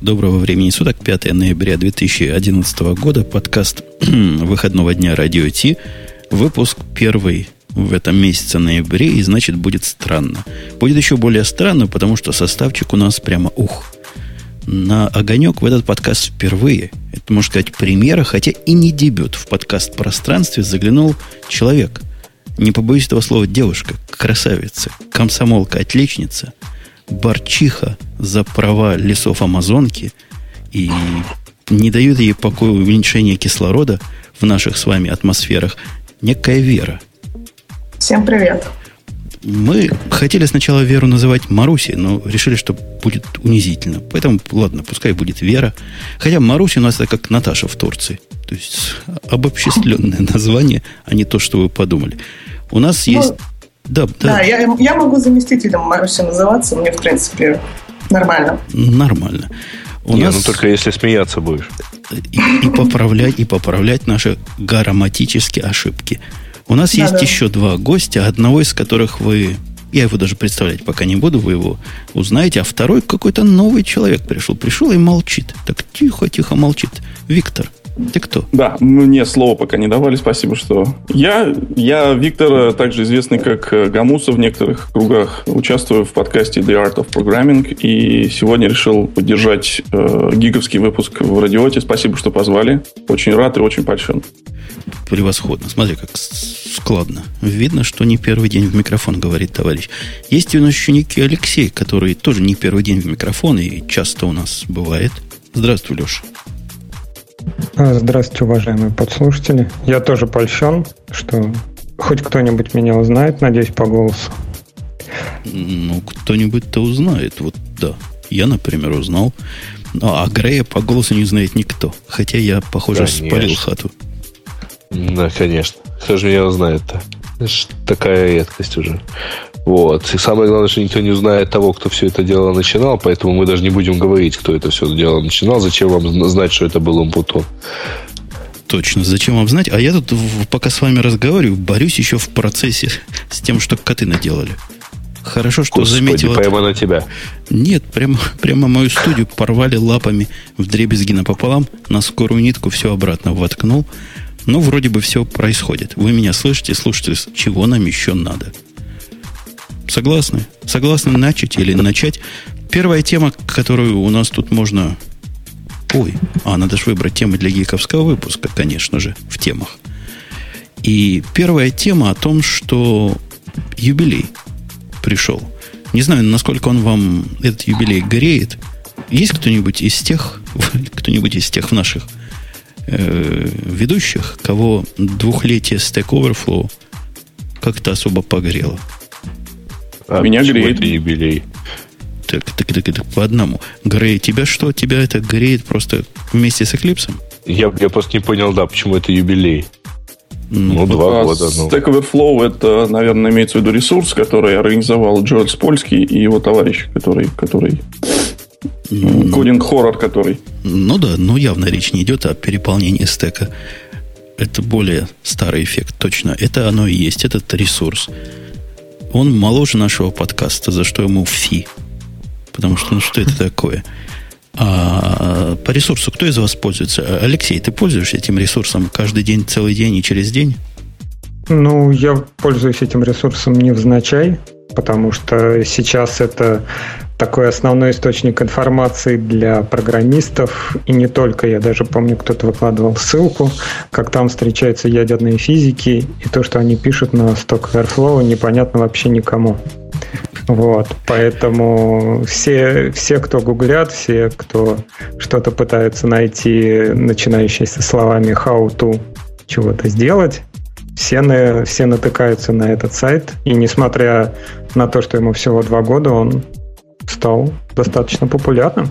Доброго времени суток, 5 ноября 2011 года, подкаст выходного дня Радио Ти, выпуск первый в этом месяце ноябре, и значит будет странно. Будет еще более странно, потому что составчик у нас прямо ух. На огонек в этот подкаст впервые, это можно сказать премьера, хотя и не дебют в подкаст пространстве заглянул человек. Не побоюсь этого слова, девушка, красавица, комсомолка, отличница – борчиха за права лесов Амазонки и не дают ей покоя уменьшение кислорода в наших с вами атмосферах некая Вера. Всем привет. Мы хотели сначала Веру называть Маруси, но решили, что будет унизительно. Поэтому, ладно, пускай будет Вера. Хотя Маруси у нас это как Наташа в Турции. То есть обобщисленное название, а не то, что вы подумали. У нас ну, есть да, да. да я, я могу заместителем Маруси называться, мне, в принципе, нормально. Нормально. У Не, нас... ну только если смеяться будешь. И, и поправлять, и поправлять наши грамматические ошибки. У нас да, есть да. еще два гостя, одного из которых вы... Я его даже представлять пока не буду, вы его узнаете. А второй какой-то новый человек пришел. Пришел и молчит. Так тихо-тихо молчит. Виктор. Ты кто? Да, мне слово пока не давали, спасибо, что... Я, я Виктор, также известный как э, Гамуса в некоторых кругах, участвую в подкасте The Art of Programming, и сегодня решил поддержать э, гиговский выпуск в Радиоте. Спасибо, что позвали. Очень рад и очень польщен. Превосходно. Смотри, как складно. Видно, что не первый день в микрофон, говорит товарищ. Есть у нас еще некий Алексей, который тоже не первый день в микрофон, и часто у нас бывает. Здравствуй, Леша. А, здравствуйте, уважаемые подслушатели. Я тоже польщен, что хоть кто-нибудь меня узнает, надеюсь, по голосу. Ну, кто-нибудь-то узнает. Вот да. Я, например, узнал. А Грея по голосу не знает никто. Хотя я, похоже, конечно. спалил хату. Да, конечно. Кто же меня узнает-то? Такая редкость уже. Вот. И самое главное, что никто не узнает того, кто все это дело начинал, поэтому мы даже не будем говорить, кто это все дело начинал. Зачем вам знать, что это был Умпутун? Точно, зачем вам знать? А я тут, пока с вами разговариваю, борюсь еще в процессе с тем, что коты наделали. Хорошо, что Господи, заметил. прямо на тебя. Нет, прямо, прямо мою студию порвали лапами в дребезги напополам, на скорую нитку все обратно воткнул. Ну, вроде бы все происходит. Вы меня слышите, слушайте, чего нам еще надо. Согласны? Согласны начать или начать? Первая тема, которую у нас тут можно... Ой, а, надо же выбрать темы для гиковского выпуска, конечно же, в темах. И первая тема о том, что юбилей пришел. Не знаю, насколько он вам, этот юбилей, греет. Есть кто-нибудь из тех, кто-нибудь из тех наших э, ведущих, кого двухлетие Stack Overflow как-то особо погрело? А Меня греет. юбилей? Так, так, так, так, по одному. Греет тебя что? Тебя это греет просто вместе с Эклипсом? Я, я просто не понял, да, почему это юбилей. Ну, ну два а года. Ну. Stack Overflow это, наверное, имеется в виду ресурс, который организовал Джордж Спольский и его товарищ, который, который Кодинг хоррор, который. Ну да, но явно речь не идет о переполнении стека. Это более старый эффект, точно. Это оно и есть, этот ресурс. Он моложе нашего подкаста, за что ему фи. Потому что, ну что это такое? А по ресурсу кто из вас пользуется? Алексей, ты пользуешься этим ресурсом каждый день, целый день и через день? Ну, я пользуюсь этим ресурсом невзначай, потому что сейчас это такой основной источник информации для программистов, и не только. Я даже помню, кто-то выкладывал ссылку, как там встречаются ядерные физики, и то, что они пишут на Stock Overflow, непонятно вообще никому. Вот, поэтому все, все, кто гуглят, все, кто что-то пытается найти, начинающие со словами how to чего-то сделать, все, на, все натыкаются на этот сайт, и несмотря на то, что ему всего два года, он стал достаточно популярным.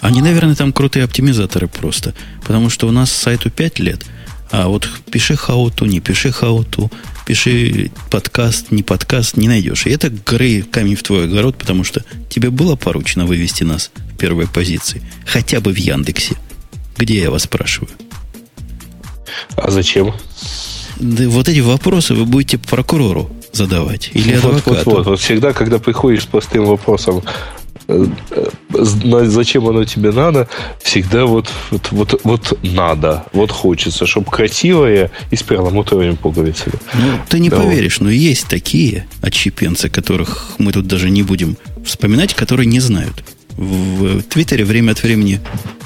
Они, наверное, там крутые оптимизаторы просто. Потому что у нас сайту 5 лет, а вот пиши хауту, не пиши хауту, пиши подкаст, не подкаст, не найдешь. И это горы камень в твой огород, потому что тебе было поручено вывести нас в первой позиции. Хотя бы в Яндексе. Где я вас спрашиваю? А зачем? Да вот эти вопросы вы будете прокурору задавать или вот, адвокату. Вот, вот, вот. Всегда, когда приходишь с простым вопросом, э, э, зачем оно тебе надо, всегда вот, вот, вот, вот надо, вот хочется, чтобы красивое и с перламутровыми пуговицами. Ну, ты не да поверишь, вот. но есть такие отщепенцы, которых мы тут даже не будем вспоминать, которые не знают. В Твиттере время от времени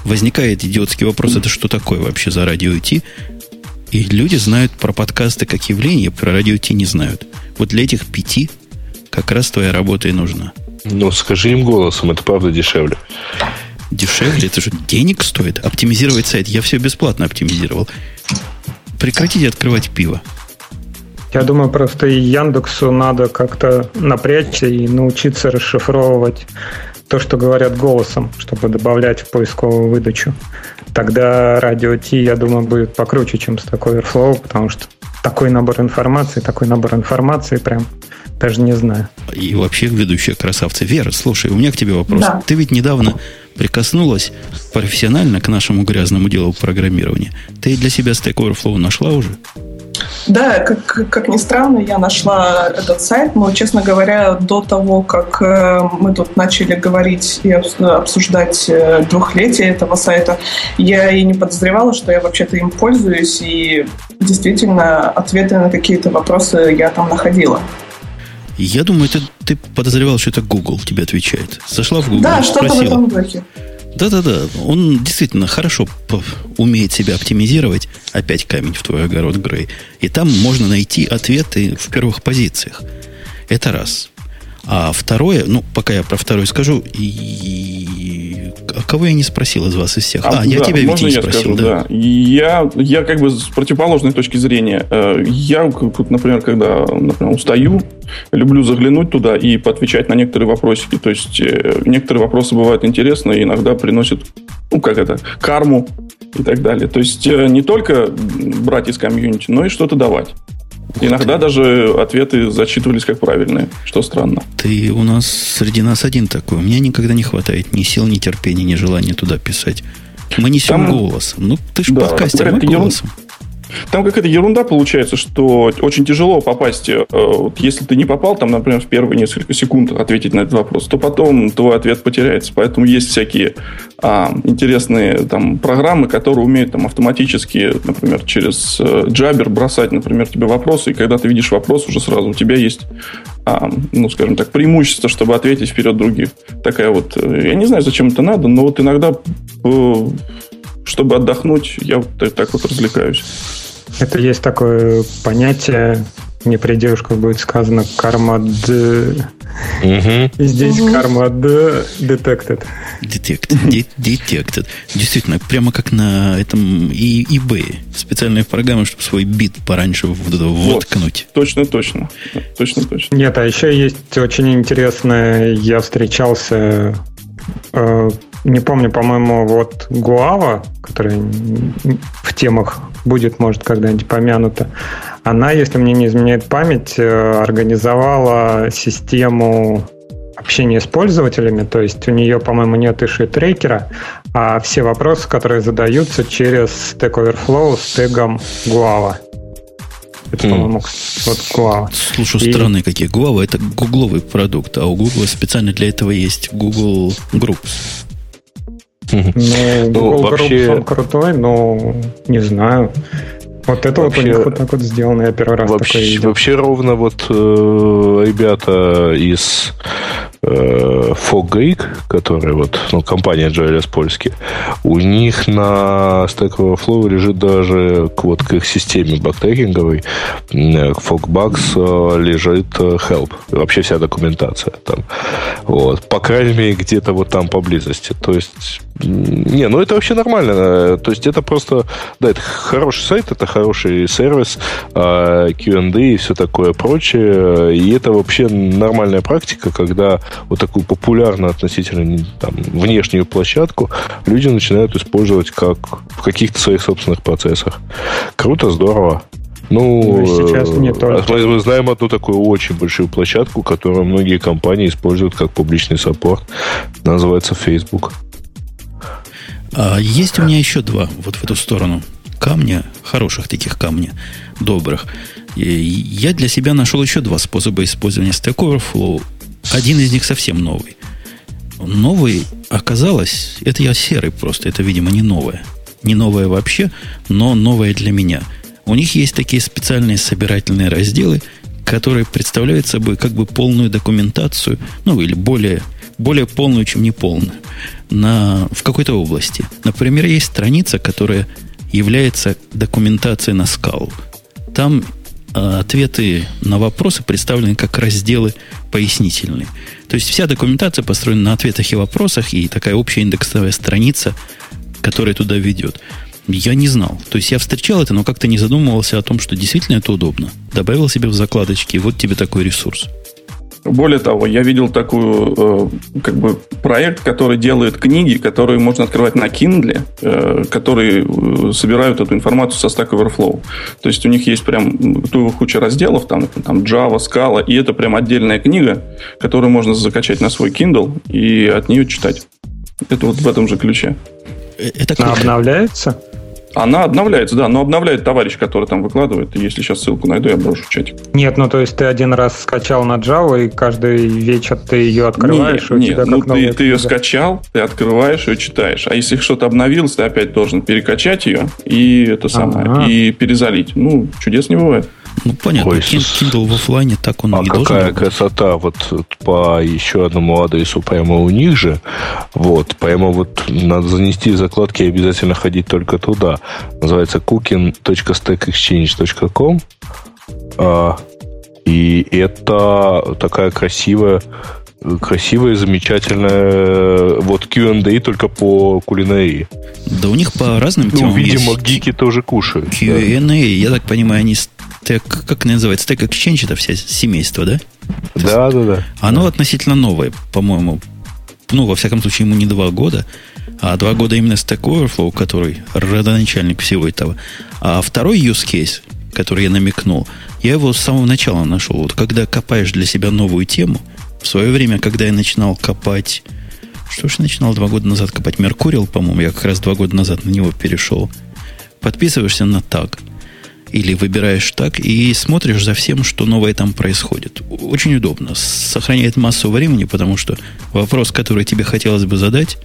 возникает идиотский вопрос, это что такое вообще за радио идти? И люди знают про подкасты как явление, про радио Ти не знают. Вот для этих пяти как раз твоя работа и нужна. Ну, скажи им голосом, это правда дешевле. Дешевле? Это же денег стоит. Оптимизировать сайт. Я все бесплатно оптимизировал. Прекратите открывать пиво. Я думаю, просто и Яндексу надо как-то напрячься и научиться расшифровывать то, что говорят голосом, чтобы добавлять в поисковую выдачу. Тогда радио Ти, я думаю, будет покруче, чем Stack Overflow, потому что такой набор информации, такой набор информации прям даже не знаю. И вообще ведущая красавцы. Вера, слушай, у меня к тебе вопрос. Да. Ты ведь недавно прикоснулась профессионально к нашему грязному делу программирования. Ты для себя Stack Overflow нашла уже? Да, как, как ни странно, я нашла этот сайт, но, честно говоря, до того, как э, мы тут начали говорить и обсуждать э, двухлетие этого сайта, я и не подозревала, что я вообще-то им пользуюсь, и действительно ответы на какие-то вопросы я там находила. Я думаю, ты, ты подозревал, что это Google тебе отвечает. Зашла в Google, Да, что-то в этом духе. Да-да-да, он действительно хорошо умеет себя оптимизировать. Опять камень в твой огород, Грей. И там можно найти ответы в первых позициях. Это раз. А второе, ну, пока я про второе скажу, и... А кого я не спросил из вас из всех? А, а я тебя ведь не спросил, скажу, да. да. Я, я как бы с противоположной точки зрения. Э, я, например, когда например, устаю, люблю заглянуть туда и поотвечать на некоторые вопросики. То есть э, некоторые вопросы бывают интересные, иногда приносят, ну, как это, карму и так далее. То есть э, не только брать из комьюнити, но и что-то давать. Иногда даже ответы зачитывались как правильные, что странно. Ты у нас среди нас один такой. У меня никогда не хватает ни сил, ни терпения, ни желания туда писать. Мы несем Там, голос. Ну, ты же да, подкастер, мы голосом. Там какая-то ерунда получается, что очень тяжело попасть. Э, вот если ты не попал, там, например, в первые несколько секунд ответить на этот вопрос, то потом твой ответ потеряется. Поэтому есть всякие а, интересные там программы, которые умеют там автоматически, например, через Jabber бросать, например, тебе вопросы, и когда ты видишь вопрос, уже сразу у тебя есть а, ну, скажем так, преимущество, чтобы ответить вперед других. Такая вот, э, я не знаю, зачем это надо, но вот иногда э, чтобы отдохнуть, я вот так вот развлекаюсь. Это есть такое понятие, не при девушках будет сказано карма д. Угу. Здесь угу. карма д detected. Detected. detected. Действительно, прямо как на этом и eBay. Специальная программа, чтобы свой бит пораньше воткнуть. Вот, точно, точно. Точно, точно. Нет, а еще есть очень интересное, я встречался э, не помню, по-моему, вот Гуава, которая в темах будет, может, когда-нибудь помянута, она, если мне не изменяет память, э, организовала систему общения с пользователями, то есть у нее, по-моему, нет иши трекера, а все вопросы, которые задаются через Stack Overflow с тегом Guava. Это, mm. по-моему, вот Guava. Слушай, и... странные какие. Guava это гугловый продукт, а у Google специально для этого есть Google Groups. Ну, ну, Google вообще... он крутой, но не знаю. Вот это вообще, вот у них вот так вот сделано, я первый раз вообще, такое видел. Вообще ровно вот э, ребята из э, Foggeek, которые вот, ну, компания JLS польский, у них на Stack Overflow лежит даже вот к их системе бактрекинговой, к Fogbugs э, лежит э, Help. Вообще вся документация там. Вот. По крайней мере, где-то вот там поблизости. То есть не, ну это вообще нормально. То есть это просто, да, это хороший сайт, это хороший сервис, Q&A и все такое прочее. И это вообще нормальная практика, когда вот такую популярную относительно там, внешнюю площадку люди начинают использовать как в каких-то своих собственных процессах. Круто, здорово. Ну, ну сейчас не только. Мы, мы знаем одну такую очень большую площадку, которую многие компании используют как публичный саппорт. Называется Facebook. А есть у меня еще два вот в эту сторону камня, хороших таких камня, добрых. И я для себя нашел еще два способа использования Stack Overflow. Один из них совсем новый. Новый оказалось, это я серый просто, это, видимо, не новое. Не новое вообще, но новое для меня. У них есть такие специальные собирательные разделы, которые представляют собой как бы полную документацию, ну или более, более полную, чем неполную, на, в какой-то области. Например, есть страница, которая является документацией на скалу. Там ответы на вопросы представлены как разделы пояснительные. То есть вся документация построена на ответах и вопросах, и такая общая индексовая страница, которая туда ведет. Я не знал. То есть я встречал это, но как-то не задумывался о том, что действительно это удобно. Добавил себе в закладочки, вот тебе такой ресурс. Более того, я видел такой э, как бы проект, который делает книги, которые можно открывать на Kindle, э, которые э, собирают эту информацию со Stack Overflow. То есть у них есть прям куча разделов, там, там Java, Scala, и это прям отдельная книга, которую можно закачать на свой Kindle и от нее читать. Это вот в этом же ключе. Э, это круто. обновляется? Она обновляется, да, но обновляет товарищ, который там выкладывает. Если сейчас ссылку найду, я брошу в чатик. Нет, ну то есть ты один раз скачал на Java, и каждый вечер ты ее открываешь, нет, и у нет, тебя ну ты, ты ее скачал, ты открываешь ее, читаешь. А если что-то обновилось, ты опять должен перекачать ее и это самое, ага. и перезалить. Ну, чудес не бывает. Ну, понятно, Ой, Kindle в офлайне так он а не какая красота вот по еще одному адресу прямо у них же. Вот, прямо вот надо занести в закладки и обязательно ходить только туда. Называется cooking.stackexchange.com а, И это такая красивая красивая, замечательная вот Q&A только по кулинарии. Да у них по разным темам Ну, видимо, есть... гики тоже кушают. Q&A, да. я так понимаю, они Stack, как называется, Stack Exchange, это все семейство, да? Да, да, да. Оно относительно новое, по-моему. Ну, во всяком случае, ему не два года, а два года именно Stack Overflow, который родоначальник всего этого. А второй use case, который я намекнул, я его с самого начала нашел. Вот когда копаешь для себя новую тему, в свое время, когда я начинал копать... Что ж начинал два года назад копать? Меркурил, по-моему, я как раз два года назад на него перешел. Подписываешься на так – или выбираешь так и смотришь за всем, что новое там происходит. Очень удобно. Сохраняет массу времени, потому что вопрос, который тебе хотелось бы задать,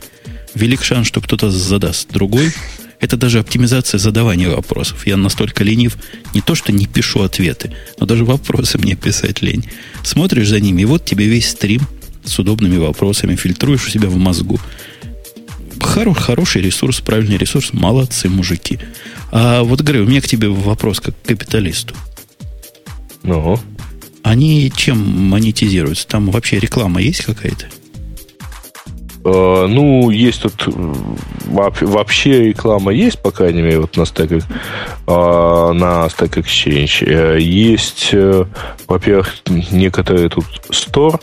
велик шанс, что кто-то задаст другой. Это даже оптимизация задавания вопросов. Я настолько ленив, не то что не пишу ответы, но даже вопросы мне писать лень. Смотришь за ними, и вот тебе весь стрим с удобными вопросами, фильтруешь у себя в мозгу. Хоро, хороший ресурс, правильный ресурс. Молодцы, мужики. А вот, говорю, у меня к тебе вопрос как к капиталисту. Ну? Они чем монетизируются? Там вообще реклама есть какая-то? Uh, ну, есть тут вообще реклама есть, по крайней мере, вот на Stack, uh, на Stack Exchange. Uh, есть, э, во-первых, некоторые тут store,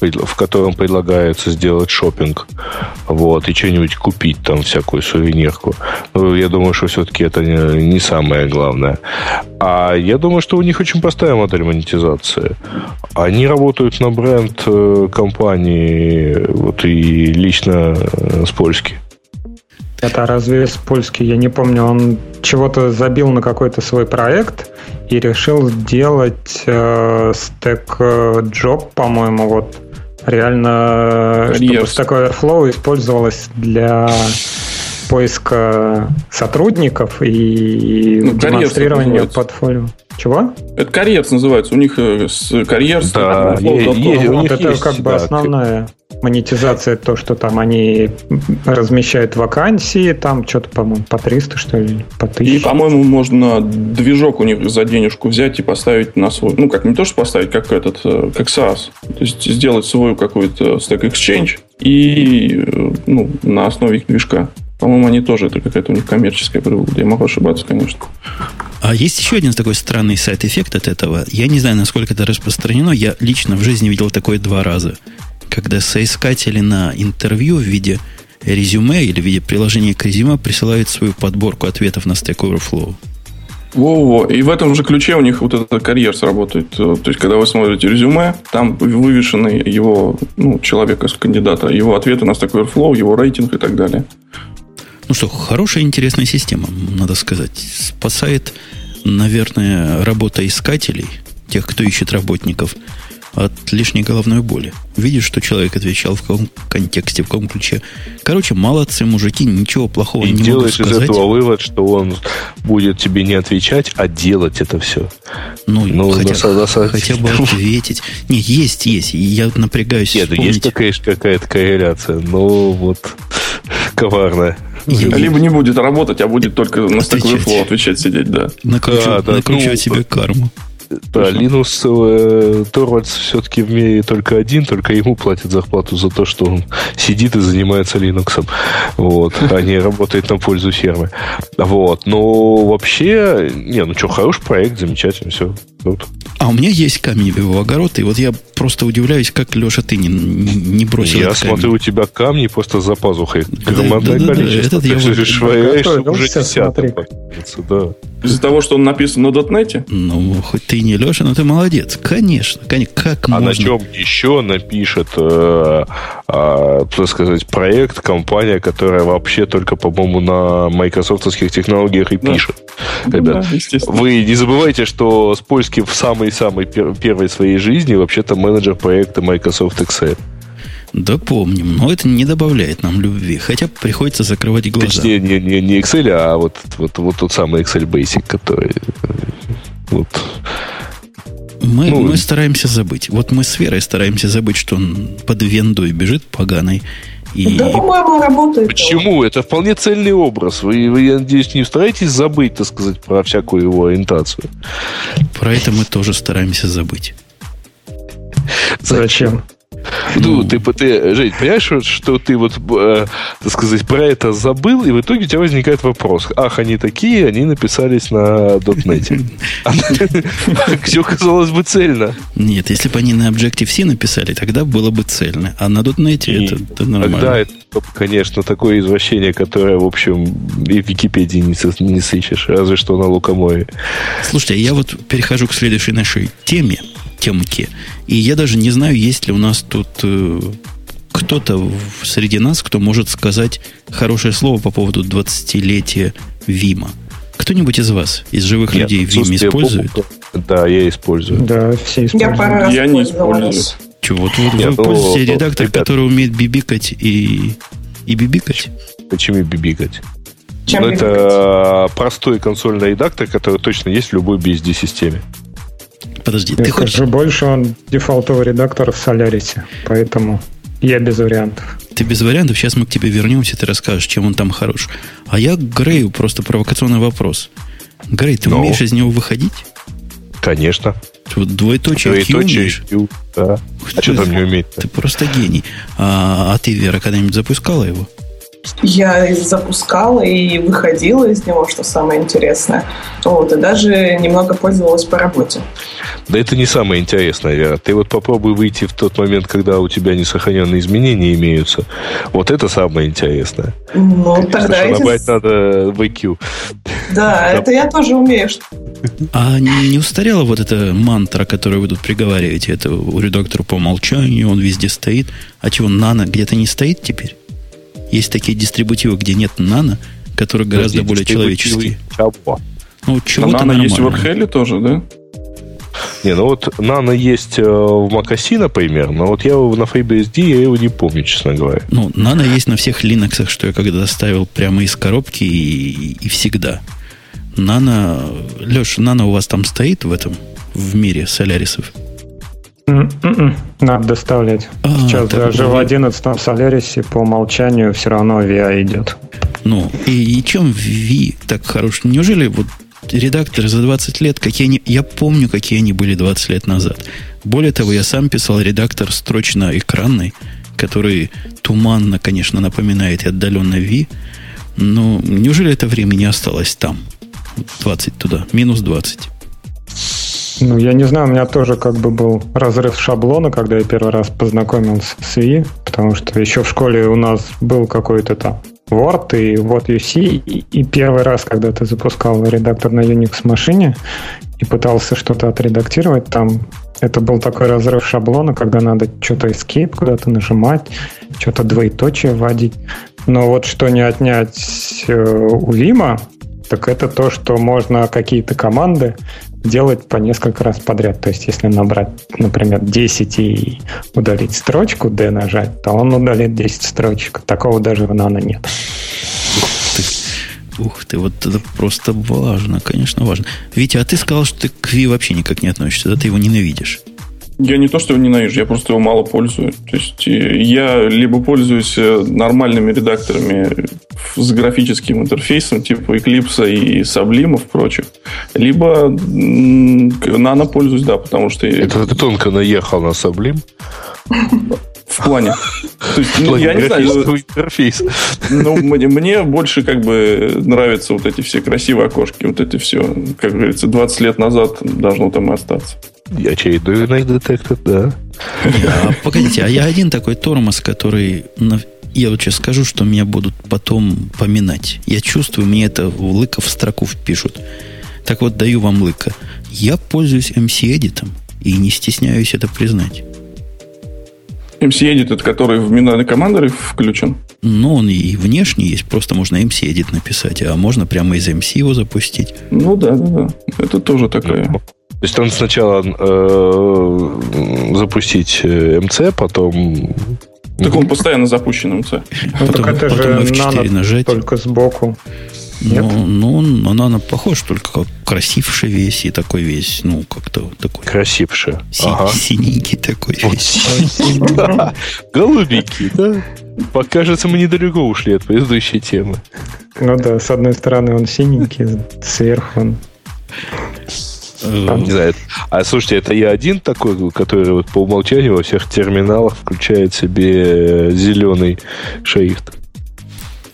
в котором предлагается сделать шопинг, вот, и что-нибудь купить там, всякую сувенирку. Ну, я думаю, что все-таки это не, не самое главное. А я думаю, что у них очень простая модель монетизации. Они работают на бренд э, компании, вот, и лично э, с польски. Это разве с польский? Я не помню, он чего-то забил на какой-то свой проект и решил сделать э, стек джоб, по-моему, вот реально, Карьер. чтобы Stack Overflow использовалось для поиска сотрудников и ну, демонстрирования портфолио. Чего? Это карьерс называется. У них э, с карьерс. Да, есть, есть, вот это есть, как бы да, основная монетизация, то, что там они размещают вакансии, там что-то, по-моему, по 300, что ли, по 1000. И, по-моему, можно движок у них за денежку взять и поставить на свой, ну, как не то, что поставить, как этот, э, как SaaS. То есть сделать свою какую-то Stack Exchange и, э, ну, на основе их движка. По-моему, они тоже, это какая-то у них коммерческая прибыль. Я могу ошибаться, конечно. А есть еще один такой странный сайт-эффект от этого. Я не знаю, насколько это распространено. Я лично в жизни видел такое два раза. Когда соискатели на интервью в виде резюме или в виде приложения к резюме присылают свою подборку ответов на Stack Overflow. Во-во. И в этом же ключе у них вот этот карьер сработает. То есть, когда вы смотрите резюме, там вывешены его, ну, человека, кандидата, его ответы на Stack Overflow, его рейтинг и так далее. Ну что, хорошая, интересная система, надо сказать. Спасает, наверное, работа искателей, тех, кто ищет работников, от лишней головной боли. Видишь, что человек отвечал в каком контексте, в каком ключе. Короче, молодцы мужики, ничего плохого И не делаешь могу из сказать. этого вывод, что он будет тебе не отвечать, а делать это все. Ну, Ну, хотя, самом- на самом хотя бы ответить. Не, есть, есть. Я напрягаюсь Нет, ну вспомнить. есть, конечно, какая-то корреляция, но вот коварная. Я- Либо не будет работать, а будет только на Отвечать. Overflow отвечать сидеть, да. накручивать, Да, да, накручивать ну, себе карму. Да, Линус э, Торвальдс все-таки в мире только один, только ему платят зарплату за то, что он сидит и занимается Linux. Вот, а не работает на пользу фермы. Вот. Но вообще, не, ну что, хороший проект, замечательно, все. Круто. А у меня есть камень в его огород, и вот я просто удивляюсь, как, Леша, ты не, не, бросил Я смотрю, у тебя камни просто за пазухой. Да, Громадное да, да, да, количество. я что вот ты швыряешь, готовился, уже смотри. десятым да. Из-за того, что он написан на дотнете, Ну, хоть ты и не Леша, но ты молодец. Конечно, конечно. Как А можно? на чем еще напишет, э, а, так сказать, проект, компания, которая вообще только, по-моему, на майкрософтовских технологиях и Да. пишет. ну Ребят, да, вы не забывайте, что Спольский в самой-самой пер- первой своей жизни вообще-то менеджер проекта Microsoft Excel. Да помним, но это не добавляет нам любви. Хотя приходится закрывать глаза. Точнее, не, не, не Excel, а вот, вот, вот тот самый Excel Basic, который... э, Вот. Мы, Ну, мы стараемся забыть. Вот мы с Верой стараемся забыть, что он под вендой бежит поганой. И Да, по-моему, работает. Почему? Это вполне цельный образ. Вы, вы, я надеюсь, не стараетесь забыть, так сказать, про всякую его ориентацию. про это мы тоже стараемся забыть. Зачем? Ну, ты, ты, Жень, понимаешь, что, ты вот, э, так сказать, про это забыл, и в итоге у тебя возникает вопрос. Ах, они такие, они написались на дотнете. Все казалось бы цельно. Нет, если бы они на Objective-C написали, тогда было бы цельно. А на .NET это, это нормально. Тогда это, конечно, такое извращение, которое, в общем, и в Википедии не, не сыщешь, разве что на Лукомое. Слушайте, я вот перехожу к следующей нашей теме, темке. И я даже не знаю, есть ли у нас тут э, кто-то в- среди нас, кто может сказать хорошее слово по поводу 20-летия Вима. Кто-нибудь из вас, из живых людей, Вим отсутствие использует? Бобука- Да, я использую. Да, все Я используют. пару раз Я не использую. Чего, вот, вот Нет, вы ну, пользуетесь редактор, ребят. который умеет бибикать и, и бибикать? Почему бибикать? Чем Ну, бибикать? это простой консольный редактор, который точно есть в любой BSD-системе. Подожди, Я ты хочешь, больше, он дефолтовый редактор в Solaris, поэтому я без вариантов. ты без вариантов, сейчас мы к тебе вернемся, ты расскажешь, чем он там хорош. А я к Грею просто провокационный вопрос. Грей, ты Ну? умеешь из него выходить? Конечно. Ты вот двоеточие Q Двоеточие умеешь? Q, да. А что там не уметь Ты просто гений. А, а ты, Вера, когда-нибудь запускала его? Я запускала и выходила из него, что самое интересное. Вот, и даже немного пользовалась по работе. Да это не самое интересное, Вера. Ты вот попробуй выйти в тот момент, когда у тебя несохраненные изменения имеются. Вот это самое интересное. Ну, Конечно, тогда эти- набрать надо VQ. Да, это я тоже умею. А не, не устарела вот эта мантра, которую вы тут приговариваете? Это у редактора по умолчанию, он везде стоит. А чего, нано где-то не стоит теперь? Есть такие дистрибутивы, где нет нано, которые гораздо Подожди, более человеческие. чего? Ну, А чего-то Nano есть в. WebHell тоже, да? Не, ну вот Nano есть э, в Mac например, но вот я его на FreeBSD, я его не помню, честно говоря. Ну, нано есть на всех Linux, что я когда ставил прямо из коробки и, и всегда. Нано... Леш, нано у вас там стоит в этом, в мире солярисов? М-м-м, Надо доставлять. А, Сейчас даже в вы- 11 Solaris по умолчанию все равно VI идет. Ну, и, и чем V так хорош? Неужели вот редакторы за 20 лет, какие они... Я помню, какие они были 20 лет назад. Более того, я сам писал редактор строчно-экранный, который туманно, конечно, напоминает и отдаленно V. Но неужели это время не осталось там? 20 туда, минус 20. Ну, я не знаю, у меня тоже как бы был разрыв шаблона, когда я первый раз познакомился с VI, потому что еще в школе у нас был какой-то там Word и вот UC, и, и первый раз, когда ты запускал редактор на Unix машине и пытался что-то отредактировать, там это был такой разрыв шаблона, когда надо что-то escape куда-то нажимать, что-то двоеточие вводить. Но вот что не отнять э, у Вима, так это то, что можно какие-то команды делать по несколько раз подряд. То есть, если набрать, например, 10 и удалить строчку, D нажать, то он удалит 10 строчек. Такого даже в нано нет. Ух ты, вот это просто важно, конечно, важно. Витя, а ты сказал, что ты к Ви вообще никак не относишься, да ты его ненавидишь. Я не то, что его ненавижу, я просто его мало пользую. То есть я либо пользуюсь э, нормальными редакторами с графическим интерфейсом, типа Eclipse и Sublime и прочих, либо нано пользуюсь, да, потому что... Это ты тонко наехал на Sublime? В плане. То есть, ну, я не знаю. Ну, интерфейс. Ну, мне, мне больше как бы нравятся вот эти все красивые окошки, вот эти все, как говорится, 20 лет назад должно там и остаться. Очередной детектор, да. А, погодите, а я один такой тормоз, который... Я вот сейчас скажу, что меня будут потом поминать. Я чувствую, мне это в лыка в строку впишут. Так вот, даю вам лыка. Я пользуюсь MC-эдитом и не стесняюсь это признать. MC-Edit, это который в Minari Commander включен? Ну, он и внешний есть, просто можно MC-Edit написать, а можно прямо из MC его запустить. Ну да, да, да. Это тоже такая. То есть там сначала э, запустить MC, потом так он постоянно запущен МЦ. Ну, потом, так это потом же F4 нажать. только сбоку. Нет? Ну, ну, она, она похожа только как красивший весь и такой весь, ну, как-то такой. Красивший. Си- ага. Синенький такой весь. Голубенький, да? Покажется, мы недалеко ушли от предыдущей темы. Ну да, с одной стороны он синенький, сверху он э, не знаю. А слушайте, это я один такой, который вот по умолчанию во всех терминалах включает себе зеленый шрифт.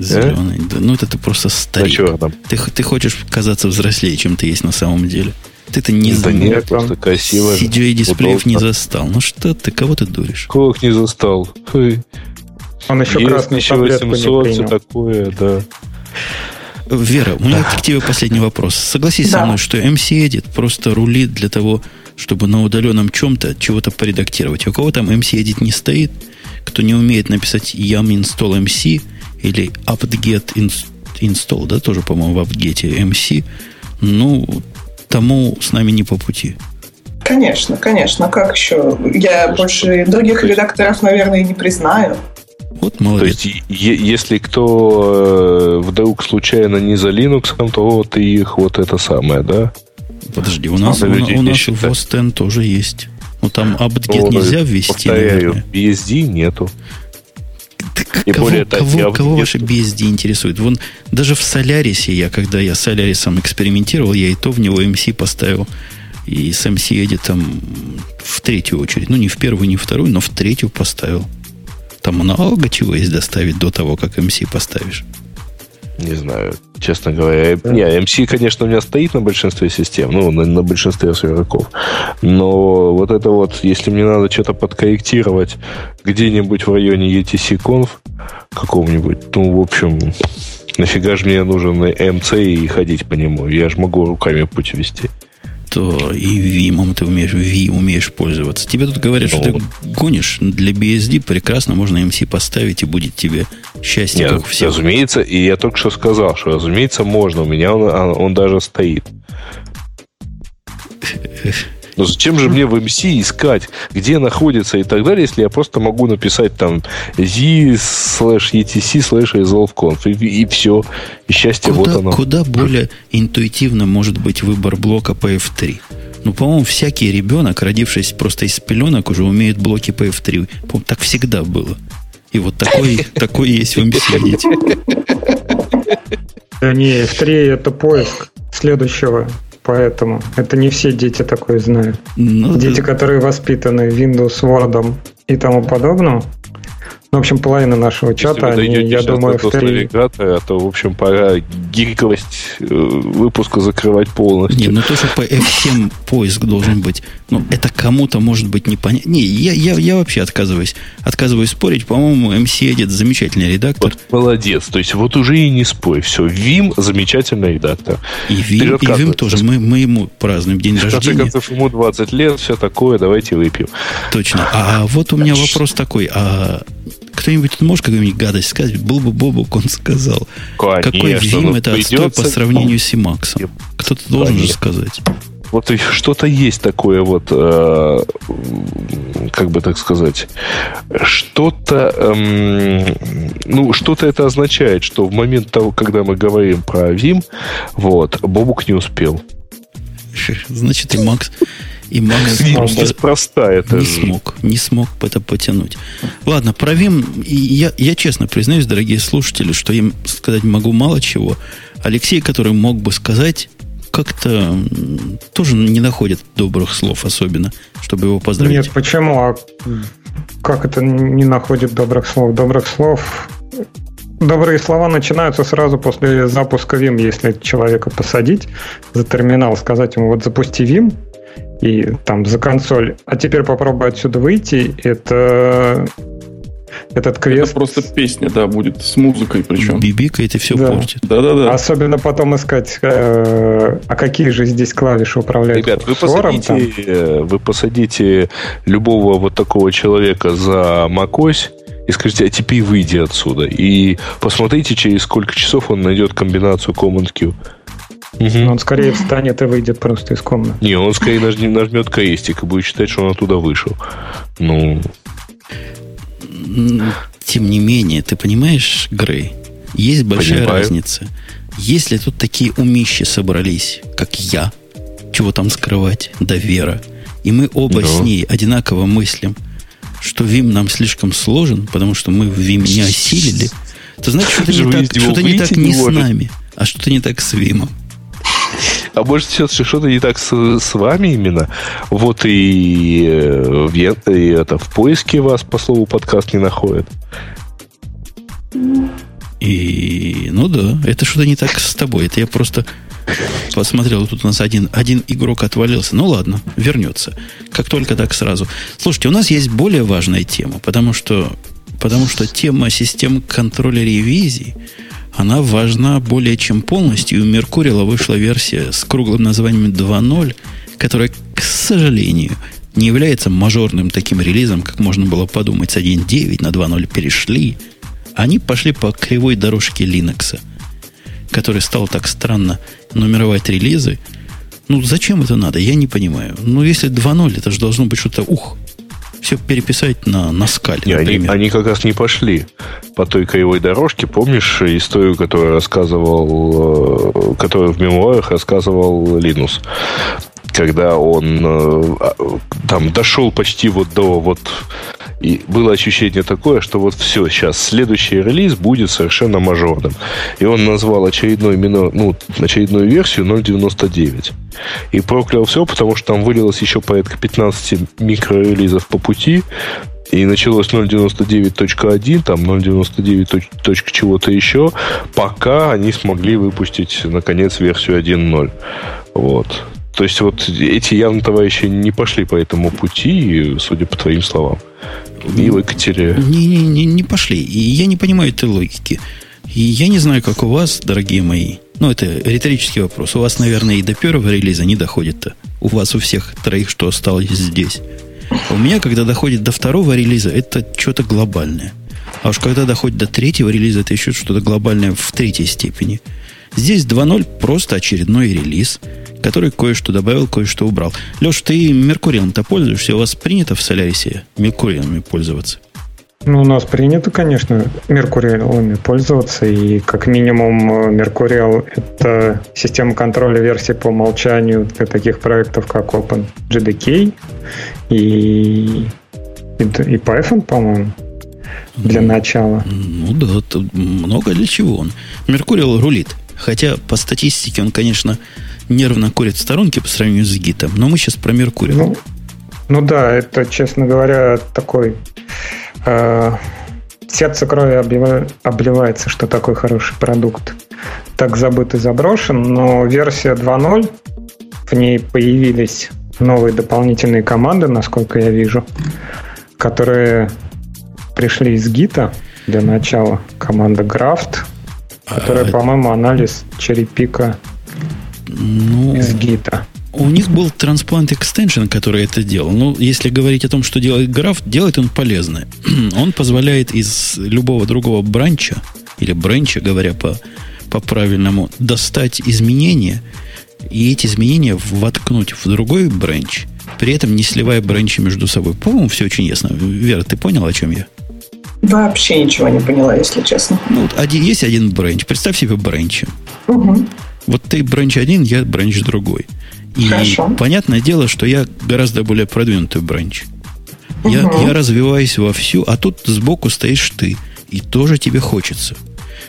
Зеленый. Да, ну, это ты просто старик. А там? Ты, ты хочешь казаться взрослее, чем ты есть на самом деле. Ты-то не да нет, просто красиво. CGI дисплеев не застал. Ну что ты, кого ты дуришь? Как не застал? Фу. Он еще Есть таблетку 800, не все такое, да. Вера, у меня к тебе последний вопрос. Согласись да. со мной, что MC Edit просто рулит для того, чтобы на удаленном чем-то чего-то поредактировать. У кого там MC Edit не стоит, кто не умеет написать yum install MC, или apt-get install, да, тоже, по-моему, в apt-get MC, ну, тому с нами не по пути. Конечно, конечно. Как еще? Я больше других редакторов, наверное, не признаю. Вот молодец. То есть, если кто э, вдруг случайно не за Linux, то вот их вот это самое, да? Подожди, у нас, у, у нас в OS тоже есть. Ну, там apt-get ну, нельзя ввести, повторяю, наверное. BSD нету. И кого, более кого, кого, кого ваше BSD интересует? Вон даже в Солярисе я, когда я с Солярисом экспериментировал, я и то в него MC поставил. И с MC Edit в третью очередь. Ну, не в первую, не в вторую, но в третью поставил. Там много чего есть доставить до того, как MC поставишь. Не знаю, честно говоря. Не, MC, конечно, у меня стоит на большинстве систем, ну, на, на большинстве серверков. Но вот это вот, если мне надо что-то подкорректировать где-нибудь в районе ETC-conf какого-нибудь, ну, в общем, нафига же мне нужен MC и ходить по нему? Я же могу руками путь вести то и Vim ты умеешь, Vim умеешь пользоваться. Тебе тут говорят, что ты ну. гонишь. Для BSD прекрасно можно MC поставить, и будет тебе счастье, Нет, как все. Разумеется, и я только что сказал, что, разумеется, можно. У меня он, он даже стоит. Но зачем же мне в MC искать, где находится и так далее, если я просто могу написать там z slash etc slash resolve и, и все. И счастье куда, вот оно. Куда более интуитивно может быть выбор блока PF3? Ну, по-моему, всякий ребенок, родившись просто из пеленок, уже умеет блоки PF3. По-моему, так всегда было. И вот такой, такой есть в MC. Да не, F3 это поиск следующего поэтому это не все дети такое знают. Ну, дети, да. которые воспитаны Windows, Word и тому подобное, ну, в общем, половина нашего чата, Если они, я думаю, в навигатора, то, в общем, пора гиковость э, выпуска закрывать полностью. Не, ну то, что по F7 поиск должен быть, ну, это кому-то может быть непонятно. Не, я, я, я вообще отказываюсь. Отказываюсь спорить. По-моему, MC Edit замечательный редактор. Вот молодец. То есть, вот уже и не спой. Все, Vim замечательный редактор. И Vim, и Vim тоже. Мы, мы ему празднуем день рождения. В конце концов, ему 20 лет, все такое, давайте выпьем. Точно. А вот у меня вопрос такой. А кто-нибудь тут может какую-нибудь гадость сказать? Был бы Бобок, он сказал. Конечно, Какой Vim это отстой по сравнению с Emacs? Кто-то должен же сказать. Вот что-то есть такое вот, э, как бы так сказать, что-то, э, ну, что-то это означает, что в момент того, когда мы говорим про Vim, вот, Бобук не успел. Значит, и Макс, и Макс Vim просто неспроста это не смог, не смог это потянуть. Ладно, про Vim, я, я честно признаюсь, дорогие слушатели, что им сказать могу мало чего. Алексей, который мог бы сказать, как-то тоже не находит добрых слов особенно, чтобы его поздравить. Нет, почему? А как это не находит добрых слов? Добрых слов Добрые слова начинаются сразу после запуска Vim, если человека посадить за терминал, сказать ему, вот запусти Vim, и там за консоль, а теперь попробуй отсюда выйти, это этот квест... Это просто песня, да, будет с музыкой причем. Бибика это все да. портит. Да-да-да. Особенно потом искать, э, а какие же здесь клавиши управляют Ребят, вы посадите, там? вы посадите любого вот такого человека за macOS и скажите, а теперь выйди отсюда. И посмотрите, через сколько часов он найдет комбинацию Command Q. Угу. Он скорее встанет и выйдет просто из комнаты. Не, он скорее нажмет, нажмет крестик и будет считать, что он оттуда вышел. Ну, тем не менее, ты понимаешь, Грей, есть большая Понимаю. разница. Если тут такие умищи собрались, как я, чего там скрывать, да Вера, и мы оба да. с ней одинаково мыслим, что Вим нам слишком сложен, потому что мы в Вим не осилили, то значит, что-то не так, что не, так не с нами, а что-то не так с Вимом. А может, сейчас что-то не так с, с вами именно? Вот и, э, и это, в поиске вас по слову подкаст не находят. И, ну да, это что-то не так с тобой. Это я просто посмотрел, тут у нас один, один игрок отвалился. Ну ладно, вернется. Как только так сразу. Слушайте, у нас есть более важная тема, потому что, потому что тема систем контроля ревизии – она важна более чем полностью. И у Меркурила вышла версия с круглым названием 2.0, которая, к сожалению, не является мажорным таким релизом, как можно было подумать. С 1.9 на 2.0 перешли. Они пошли по кривой дорожке Linux, который стал так странно нумеровать релизы. Ну, зачем это надо? Я не понимаю. Ну, если 2.0, это же должно быть что-то, ух, все переписать на, на скале, Не, они, они как раз не пошли по той кривой дорожке. Помнишь историю, которую рассказывал, э, которую в мемуарах рассказывал Линус? Когда он э, а, там дошел почти вот до вот и было ощущение такое, что вот все, сейчас следующий релиз будет совершенно мажорным. И он назвал очередной, ну, очередную версию 0.99. И проклял все, потому что там вылилось еще порядка 15 микрорелизов по пути, и началось 0.99.1, там 0.99. чего-то еще, пока они смогли выпустить, наконец, версию 1.0. Вот. То есть вот эти явно товарищи не пошли по этому пути, судя по твоим словам. И выкатили. Не, не, не, не пошли. И я не понимаю этой логики. И я не знаю, как у вас, дорогие мои. Ну, это риторический вопрос. У вас, наверное, и до первого релиза не доходит-то. У вас у всех троих, что осталось здесь. У меня, когда доходит до второго релиза, это что-то глобальное. А уж когда доходит до третьего релиза, это еще что-то глобальное в третьей степени. Здесь 2.0 просто очередной релиз – который кое-что добавил, кое-что убрал. Леш, ты Меркурием-то пользуешься? У вас принято в Солярисе Меркурием пользоваться? Ну, у нас принято, конечно, Меркуриалами пользоваться, и как минимум Меркуриал — это система контроля версий по умолчанию для таких проектов, как OpenJDK и, и, и Python, по-моему, для начала. Ну да, много для чего он. Меркуриал рулит. Хотя по статистике он, конечно, нервно курит в сторонке по сравнению с гитом. Но мы сейчас про Меркурий. Ну, ну да, это, честно говоря, такой... Э, сердце крови облива, обливается, что такой хороший продукт. Так забыт и заброшен, но версия 2.0, в ней появились новые дополнительные команды, насколько я вижу, которые пришли из гита для начала. Команда Graft, которая, а... по-моему, анализ черепика ну, из гита. У них был Transplant Extension, который это делал. Ну, если говорить о том, что делает граф, делает он полезное. он позволяет из любого другого бранча, или бранча, говоря по, по правильному, достать изменения и эти изменения воткнуть в другой бренч, при этом не сливая бренчи между собой. По-моему, все очень ясно. Вера, ты понял, о чем я? Вообще ничего не поняла, если честно. Ну, вот один, есть один бренч. Представь себе бренчи. Угу. Вот ты бренч один, я бренч другой. И Хорошо. понятное дело, что я гораздо более продвинутый бренч. Я, Мгм. я развиваюсь вовсю, а тут сбоку стоишь ты. И тоже тебе хочется.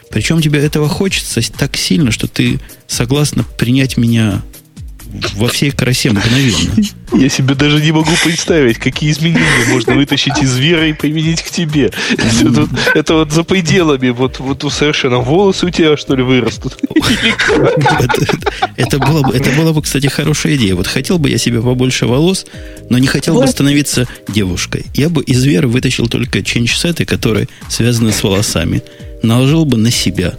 Причем тебе этого хочется так сильно, что ты согласна принять меня во всей красе мгновенно. Я себе даже не могу представить, какие изменения можно вытащить из Веры и применить к тебе. Это, вот- это вот за пределами, вот, вот совершенно волосы у тебя, что ли, вырастут? Это, было бы, это была бы, кстати, хорошая идея. Вот хотел бы я себе побольше волос, но не хотел бы становиться девушкой. Я бы из веры вытащил только ченч-сеты, которые связаны с волосами. Наложил бы на себя.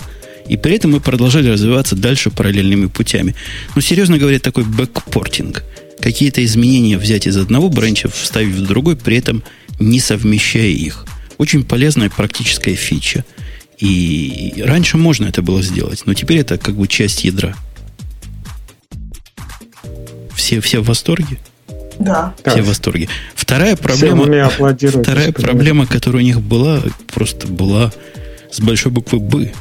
И при этом мы продолжали развиваться дальше параллельными путями. Но, серьезно говоря, такой backporting. Какие-то изменения взять из одного branch а, вставить в другой, при этом не совмещая их. Очень полезная практическая фича. И раньше можно это было сделать, но теперь это как бы часть ядра. Все, все в восторге? Да. Все Так. в восторге. Вторая проблема, вторая проблема, которая у них была, просто была с большой буквы «Б».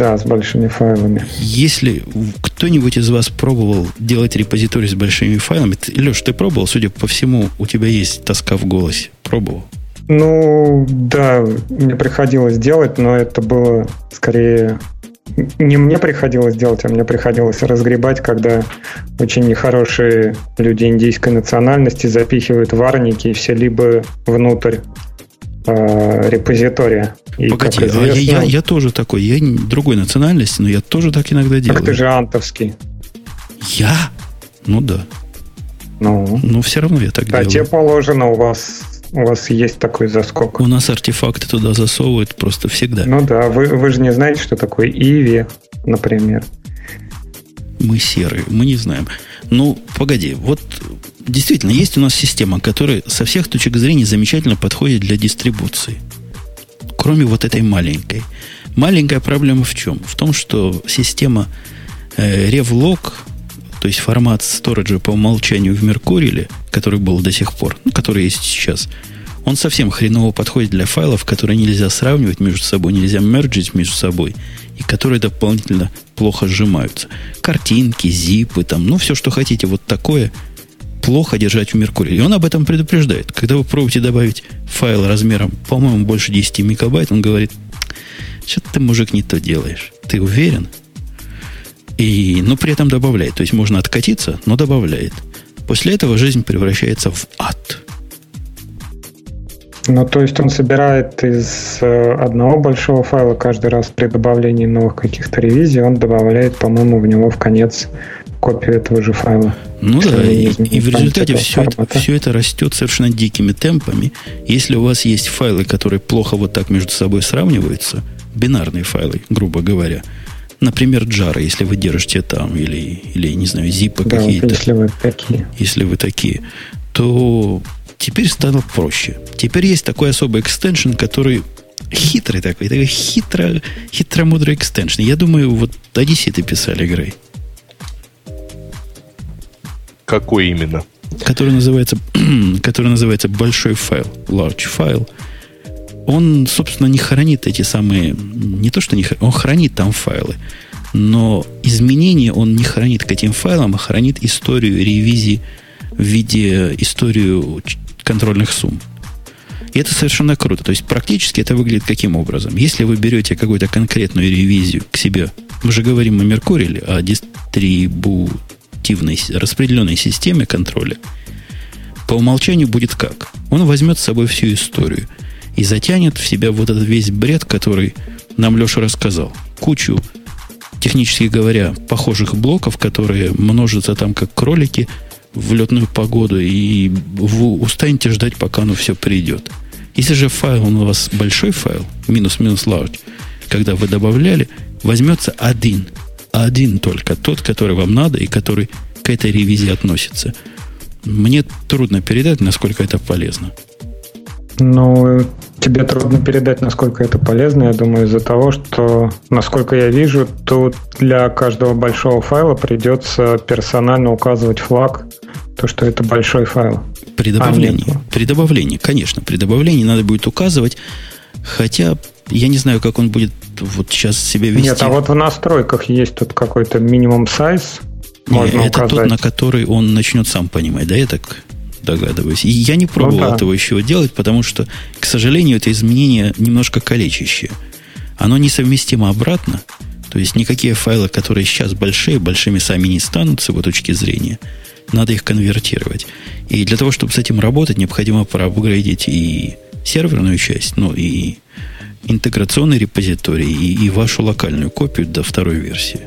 Да, с большими файлами. Если кто-нибудь из вас пробовал делать репозиторий с большими файлами, ты, Леш, ты пробовал? Судя по всему, у тебя есть тоска в голосе. Пробовал? Ну, да, мне приходилось делать, но это было скорее... Не мне приходилось делать, а мне приходилось разгребать, когда очень нехорошие люди индийской национальности запихивают варники и все либо внутрь э, репозитория. И, Погоди, как а я, известно, я, я тоже такой. Я другой национальности, но я тоже так иногда так делаю. ты же антовский. Я? Ну да. Ну, Но все равно я так да, делаю. тебе положено, у вас, у вас есть такой заскок. У нас артефакты туда засовывают просто всегда. Ну да, вы, вы же не знаете, что такое Иви, например. Мы серые, мы не знаем. Ну, погоди, вот действительно есть у нас система, которая со всех точек зрения замечательно подходит для дистрибуции. Кроме вот этой маленькой. Маленькая проблема в чем? В том, что система э, Revlog, то есть формат сториджа по умолчанию в Меркуриле, который был до сих пор, ну, который есть сейчас, он совсем хреново подходит для файлов, которые нельзя сравнивать между собой, нельзя мерджить между собой, и которые дополнительно плохо сжимаются. Картинки, зипы, там, ну, все, что хотите, вот такое плохо держать в Меркурии. И он об этом предупреждает. Когда вы пробуете добавить файл размером, по-моему, больше 10 мегабайт, он говорит, что ты, мужик, не то делаешь. Ты уверен? И, но при этом добавляет. То есть можно откатиться, но добавляет. После этого жизнь превращается в ад. Ну, то есть он собирает из э, одного большого файла каждый раз при добавлении новых каких-то ревизий, он добавляет, по-моему, в него в конец копию этого же файла. Ну да, не и, и в результате все это, все это растет совершенно дикими темпами. Если у вас есть файлы, которые плохо вот так между собой сравниваются, бинарные файлы, грубо говоря, например, джара, если вы держите там, или, или не знаю, зипы Да, какие-то, если вы такие. если вы такие, то теперь стало проще. Теперь есть такой особый экстеншн, который хитрый такой, такой хитро, хитромудрый экстеншн. Я думаю, вот одесситы писали, Грей, Какой именно? который называется, который называется большой файл, large файл. Он, собственно, не хранит эти самые, не то что не хранит, он хранит там файлы, но изменения он не хранит к этим файлам, а хранит историю ревизии в виде историю контрольных сумм. И это совершенно круто. То есть практически это выглядит каким образом? Если вы берете какую-то конкретную ревизию к себе, мы же говорим о Меркуриле, о дистрибутивной, с- распределенной системе контроля, по умолчанию будет как? Он возьмет с собой всю историю и затянет в себя вот этот весь бред, который нам Леша рассказал. Кучу, технически говоря, похожих блоков, которые множатся там как кролики в летную погоду, и вы устанете ждать, пока оно все придет. Если же файл у вас большой файл, минус-минус large, когда вы добавляли, возьмется один, один только, тот, который вам надо и который к этой ревизии относится. Мне трудно передать, насколько это полезно. Ну, тебе трудно передать, насколько это полезно, я думаю, из-за того, что, насколько я вижу, тут для каждого большого файла придется персонально указывать флаг, то, что это большой файл. При добавлении. А, при добавлении, конечно. При добавлении надо будет указывать, хотя я не знаю, как он будет вот сейчас себя вести. Нет, а вот в настройках есть тут какой-то минимум сайз. Можно это указать. тот, на который он начнет сам понимать, да, я так догадываюсь. И я не пробовал ну, да. этого еще делать, потому что, к сожалению, это изменение немножко калечащее. Оно несовместимо обратно. То есть никакие файлы, которые сейчас большие, большими сами не станут с его точки зрения. Надо их конвертировать. И для того, чтобы с этим работать, необходимо проапгрейдить и серверную часть, ну и интеграционный репозиторий, и, и вашу локальную копию до второй версии.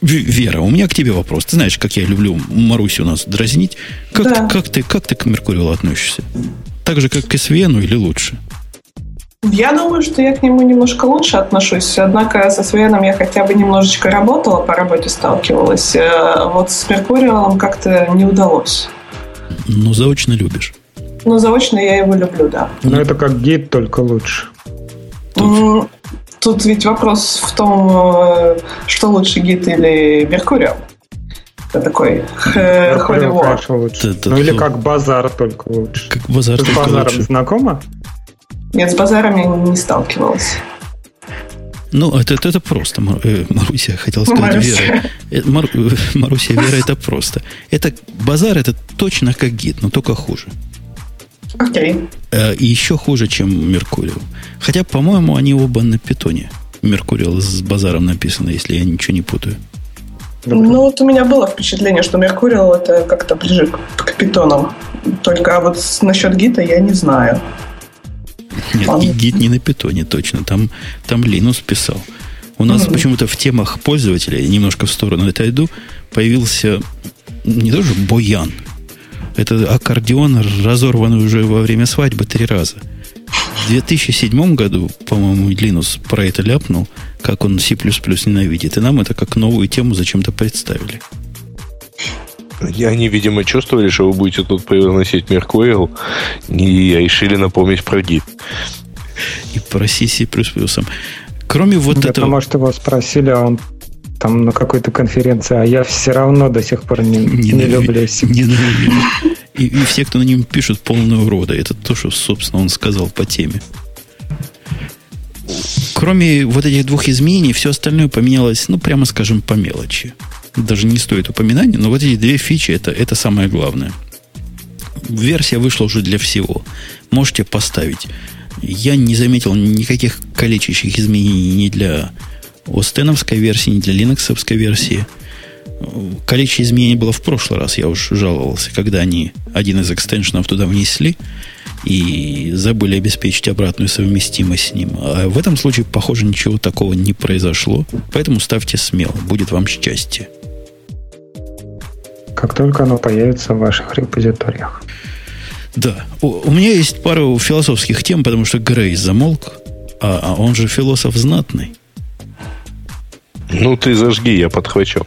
Вера, у меня к тебе вопрос. Ты знаешь, как я люблю Марусю у нас дразнить. Как, да. как, ты, как ты к Меркурию относишься? Так же, как к SVN или лучше? Я думаю, что я к нему немножко лучше отношусь. Однако со Свеном я хотя бы немножечко работала, по работе сталкивалась. Э, вот с Меркурием как-то не удалось. Ну, заочно любишь. Ну, заочно я его люблю, да. Ну, это как гид, только лучше. Точно. Тут ведь вопрос в том, э, что лучше гид или Меркуриум. Это такой Holy War. Ну или как базар, только лучше. Как базар, Ты с базаром знакома? Нет, с базаром я не сталкивалась. Ну, это, это, это просто, э, Маруся, хотел сказать, Маруся. Вера. Э, Мар, Маруся, Вера, это просто. Это базар, это точно как гид, но только хуже. Окей. Okay. И еще хуже, чем Меркуриал. Хотя, по-моему, они оба на питоне. Меркуриал с базаром написано, если я ничего не путаю. Ну, вот у меня было впечатление, что Меркуриал это как-то ближе к, к питонам. Только а вот насчет гита я не знаю. Нет, Он... гид не на питоне точно. Там, там Линус писал. У нас mm-hmm. почему-то в темах пользователя, немножко в сторону отойду, появился не тоже Боян, это аккордеон, разорванный уже во время свадьбы три раза. В 2007 году, по-моему, Линус про это ляпнул, как он C++ ненавидит. И нам это как новую тему зачем-то представили. И они, видимо, чувствовали, что вы будете тут произносить Меркурил, и решили напомнить про Git. И про C++. Кроме вот Это этого... Может, его спросили, а он там на какой-то конференции, а я все равно до сих пор не, не, не люблю Ненавижу. И, и все, кто на нем пишут, полные урода. Это то, что, собственно, он сказал по теме. Кроме вот этих двух изменений, все остальное поменялось, ну, прямо скажем, по мелочи. Даже не стоит упоминания, но вот эти две фичи это, это самое главное. Версия вышла уже для всего. Можете поставить. Я не заметил никаких калечащих изменений ни для остеновской версии, не для линоксовской версии. Количество изменений было в прошлый раз, я уж жаловался, когда они один из экстеншенов туда внесли и забыли обеспечить обратную совместимость с ним. А в этом случае, похоже, ничего такого не произошло. Поэтому ставьте смело, будет вам счастье. Как только оно появится в ваших репозиториях. Да. У, у меня есть пару философских тем, потому что Грей замолк, а, а он же философ знатный. Ну, ты зажги, я подхвачу.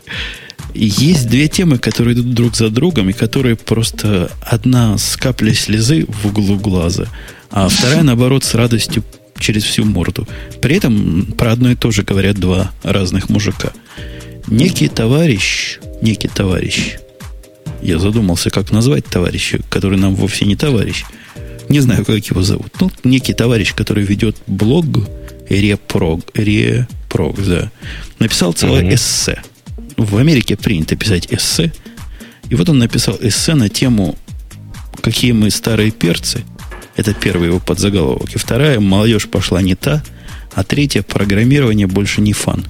Есть две темы, которые идут друг за другом, и которые просто одна с каплей слезы в углу глаза, а вторая, наоборот, с радостью через всю морду. При этом про одно и то же говорят два разных мужика. Некий товарищ, некий товарищ, я задумался, как назвать товарища, который нам вовсе не товарищ. Не знаю, как его зовут. Ну, некий товарищ, который ведет блог Репрог, Репрог, да, написал целое mm-hmm. эссе. В Америке принято писать эссе. И вот он написал эссе на тему «Какие мы старые перцы». Это первый его подзаголовок. И вторая «Молодежь пошла не та», а третья «Программирование больше не фан».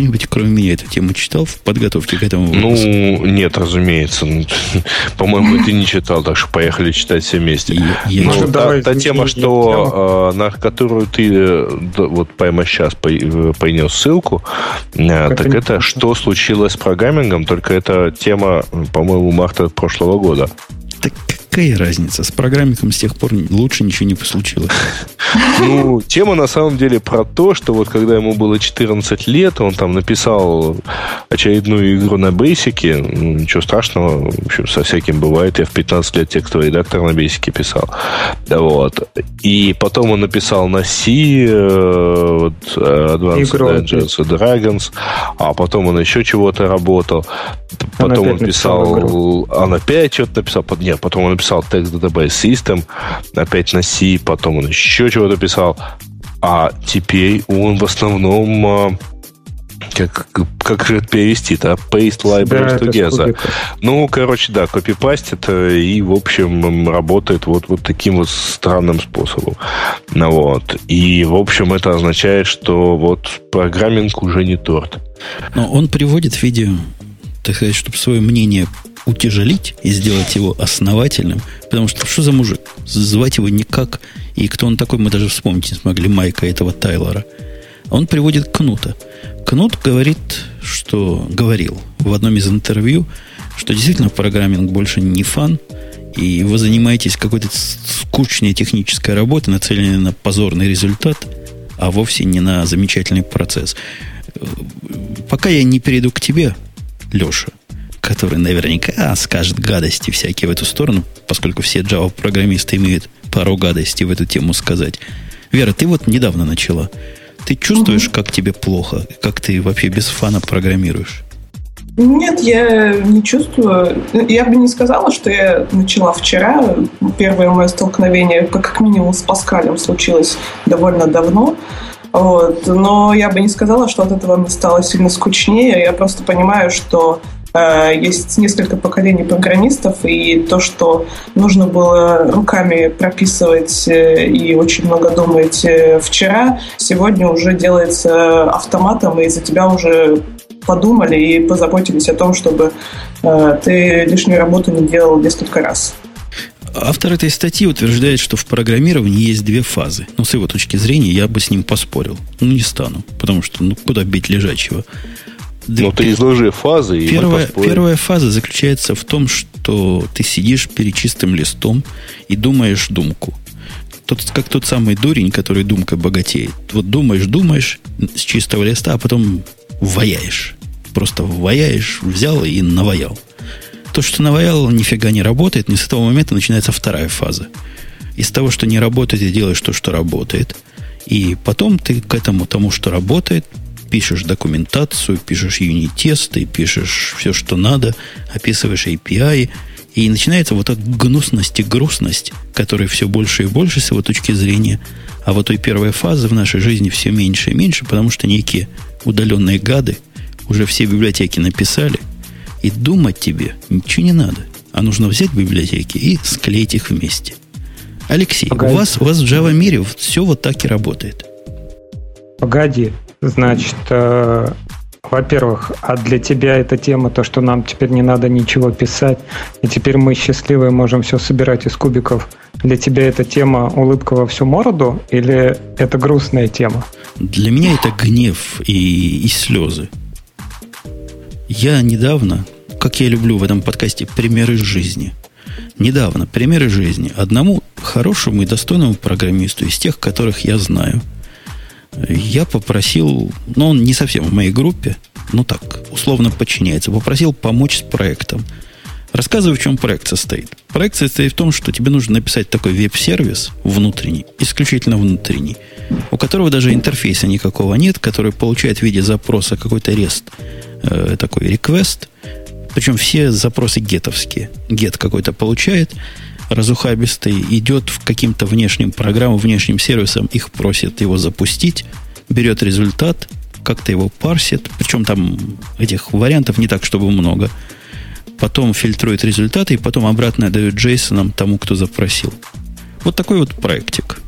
Кто-нибудь, кроме меня, эту тему читал в подготовке к этому выпуску? Ну, нет, разумеется. По-моему, ты не читал, так что поехали читать все вместе. Я, я ну, та, та тема, что, э, на которую ты э, вот прямо сейчас э, принес ссылку, как так это что случилось с программингом, только это тема, по-моему, марта прошлого года. Так какая разница? С программиком с тех пор лучше ничего не случилось. Ну, тема на самом деле про то, что вот когда ему было 14 лет, он там написал очередную игру на бейсике. Ничего страшного, в общем, со всяким бывает. Я в 15 лет текстовый редактор на бейсике писал. Да вот. И потом он написал на C э, вот, Advanced Игру Dungeons and Dragons, а потом он еще чего-то работал. Потом он, он писал... Он опять что-то написал. Нет, потом он написал Text Database System, опять на C, потом он еще чего-то писал. А теперь он в основном а, как, как же это перевести-то? Paste libraries да, together. Ну, короче, да, копипастит и, в общем, работает вот, вот таким вот странным способом. Ну, вот. И, в общем, это означает, что вот программинг уже не торт. Но он приводит в виде, так сказать, чтобы свое мнение утяжелить и сделать его основательным. Потому что что за мужик? Звать его никак. И кто он такой, мы даже вспомнить не смогли Майка этого Тайлора. Он приводит Кнута. Кнут говорит, что говорил в одном из интервью, что действительно программинг больше не фан, и вы занимаетесь какой-то скучной технической работой, нацеленной на позорный результат, а вовсе не на замечательный процесс. Пока я не перейду к тебе, Леша, который наверняка скажет гадости всякие в эту сторону, поскольку все Java-программисты имеют пару гадостей в эту тему сказать. Вера, ты вот недавно начала. Ты чувствуешь, угу. как тебе плохо? Как ты вообще без фана программируешь? Нет, я не чувствую. Я бы не сказала, что я начала вчера. Первое мое столкновение, как минимум, с Паскалем случилось довольно давно. Вот. Но я бы не сказала, что от этого мне стало сильно скучнее. Я просто понимаю, что Э, есть несколько поколений программистов, и то, что нужно было руками прописывать э, и очень много думать э, вчера, сегодня уже делается автоматом, и за тебя уже подумали и позаботились о том, чтобы ты лишнюю работу не делал несколько раз. Автор этой статьи утверждает, что в программировании есть две фазы. Но с его точки зрения я бы с ним поспорил. Ну, не стану, потому что ну, куда бить лежачего. Ну, ты изложи фазы. И первая, первая фаза заключается в том, что ты сидишь перед чистым листом и думаешь думку. Тот, как тот самый дурень, который думкой богатеет. Вот думаешь, думаешь с чистого листа, а потом ваяешь. Просто ваяешь, взял и наваял. То, что наваял, нифига не работает, не с этого момента начинается вторая фаза. Из того, что не работает, ты делаешь то, что работает. И потом ты к этому тому, что работает, пишешь документацию, пишешь юнит-тесты, пишешь все, что надо, описываешь API, и начинается вот эта гнусность и грустность, которая все больше и больше с его точки зрения. А вот той первой фазы в нашей жизни все меньше и меньше, потому что некие удаленные гады уже все библиотеки написали, и думать тебе ничего не надо. А нужно взять библиотеки и склеить их вместе. Алексей, у вас, у вас в Java мире все вот так и работает. Погоди, Значит, э, во-первых, а для тебя эта тема, то, что нам теперь не надо ничего писать, и теперь мы счастливые можем все собирать из кубиков. Для тебя эта тема улыбка во всю морду или это грустная тема? Для меня это гнев и, и слезы. Я недавно, как я люблю в этом подкасте, примеры жизни. Недавно примеры жизни одному хорошему и достойному программисту из тех, которых я знаю – я попросил, ну, он не совсем в моей группе, ну так, условно подчиняется, попросил помочь с проектом. Рассказываю, в чем проект состоит. Проект состоит в том, что тебе нужно написать такой веб-сервис внутренний, исключительно внутренний, у которого даже интерфейса никакого нет, который получает в виде запроса какой-то REST, э, такой request, причем все запросы гетовские. Get какой-то получает, разухабистый идет в каким-то внешним программам, внешним сервисом, их просит его запустить, берет результат, как-то его парсит, причем там этих вариантов не так, чтобы много. Потом фильтрует результаты и потом обратно дает Джейсонам тому, кто запросил. Вот такой вот проектик.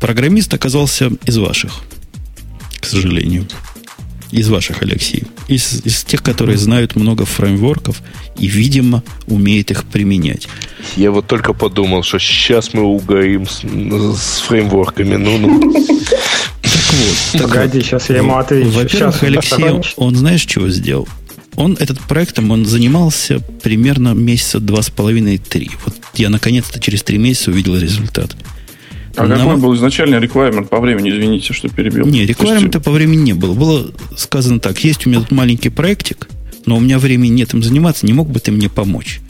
Программист оказался из ваших, к сожалению. Из ваших, Алексей. Из, из тех, которые знают много фреймворков и, видимо, умеет их применять. Я вот только подумал, что сейчас мы угорим с, с фреймворками. Ну, ну. Так вот. Погоди, сейчас я ему отвечу. Во-первых, Алексей, он знаешь, чего сделал? Он этот проектом он занимался примерно месяца два с половиной три. Вот я наконец-то через три месяца увидел результат. А На... какой был изначальный requirement по времени, извините, что перебил? Не, реквайрмента по времени не было. Было сказано так, есть у меня тут маленький проектик, но у меня времени нет им заниматься, не мог бы ты мне помочь?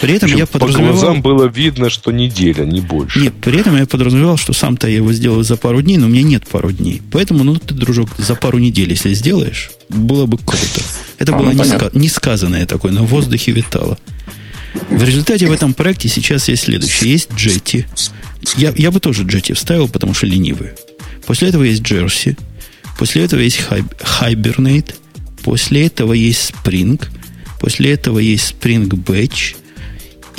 При этом я подразумевал... По глазам было видно, что неделя, не больше. Нет, при этом я подразумевал, что сам-то я его сделаю за пару дней, но у меня нет пару дней. Поэтому, ну, ты, дружок, за пару недель, если сделаешь, было бы круто. Это а, было ну, неска- несказанное такое, на воздухе витало. В результате в этом проекте сейчас есть следующее. Есть Jetty. Я, я бы тоже Jetty вставил, потому что ленивый. После этого есть Jersey. После этого есть Hibernate. После этого есть Spring. После этого есть Spring Batch.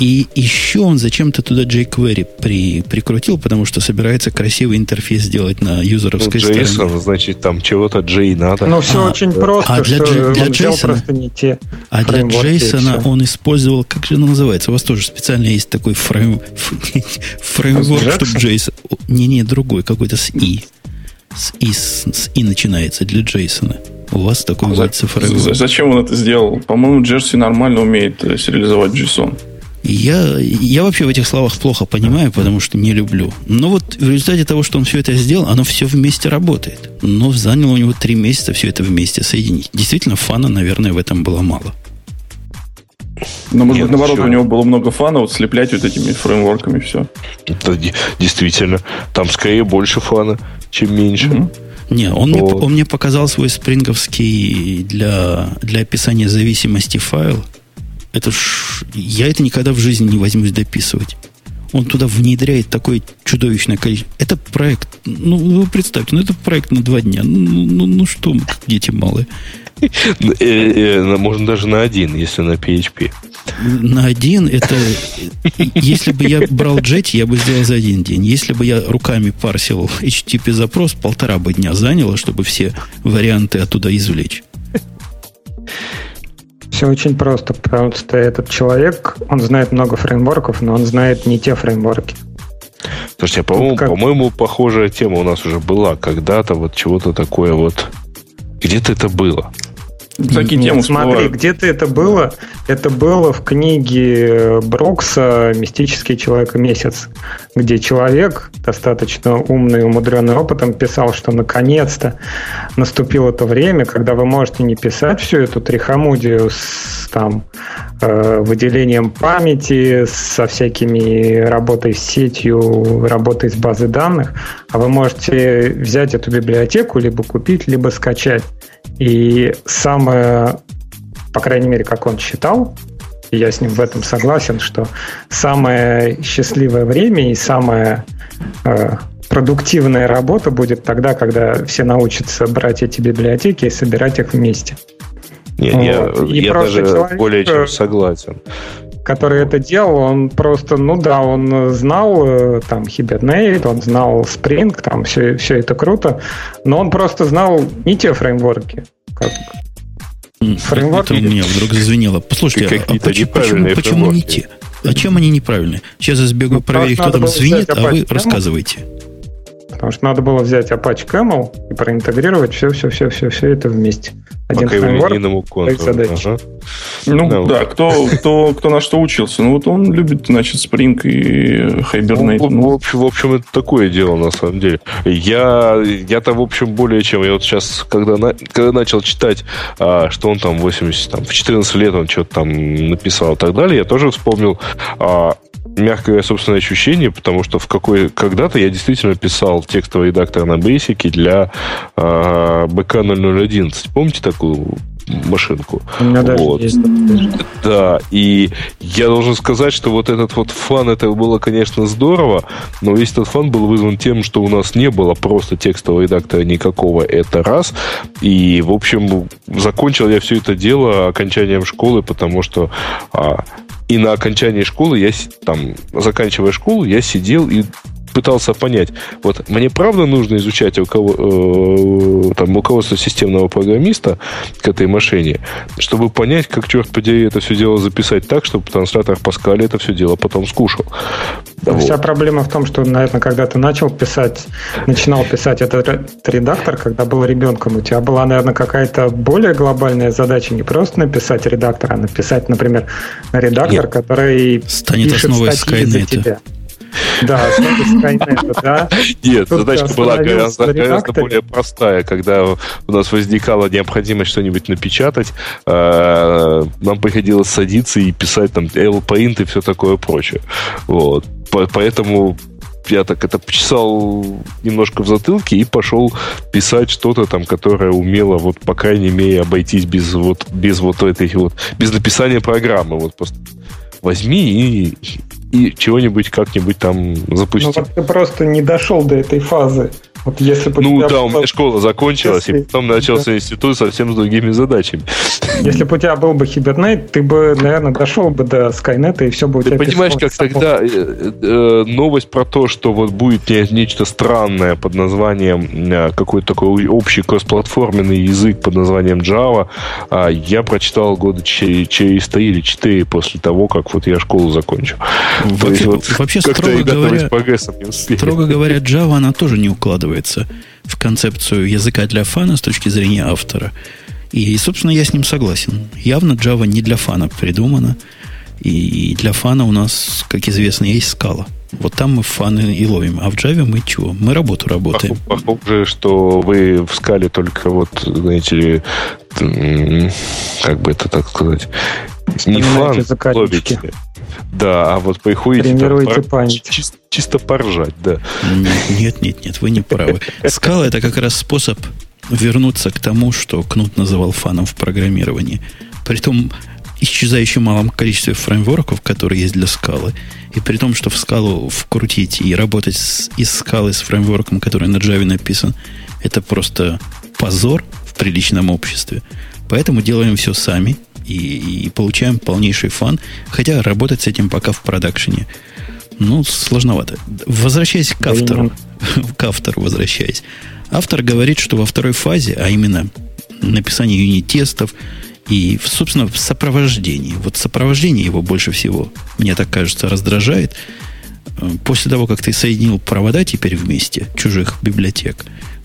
И еще он зачем-то туда jQuery при, прикрутил, потому что собирается красивый интерфейс сделать на юзеровской ну, JSON, стороне. значит, там чего-то J надо. Ну, все а, очень просто, а для, что для, просто не те А для JSON он использовал, как же оно называется? У вас тоже специально есть такой фрейм, фреймворк, чтобы JSON... Не-не, другой, какой-то с I. С I, с, с I начинается для JSON. У вас такой а называется фреймворк. Зачем он это сделал? По-моему, Джерси нормально умеет э, сериализовать JSON. Я, я вообще в этих словах плохо понимаю, потому что не люблю. Но вот в результате того, что он все это сделал, оно все вместе работает. Но заняло у него три месяца все это вместе соединить. Действительно, фана, наверное, в этом было мало. Но, может Нет, быть, наоборот, еще... у него было много фана вот слеплять вот этими фреймворками все. Это действительно. Там скорее больше фана, чем меньше. Mm-hmm. Не, он, вот. мне, он мне показал свой спринговский для, для описания зависимости файл. Это ж... Я это никогда в жизни не возьмусь дописывать. Он туда внедряет такое чудовищное количество. Это проект, ну, вы представьте, ну, это проект на два дня. Ну, ну, ну, ну что, дети малые. Э, э, можно даже на один, если на PHP. На один это... Если бы я брал Jetty, я бы сделал за один день. Если бы я руками парсил HTTP запрос, полтора бы дня заняло, чтобы все варианты оттуда извлечь. Все очень просто, потому что этот человек, он знает много фреймворков, но он знает не те фреймворки. Слушайте, а по-моему, как... по-моему, похожая тема у нас уже была когда-то, вот чего-то такое вот. Где-то это было. Такие Нет, темы смотри, где-то это было. Это было в книге Брокса «Мистический человек и месяц», где человек, достаточно умный, умудренный опытом, писал, что наконец-то наступило то время, когда вы можете не писать всю эту трихомудию с там, выделением памяти, со всякими работой с сетью, работой с базой данных, а вы можете взять эту библиотеку, либо купить, либо скачать. И самое, по крайней мере, как он считал, и я с ним в этом согласен, что самое счастливое время и самая э, продуктивная работа будет тогда, когда все научатся брать эти библиотеки и собирать их вместе. Нет, вот. я, и я даже человек, более чем согласен который это делал, он просто, ну да, он знал э, там Hibernate, он знал Spring, там все, все это круто, но он просто знал не те фреймворки. Как, фреймворки. Это меня вдруг зазвенело. Послушайте, а почему, почему, почему не те? А чем они неправильные? Сейчас я сбегаю ну, проверить, кто там звенит, а вы рассказывайте. Потому что надо было взять Apache Camel и проинтегрировать все-все-все-все это вместе. Один Пока фреймворк, ага. Ну да, да кто, кто, кто на что учился. Ну вот он любит, значит, Spring и Hibernate. Ну, ну. В, общем, в общем, это такое дело, на самом деле. Я, я-то, в общем, более чем... Я вот сейчас, когда, на, когда начал читать, а, что он там 80, там, в 14 лет он что-то там написал и так далее, я тоже вспомнил а, мягкое собственное ощущение, потому что в какой когда-то я действительно писал текстовый редактор на Basic для э, BK0011. Помните такую машинку. У меня даже вот. есть. Да, и я должен сказать, что вот этот вот фан, это было, конечно, здорово, но весь этот фан был вызван тем, что у нас не было просто текстового редактора никакого, это раз. И, в общем, закончил я все это дело окончанием школы, потому что а, и на окончании школы, я там, заканчивая школу, я сидел и пытался понять, вот мне правда нужно изучать у кого, э, там, руководство системного программиста к этой машине, чтобы понять, как, черт подери, это все дело записать так, чтобы транслятор Паскаля это все дело потом скушал. Вся вот. проблема в том, что, наверное, когда ты начал писать, начинал писать этот редактор, когда был ребенком, у тебя была, наверное, какая-то более глобальная задача не просто написать редактор, а написать, например, редактор, Нет. который станет пишет основой статьи за тебя. Да, Skynet, да. Нет, Тут задачка была гораздо, гораздо более простая, когда у нас возникала необходимость что-нибудь напечатать, э, нам приходилось садиться и писать там L-Paint и все такое прочее. Вот. Поэтому я так это почесал немножко в затылке и пошел писать что-то там, которое умело, вот, по крайней мере, обойтись без вот, без вот этой вот, без написания программы. Вот просто возьми и, и чего-нибудь как-нибудь там запусти. Ну, ты просто не дошел до этой фазы. Вот если бы ну да, у меня школа закончилась, если... и потом начался да. институт совсем с другими задачами. Если бы у тебя был бы Hibernate, ты бы, наверное, дошел бы до Skynet, и все бы у тебя Ты понимаешь, как тогда э, э, новость про то, что вот будет нечто странное под названием э, какой-то такой общий кроссплатформенный язык под названием Java, э, я прочитал года через, через 3 или 4 после того, как вот я школу закончил. Вообще, вот, вообще строго, говоря, строго говоря, Java, она тоже не укладывается вписывается в концепцию языка для фана с точки зрения автора. И, собственно, я с ним согласен. Явно Java не для фана придумана. И для фана у нас, как известно, есть скала. Вот там мы фаны и ловим. А в Java мы чего? Мы работу работаем. Похоже, что вы в скале только вот, знаете ли, как бы это так сказать, не фан ловите. Да, а вот приходите... Тренируйте там, память. Чисто, чисто поржать, да. Нет, нет, нет, вы не правы. Скала это как раз способ вернуться к тому, что Кнут называл фаном в программировании. При том исчезающе малом количестве фреймворков, которые есть для скалы. И при том, что в скалу вкрутить и работать с, из скалы с фреймворком, который на Java написан, это просто позор в приличном обществе. Поэтому делаем все сами – и, и получаем полнейший фан. Хотя работать с этим пока в продакшене, ну, сложновато. Возвращаясь к автору, к автору возвращаясь. Автор говорит, что во второй фазе, а именно написание юнит-тестов и, собственно, в сопровождении. Вот сопровождение его больше всего, мне так кажется, раздражает. После того, как ты соединил провода теперь вместе, чужих библиотек,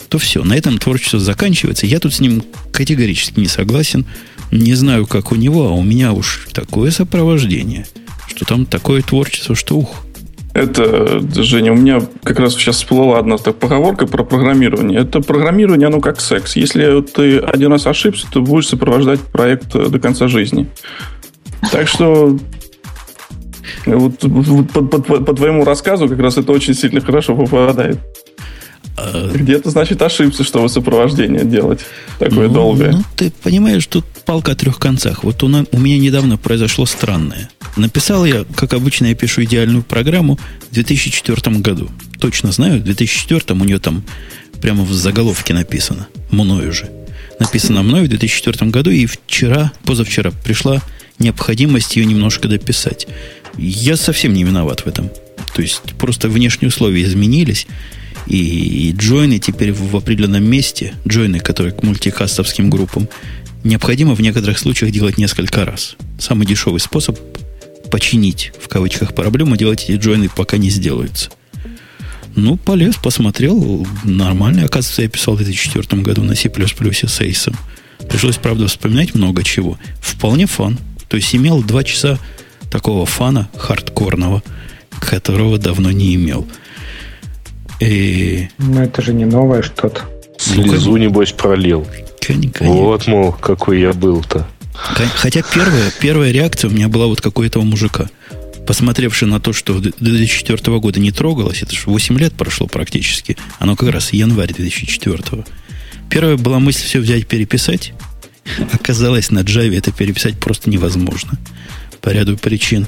то все, на этом творчество заканчивается. Я тут с ним категорически не согласен. Не знаю, как у него, а у меня уж такое сопровождение, что там такое творчество, что ух. Это, Женя, у меня как раз сейчас всплыла одна так поговорка про программирование. Это программирование, оно как секс. Если ты один раз ошибся, то будешь сопровождать проект до конца жизни. Так что вот, вот по, по, по твоему рассказу как раз это очень сильно хорошо попадает. А, Где-то, значит, ошибся, чтобы сопровождение делать такое ну, долгое. Ну, ты понимаешь, тут палка о трех концах. Вот у, у меня недавно произошло странное. Написал я, как обычно, я пишу идеальную программу в 2004 году. Точно знаю, в 2004 у нее там прямо в заголовке написано. Мною же. Написано мной в 2004 году, и вчера, позавчера пришла необходимость ее немножко дописать. Я совсем не виноват в этом. То есть просто внешние условия изменились, и, и джойны теперь в, в определенном месте, джойны, которые к мультикастовским группам, необходимо в некоторых случаях делать несколько раз. Самый дешевый способ починить, в кавычках, проблему, делать эти джойны, пока не сделаются. Ну, полез, посмотрел, нормально. Оказывается, я писал в 2004 году на C++ с Ace. Пришлось, правда, вспоминать много чего. Вполне фан. То есть имел два часа такого фана хардкорного, которого давно не имел. И... Ну, это же не новое что-то. Слезу, небось, пролил. Конечно. Вот, мол, какой я был-то. Хотя первая, первая реакция у меня была вот какой то мужика. Посмотревший на то, что до 2004 года не трогалось, это же 8 лет прошло практически. Оно как раз январь 2004. Первая была мысль все взять переписать. Оказалось, на Java это переписать просто невозможно. По ряду причин.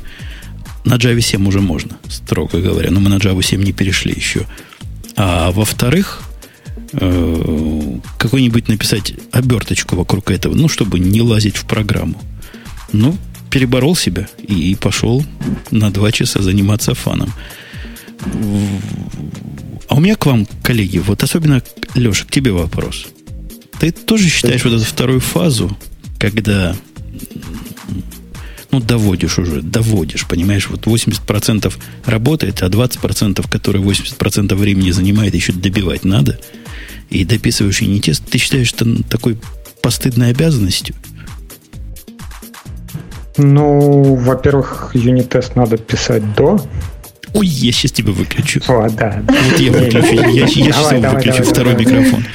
На Java 7 уже можно, строго говоря. Но мы на Java 7 не перешли еще. А во-вторых, э, какой-нибудь написать оберточку вокруг этого, ну, чтобы не лазить в программу. Ну, переборол себя и, пошел на два часа заниматься фаном. А у меня к вам, коллеги, вот особенно, Леша, к тебе вопрос. Ты тоже считаешь вот эту вторую фазу, когда ну, доводишь уже, доводишь, понимаешь, вот 80% работает, а 20%, которые 80% времени занимает, еще добивать надо, и дописываешь юнитест, ты считаешь это такой постыдной обязанностью? Ну, во-первых, юнит-тест надо писать до, Ой, я сейчас тебя выключу. О, да. Вот я выключу. Я, я сейчас давай, выключу давай, второй давай. микрофон.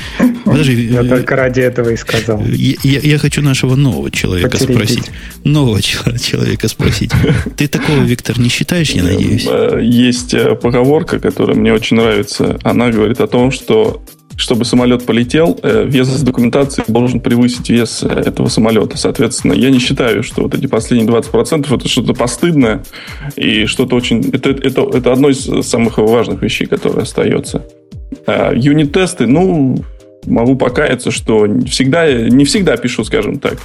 Подожди. Я э, только ради этого и сказал. Я, я, я хочу нашего нового человека Потеребить. спросить. Нового человека спросить. Ты такого, Виктор, не считаешь, я надеюсь? Э, есть э, поговорка, которая мне очень нравится. Она говорит о том, что чтобы самолет полетел, э, вес документации должен превысить вес э, этого самолета. Соответственно, я не считаю, что вот эти последние 20% это что-то постыдное и что-то очень... Это, это, это одно из самых важных вещей, которые остается. А юнит-тесты, ну, могу покаяться, что всегда, не всегда пишу, скажем так.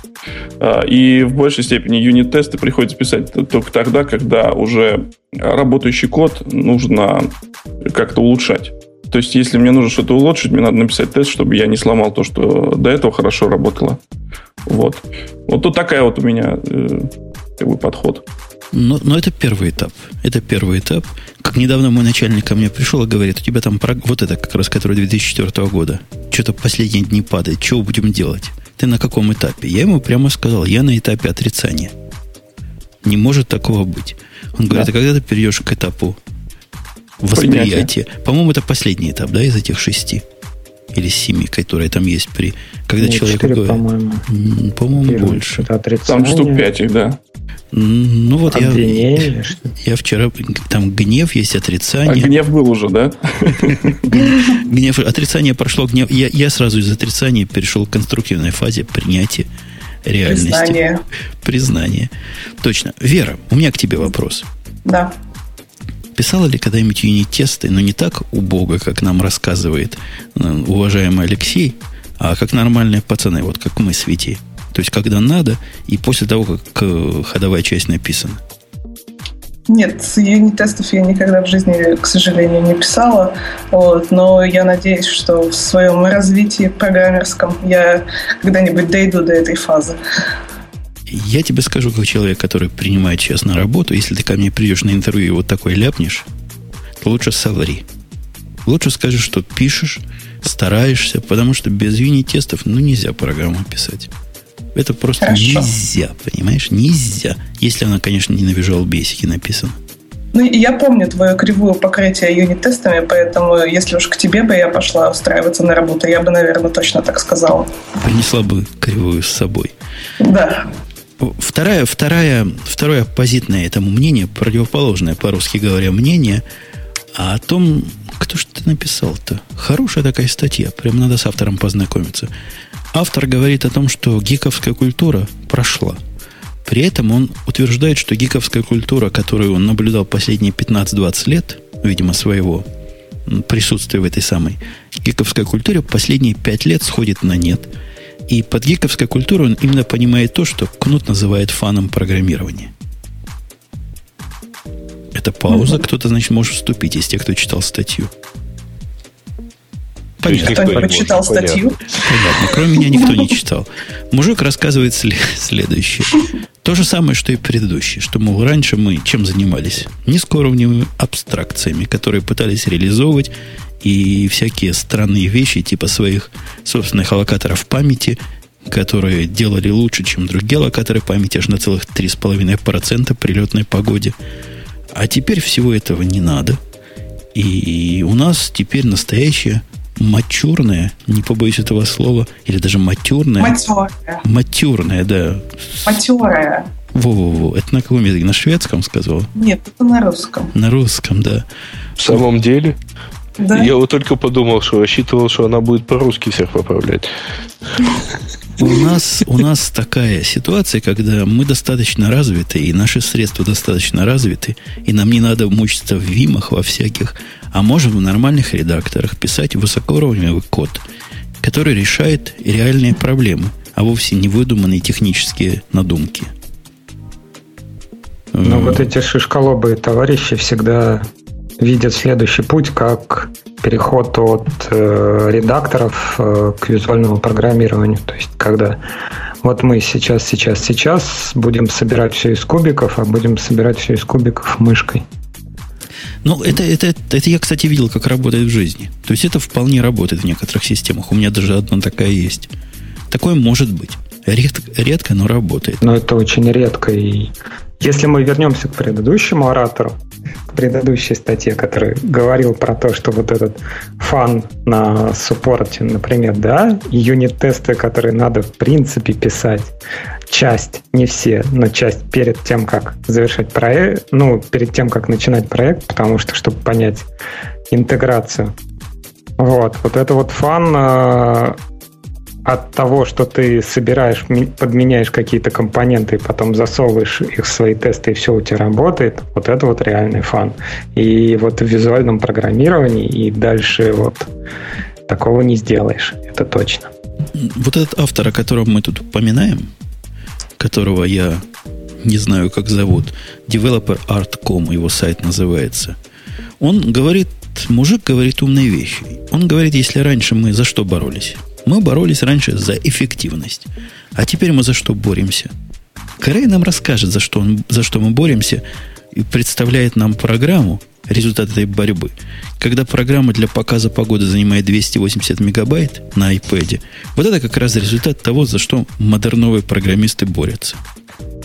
А, и в большей степени юнит-тесты приходится писать только тогда, когда уже работающий код нужно как-то улучшать. То есть, если мне нужно что-то улучшить, мне надо написать тест, чтобы я не сломал то, что до этого хорошо работало. Вот. Вот тут такая вот у меня э, как бы подход. Но, но это первый этап. Это первый этап. Как недавно мой начальник ко мне пришел и говорит, у тебя там про... вот это как раз, который 2004 года. Что-то последние дни падает. Что будем делать? Ты на каком этапе? Я ему прямо сказал, я на этапе отрицания. Не может такого быть. Он говорит, да. а когда ты перейдешь к этапу восприятие. По-моему, это последний этап, да, из этих шести или семи, которые там есть при... Когда Нет, человек 4, говорит... По-моему, по-моему больше. Это Там штук пять их, да. Ну вот я, я, я вчера там гнев есть отрицание. А гнев был уже, да? Гнев, отрицание прошло, гнев. Я, я сразу из отрицания перешел к конструктивной фазе принятия реальности. Признание. Признание. Точно. Вера, у меня к тебе вопрос. Да писала ли когда-нибудь юнит-тесты, но не так убого, как нам рассказывает э, уважаемый Алексей, а как нормальные пацаны, вот как мы с Витей. То есть, когда надо, и после того, как э, ходовая часть написана. Нет, юнит-тестов я никогда в жизни, к сожалению, не писала. Вот, но я надеюсь, что в своем развитии программерском я когда-нибудь дойду до этой фазы. Я тебе скажу, как человек, который принимает сейчас на работу, если ты ко мне придешь на интервью и вот такой ляпнешь, то лучше соври. Лучше скажи, что пишешь, стараешься, потому что без юнит-тестов ну, нельзя программу писать. Это просто Хорошо. нельзя, понимаешь? Нельзя. Если она, конечно, не на Visual Basic написана. Ну, я помню твою кривую покрытие юнит-тестами, поэтому если уж к тебе бы я пошла устраиваться на работу, я бы, наверное, точно так сказала. Принесла бы кривую с собой. Да. Вторая, вторая, второе оппозитное этому мнение, противоположное, по-русски говоря, мнение о том, кто же ты написал-то? Хорошая такая статья, прям надо с автором познакомиться. Автор говорит о том, что гиковская культура прошла. При этом он утверждает, что гиковская культура, которую он наблюдал последние 15-20 лет, видимо, своего присутствия в этой самой гиковской культуре, последние 5 лет сходит на нет – и под гиковской культурой он именно понимает то, что Кнут называет фаном программирования. Это пауза. Mm-hmm. Кто-то, значит, может вступить из тех, кто читал статью. Понятно. Кто-нибудь прочитал статью? Понятно. Кроме меня никто не читал. Мужик рассказывает следующее. То же самое, что и предыдущее. Что, мол, раньше мы чем занимались? Низкоуровневыми абстракциями, которые пытались реализовывать и всякие странные вещи, типа своих собственных аллокаторов памяти, которые делали лучше, чем другие локаторы памяти, аж на целых 3,5% при летной погоде. А теперь всего этого не надо. И у нас теперь настоящая матюрная, не побоюсь этого слова, или даже матюрная. Матюрная. Матюрная, да. Матюрная. Во-во-во. Это на каком языке? На шведском сказал? Нет, это на русском. На русском, да. В самом деле? Да. Я вот только подумал, что рассчитывал, что она будет по-русски всех поправлять. У нас, у нас такая ситуация, когда мы достаточно развиты, и наши средства достаточно развиты, и нам не надо мучиться в вимах во всяких, а можем в нормальных редакторах писать высокоуровневый код, который решает реальные проблемы, а вовсе не выдуманные технические надумки. Но вот эти шишколобые товарищи всегда видят следующий путь как переход от э, редакторов э, к визуальному программированию. То есть, когда вот мы сейчас, сейчас, сейчас будем собирать все из кубиков, а будем собирать все из кубиков мышкой. Ну, это, это, это я, кстати, видел, как работает в жизни. То есть это вполне работает в некоторых системах. У меня даже одна такая есть. Такое может быть. Редко, редко но работает. Но это очень редко. И если мы вернемся к предыдущему оратору, к предыдущей статье, который говорил про то, что вот этот фан на суппорте, например, да, юнит-тесты, которые надо в принципе писать, часть, не все, но часть перед тем, как завершать проект, ну, перед тем, как начинать проект, потому что, чтобы понять интеграцию. Вот, вот это вот фан э, от того, что ты собираешь, подменяешь какие-то компоненты потом засовываешь их в свои тесты, и все у тебя работает, вот это вот реальный фан. И вот в визуальном программировании и дальше вот такого не сделаешь, это точно. Вот этот автор, о котором мы тут упоминаем, которого я не знаю, как зовут, Developer Art.com, его сайт называется, он говорит, мужик говорит умные вещи. Он говорит, если раньше мы за что боролись? Мы боролись раньше за эффективность. А теперь мы за что боремся? Корей нам расскажет, за что, он, за что мы боремся, и представляет нам программу, результат этой борьбы. Когда программа для показа погоды занимает 280 мегабайт на iPad, вот это как раз результат того, за что модерновые программисты борются.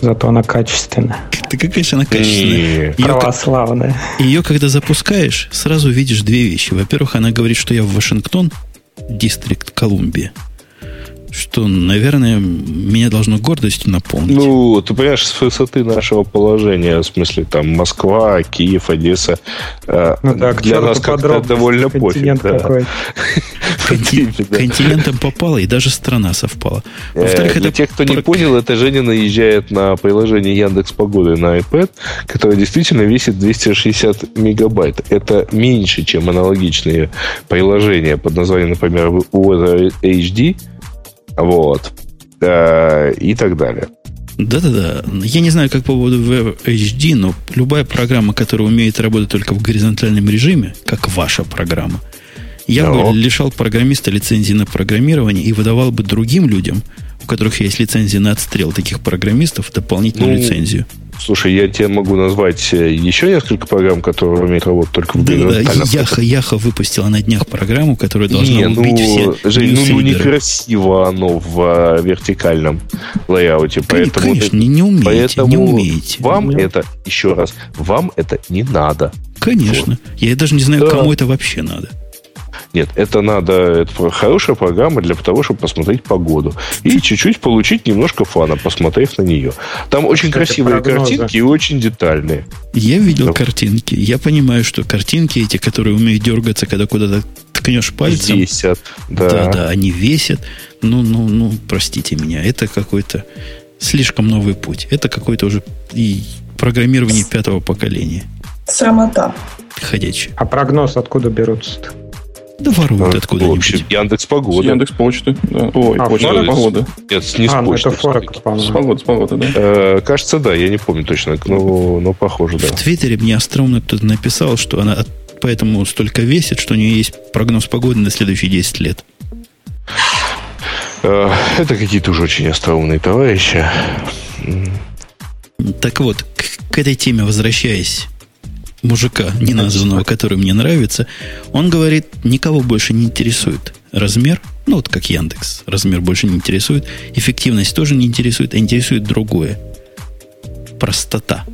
Зато она качественная. Ты какая же она качественная. Ее, Православная. Ее, когда запускаешь, сразу видишь две вещи. Во-первых, она говорит, что я в Вашингтон Дистрикт Колумбия. Что, наверное, меня должно гордостью наполнить. Ну, ты понимаешь, с высоты нашего положения, в смысле, там, Москва, Киев, Одесса, э, ну, да, для нас как-то довольно пофиг. Да. Континентом попало, и даже страна совпала. Э, Во-вторых, Для это тех, кто не понял, это Женя наезжает на приложение Яндекс Погоды на iPad, которое действительно весит 260 мегабайт. Это меньше, чем аналогичные приложения под названием, например, Weather HD, вот. Э, и так далее. Да-да-да. Я не знаю, как по поводу HD, но любая программа, которая умеет работать только в горизонтальном режиме, как ваша программа, я но. бы лишал программиста лицензии на программирование и выдавал бы другим людям, у которых есть лицензия на отстрел таких программистов, дополнительную ну, лицензию. Слушай, я тебе могу назвать э, еще несколько программ, которые умеют работать только в Да, да, Яха, Яха выпустила на днях программу, которая должна не, убить ну, все Жень, ну, ну некрасиво оно в а, вертикальном лайауте. Поэтому Конечно, не, не умеете, поэтому не умеете. Вам не. это, еще раз, вам это не надо. Конечно. Вот. Я даже не знаю, да. кому это вообще надо. Нет, это надо, это хорошая программа для того, чтобы посмотреть погоду. И чуть-чуть получить немножко фана, посмотрев на нее. Там очень Кстати, красивые прогнозы. картинки и очень детальные. Я видел да. картинки. Я понимаю, что картинки эти, которые умеют дергаться, когда куда-то ткнешь пальцем. Весят, да. Да, да, они весят. Ну, ну, ну, простите меня, это какой-то слишком новый путь. Это какой-то уже и программирование пятого поколения. Срамота. Ходячий. А прогноз откуда берутся-то? Да воруют откуда-нибудь. Яндекс Погода. Яндекс Почты. Да. Ой, а, почта, ну, погода. Нет, не с а, ну, почты. это по-моему. С погоды, с погоды, да. Э, кажется, да, я не помню точно, но, но похоже, да. В Твиттере мне остроумно кто-то написал, что она поэтому столько весит, что у нее есть прогноз погоды на следующие 10 лет. Э, это какие-то уже очень остроумные товарищи. Так вот, к, к этой теме возвращаясь, мужика, не названного, который мне нравится, он говорит, никого больше не интересует размер, ну вот как Яндекс, размер больше не интересует, эффективность тоже не интересует, а интересует другое. Простота,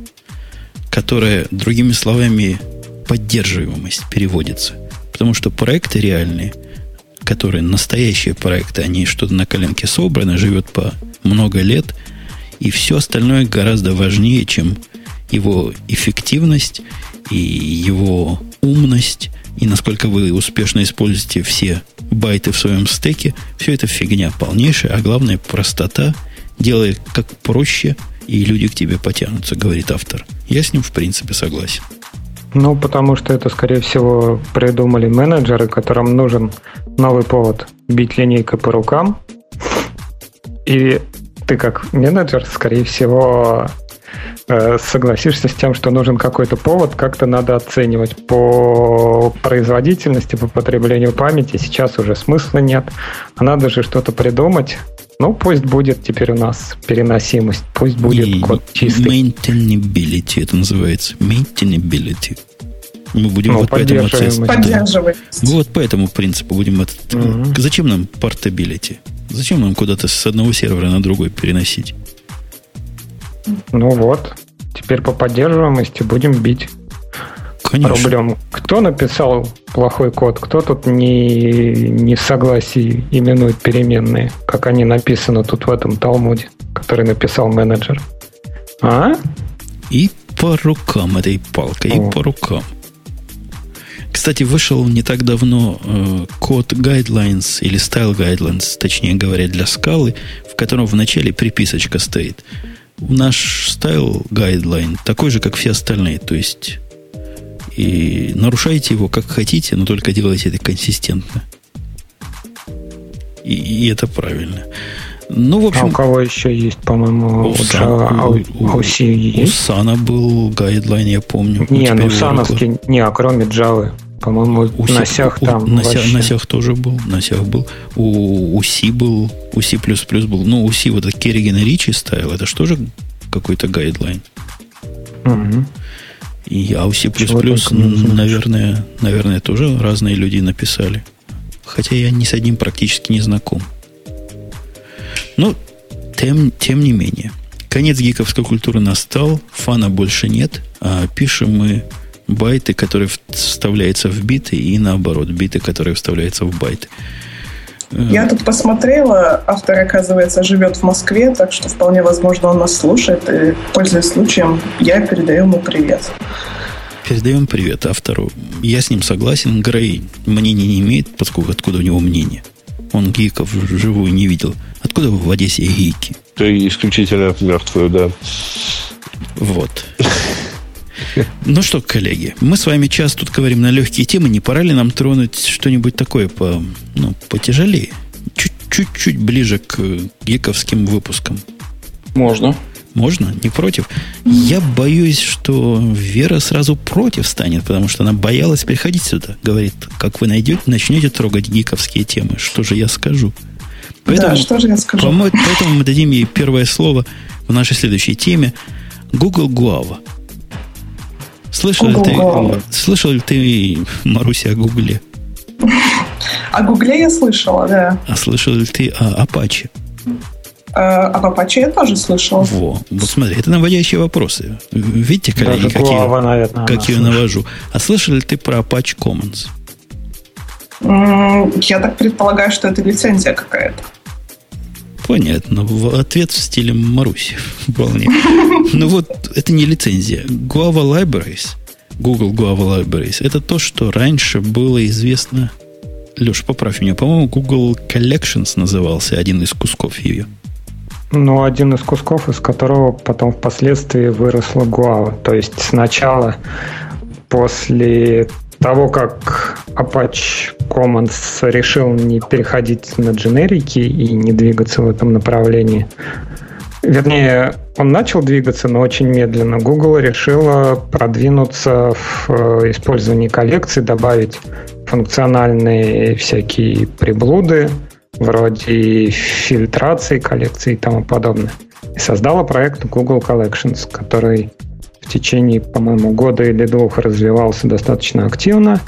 которая, другими словами, поддерживаемость переводится. Потому что проекты реальные, которые настоящие проекты, они что-то на коленке собраны, живет по много лет, и все остальное гораздо важнее, чем его эффективность и его умность, и насколько вы успешно используете все байты в своем стеке, все это фигня полнейшая, а главное простота, делает как проще, и люди к тебе потянутся, говорит автор. Я с ним в принципе согласен. Ну, потому что это, скорее всего, придумали менеджеры, которым нужен новый повод бить линейкой по рукам. И ты как менеджер, скорее всего, согласишься с тем, что нужен какой-то повод, как-то надо оценивать по производительности, по потреблению памяти. Сейчас уже смысла нет. А надо же что-то придумать. Ну, пусть будет теперь у нас переносимость, пусть будет И код чистый. Maintainability это называется. Maintainability. Мы будем Ну, вот по этому Поддерживать. Вот по этому принципу будем этот... Мгм. Зачем нам портабилити? Зачем нам куда-то с одного сервера на другой переносить? Ну вот, теперь по поддерживаемости будем бить Конечно. рублем. Кто написал плохой код? Кто тут не, не в согласии именует переменные, как они написаны тут в этом Талмуде, который написал менеджер? А? И по рукам этой палкой, и О. по рукам. Кстати, вышел не так давно э, код Guidelines или Style Guidelines, точнее говоря, для скалы, в котором в начале приписочка стоит. Наш Style Guideline такой же, как все остальные, то есть и нарушайте его как хотите, но только делайте это консистентно. И, и это правильно. Ну, в А у общем, кого еще есть, по-моему, у Sun- Java, а у- у- а у у? Sun а был guideline, я помню. Не, ну у Oracle. сановский, не, а кроме Java. По-моему, У на сях у- там на, вообще. на сях тоже был. На сях был. У, у C был. У C++ был. Ну, у C вот этот Керниган и Ричи ставил. Это что же какой-то guideline? Мгм. И, а у C++, наверное, наверное, тоже разные люди написали. Хотя я ни с одним практически не знаком. Ну, тем, тем не менее. Конец гиковской культуры настал, фана больше нет, а пишем мы байты, которые вставляются в биты, и наоборот, биты, которые вставляются в байты. Э, Я тут посмотрела, автор, оказывается, живет в Москве, так что вполне возможно он нас слушает. И, пользуясь случаем, я передаю ему привет. Передаем привет автору. Я с ним согласен. Грей мнения не имеет, поскольку откуда у него мнение? Он гиков вживую не видел. Откуда в Одессе гики? Ты исключительно мертвую, да. Вот. Ну что, коллеги, мы с вами час тут говорим на легкие темы. Не пора ли нам тронуть что-нибудь такое по, ну, потяжелее? Чуть- Чуть-чуть ближе к гиковским выпускам. Можно. Можно? Не против? Я боюсь, что Вера сразу против станет, потому что она боялась приходить сюда. Говорит, как вы найдете, начнете трогать гиковские темы, что же я скажу? да, что же я скажу? По-моему, поэтому мы дадим ей первое слово в нашей следующей теме. Google Guava. Слышал ли, ты, слышал ли ты, Маруся, о Гугле? О Гугле я слышала, да. А слышал ли ты о Apache? А об Apache я тоже слышала. Во, вот смотри, это наводящие вопросы. Видите, коллеги, Даже какие, Guava, наверное, как я навожу. А слышал ли ты про Apache Commons? Я так предполагаю, что это лицензия какая-то. Понятно. Ответ в стиле Маруси. Вполне. Ну вот, это не лицензия. Guava Libraries, Google Guava Libraries, это то, что раньше было известно... Леш, поправь меня. По-моему, Google Collections назывался один из кусков ее. Ну, один из кусков, из которого потом впоследствии выросла Guava. То есть сначала, после того, как Apache Commons решил не переходить на дженерики и не двигаться в этом направлении, вернее, он начал двигаться, но очень медленно. Google решила продвинуться в э, использовании коллекций, добавить функциональные всякие приблуды, вроде фильтрации коллекций и тому подобное. И создала проект Google Collections, который в течение, по-моему, года или двух развивался достаточно активно.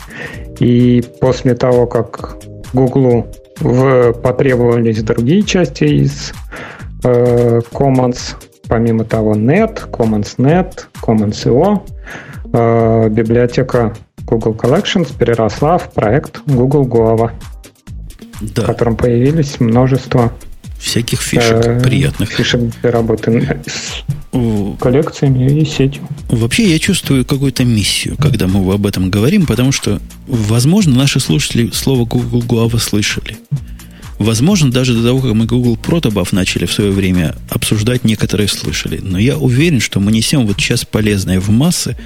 И после того, как Google в, потребовались другие части из э, Commons, помимо того Net, Commons Net, Commons IO, э, библиотека Google Collections переросла в проект Google Guava, в Да, котором появились множество всяких фишек э, приятных. фишек для работы с коллекциями и сетью. Вообще я чувствую какую-то миссию, когда мы об этом говорим, потому что, возможно, наши слушатели слово Google Guava слышали. Возможно, даже до того, как мы Google Protobuf начали в свое время обсуждать, некоторые слышали. Но я уверен, что мы несем вот сейчас полезное в массы,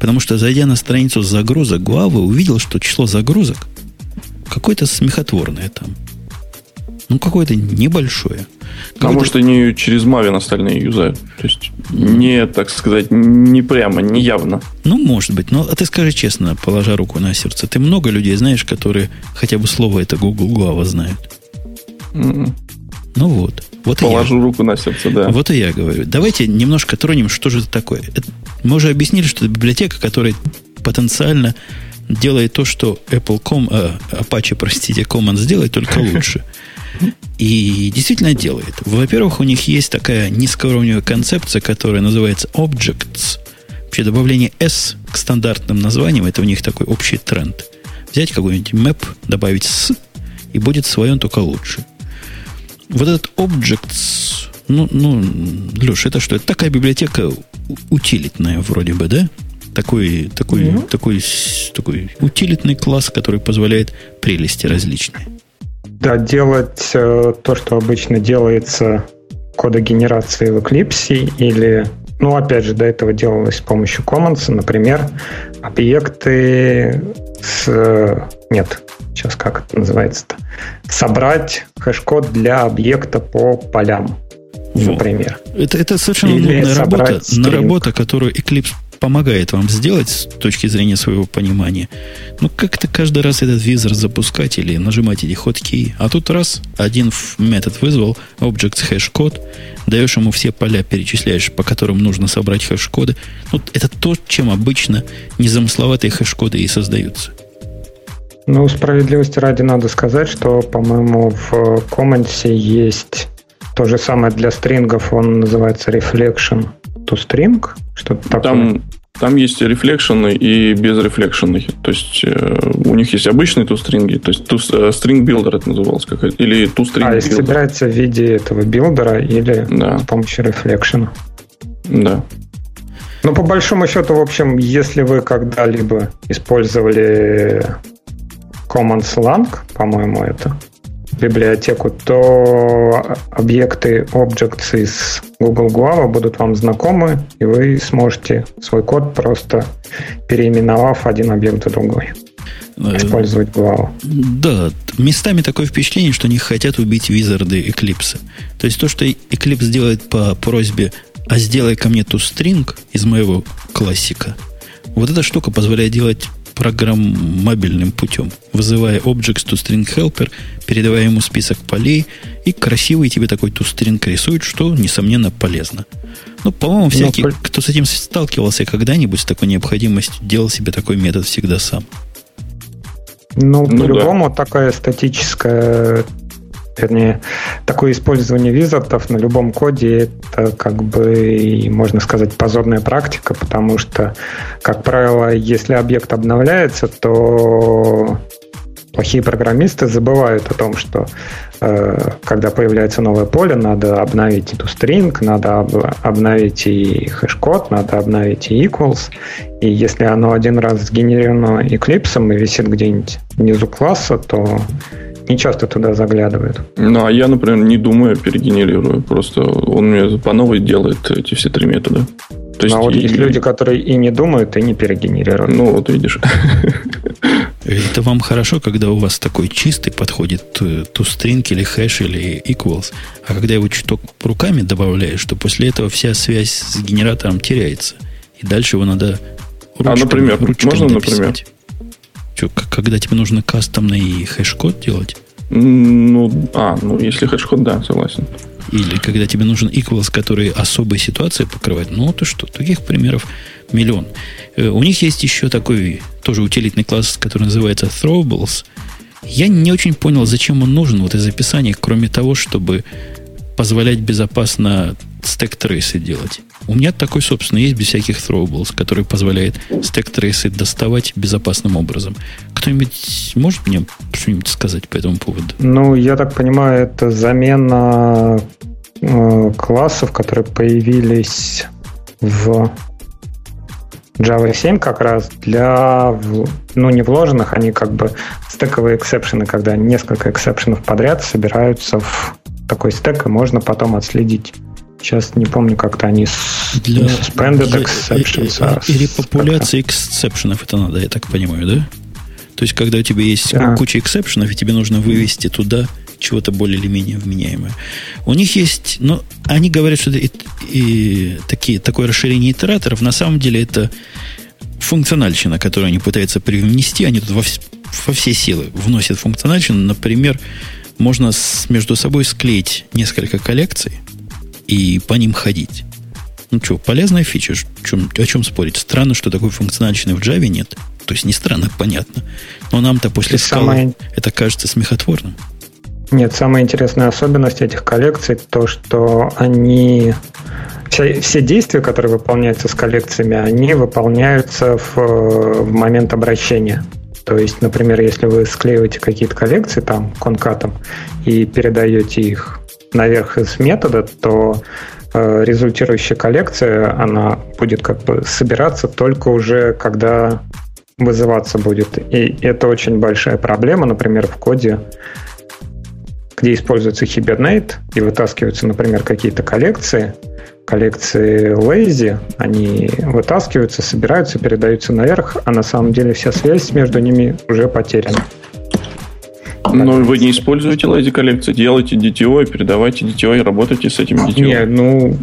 потому что, зайдя на страницу загрузок Guava, увидел, что число загрузок какое-то смехотворное там. Ну, какое-то небольшое. А может, они через Maven остальные юзают? То есть, не, так сказать, не прямо, не явно. Ну, может быть. Но а ты скажи честно, положа руку на сердце, ты много людей знаешь, которые хотя бы слово это Google Guava знают? Mm-mm. Ну вот. Вот Положу руку на сердце, да. Вот и я говорю. Давайте немножко тронем, что же это такое. Это, мы уже объяснили, что это библиотека, которая потенциально делает то, что Apple Com, э, Apache, простите, Commons делает, только лучше. И действительно делает. Во-первых, у них есть такая низкоуровневая концепция, которая называется Objects. Вообще добавление S к стандартным названиям, это у них такой общий тренд. Взять какой-нибудь map, добавить S, и будет свой он только лучше. Вот этот Objects, ну, ну, Леш, это что? Это такая библиотека утилитная вроде бы, да? Такой, такой, mm-hmm. такой, такой утилитный класс, который позволяет прелести различные. Да, делать э, то, что обычно делается кодогенерации в Eclipse или, ну, опять же, до этого делалось с помощью Commons, например, объекты с... Нет, сейчас как это называется-то? Собрать hash code для объекта по полям, например. Это, это совершенно Или нудная работа, на работа, которую Eclipse помогает вам сделать с точки зрения своего понимания. Ну, как-то каждый раз этот визор запускать или нажимать эти ходки. А тут раз, один метод вызвал, objects hash code, даешь ему все поля, перечисляешь, по которым нужно собрать hash code ы. Ну, это то, чем обычно незамысловатые hash code ы и создаются. Ну, справедливости ради надо сказать, что, по-моему, в Commons есть то же самое для string ов, он называется Reflection to String, что-то такое. Там, там есть reflection ы и без reflection ные. То есть э, у них есть обычные toString и, то есть to, э, string builder это называлось, как, или toString А, если собирается в виде этого builder а или да. с помощью reflection а. Да. Ну, по большому счету, в общем, если вы когда-либо использовали Commons Lang, по-моему, это библиотеку, то объекты Objects из Google Guava будут вам знакомы, и вы сможете свой код просто переименовав один объект в другой. Э, использовать Guava. Да, местами такое впечатление, что они хотят убить визарды Eclipse. То есть то, что Eclipse делает по просьбе «а сделай ко мне ту стринг из моего классика», вот эта штука позволяет делать программабельным путем, вызывая Objects to String Helper, передавая ему список полей, и красивый тебе такой toString рисует, что, несомненно, полезно. Ну, по-моему, всякий, Но... кто с этим сталкивался когда-нибудь, с такой необходимостью, делал себе такой метод всегда сам. Ну, ну по-любому да. такая статическая вернее, такое использование визардов на любом коде это как бы, можно сказать, позорная практика, потому что, как правило, если объект обновляется, то плохие программисты забывают о том, что э, когда появляется новое поле, надо обновить эту string, надо об, обновить и хэш-код, надо обновить и equals. И если оно один раз сгенерировано Eclipse и висит где-нибудь внизу класса, то не часто туда заглядывают. Ну, а я, например, не думаю, перегенерирую. Просто он мне по новой делает эти все три метода. То есть, ну, а вот и... есть люди, которые и не думают, и не перегенерируют. Ну, вот видишь. Это вам хорошо, когда у вас такой чистый подходит toString или hash или equals, а когда его чуток руками добавляешь, то после этого вся связь с генератором теряется. И дальше его надо ручками, а, например, можно, дописать. например? Что, когда тебе нужно custom ный hash code делать? Ну, а, ну, если hash code, да, согласен. Или когда тебе нужен equals, который особые ситуации покрывает. Ну, то что, таких примеров миллион. Э, у них есть еще такой тоже утилитный класс, который называется throwables. Я не очень понял, зачем он нужен вот из описания, кроме того, чтобы позволять безопасно stack trace ы делать. У меня такой, собственно, есть без всяких throwables, который позволяет stack trace ы доставать безопасным образом. Кто-нибудь может мне что-нибудь сказать по этому поводу? Ну, я так понимаю, это замена э, классов, которые появились в Java 7 как раз для, ну, не вложенных, они как бы стековые эксепшены, когда несколько эксепшенов подряд собираются в такой стек, и можно потом отследить Сейчас не помню, как-то они для, suspended для exceptions. А и, и, и репопуляции эксепшенов это надо, я так понимаю, да? То есть, когда у тебя есть да. куча эксепшенов, и тебе нужно вывести туда чего-то более или менее вменяемое. У них есть, ну, они говорят, что это и, и такие, такое расширение итераторов, на самом деле это функциональщина, которую они пытаются привнести, они тут во, во все силы вносят функциональщину. Например, можно с, между собой склеить несколько коллекций и по ним ходить. Ну что, полезная фича, чем, о чем спорить? Странно, что такой функциональщины в Java нет. То есть не странно, понятно. Но нам-то после скалы самое... это кажется смехотворным. Нет, самая интересная особенность этих коллекций то, что они все, все действия, которые выполняются с коллекциями, они выполняются в, в момент обращения. То есть, например, если вы склеиваете какие-то коллекции там конкатом и передаете их наверх из метода, то э, результирующая коллекция, она будет как бы собираться только уже, когда вызываться будет. И это очень большая проблема, например, в коде, где используется Hibernate и вытаскиваются, например, какие-то коллекции, коллекции lazy, они вытаскиваются, собираются, передаются наверх, а на самом деле вся связь между ними уже потеряна. Но вы не используете lazy коллекции, делайте DTO и передавайте DTO и работайте с этим DTO. Не, ну,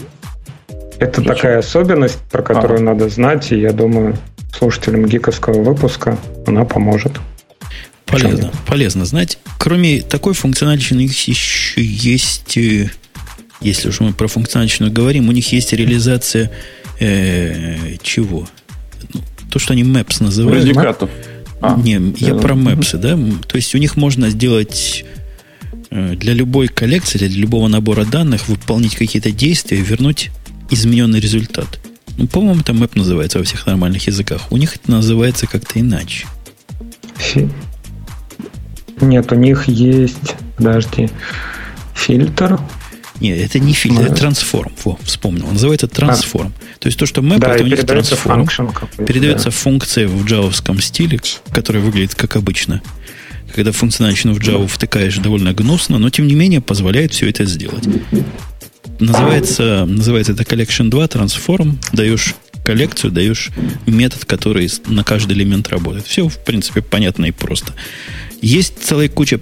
это Зачем? такая особенность, про которую а. надо знать, и я думаю, слушателям гиковского выпуска она поможет. Полезно, полезно знать. Кроме такой функциональности, у них еще есть, э, если уж мы про функциональщину говорим, у них есть реализация э, чего? Ну, то, что они Maps называют. Предикатов. А, Не, я про Maps, да? То есть у них можно сделать э, для любой коллекции, для любого набора данных выполнить какие-то действия и вернуть измененный результат. Ну, по-моему, это Map называется во всех нормальных языках. У них это называется как-то иначе. Нет, у них есть, подожди, фильтр. Нет, это не фильтр, это трансформ. Во, вспомнил. Он называется трансформ. А. То есть то, что map, да, это у них трансформ. Передается да. функция в джавовском стиле, которая выглядит как обычно. Когда функциональщину в Java втыкаешь довольно гнусно, но тем не менее позволяет все это сделать. Называется, называется это Collection 2, Transform. Даешь коллекцию, даешь метод, который на каждый элемент работает. Все, в принципе, понятно и просто. Есть целая куча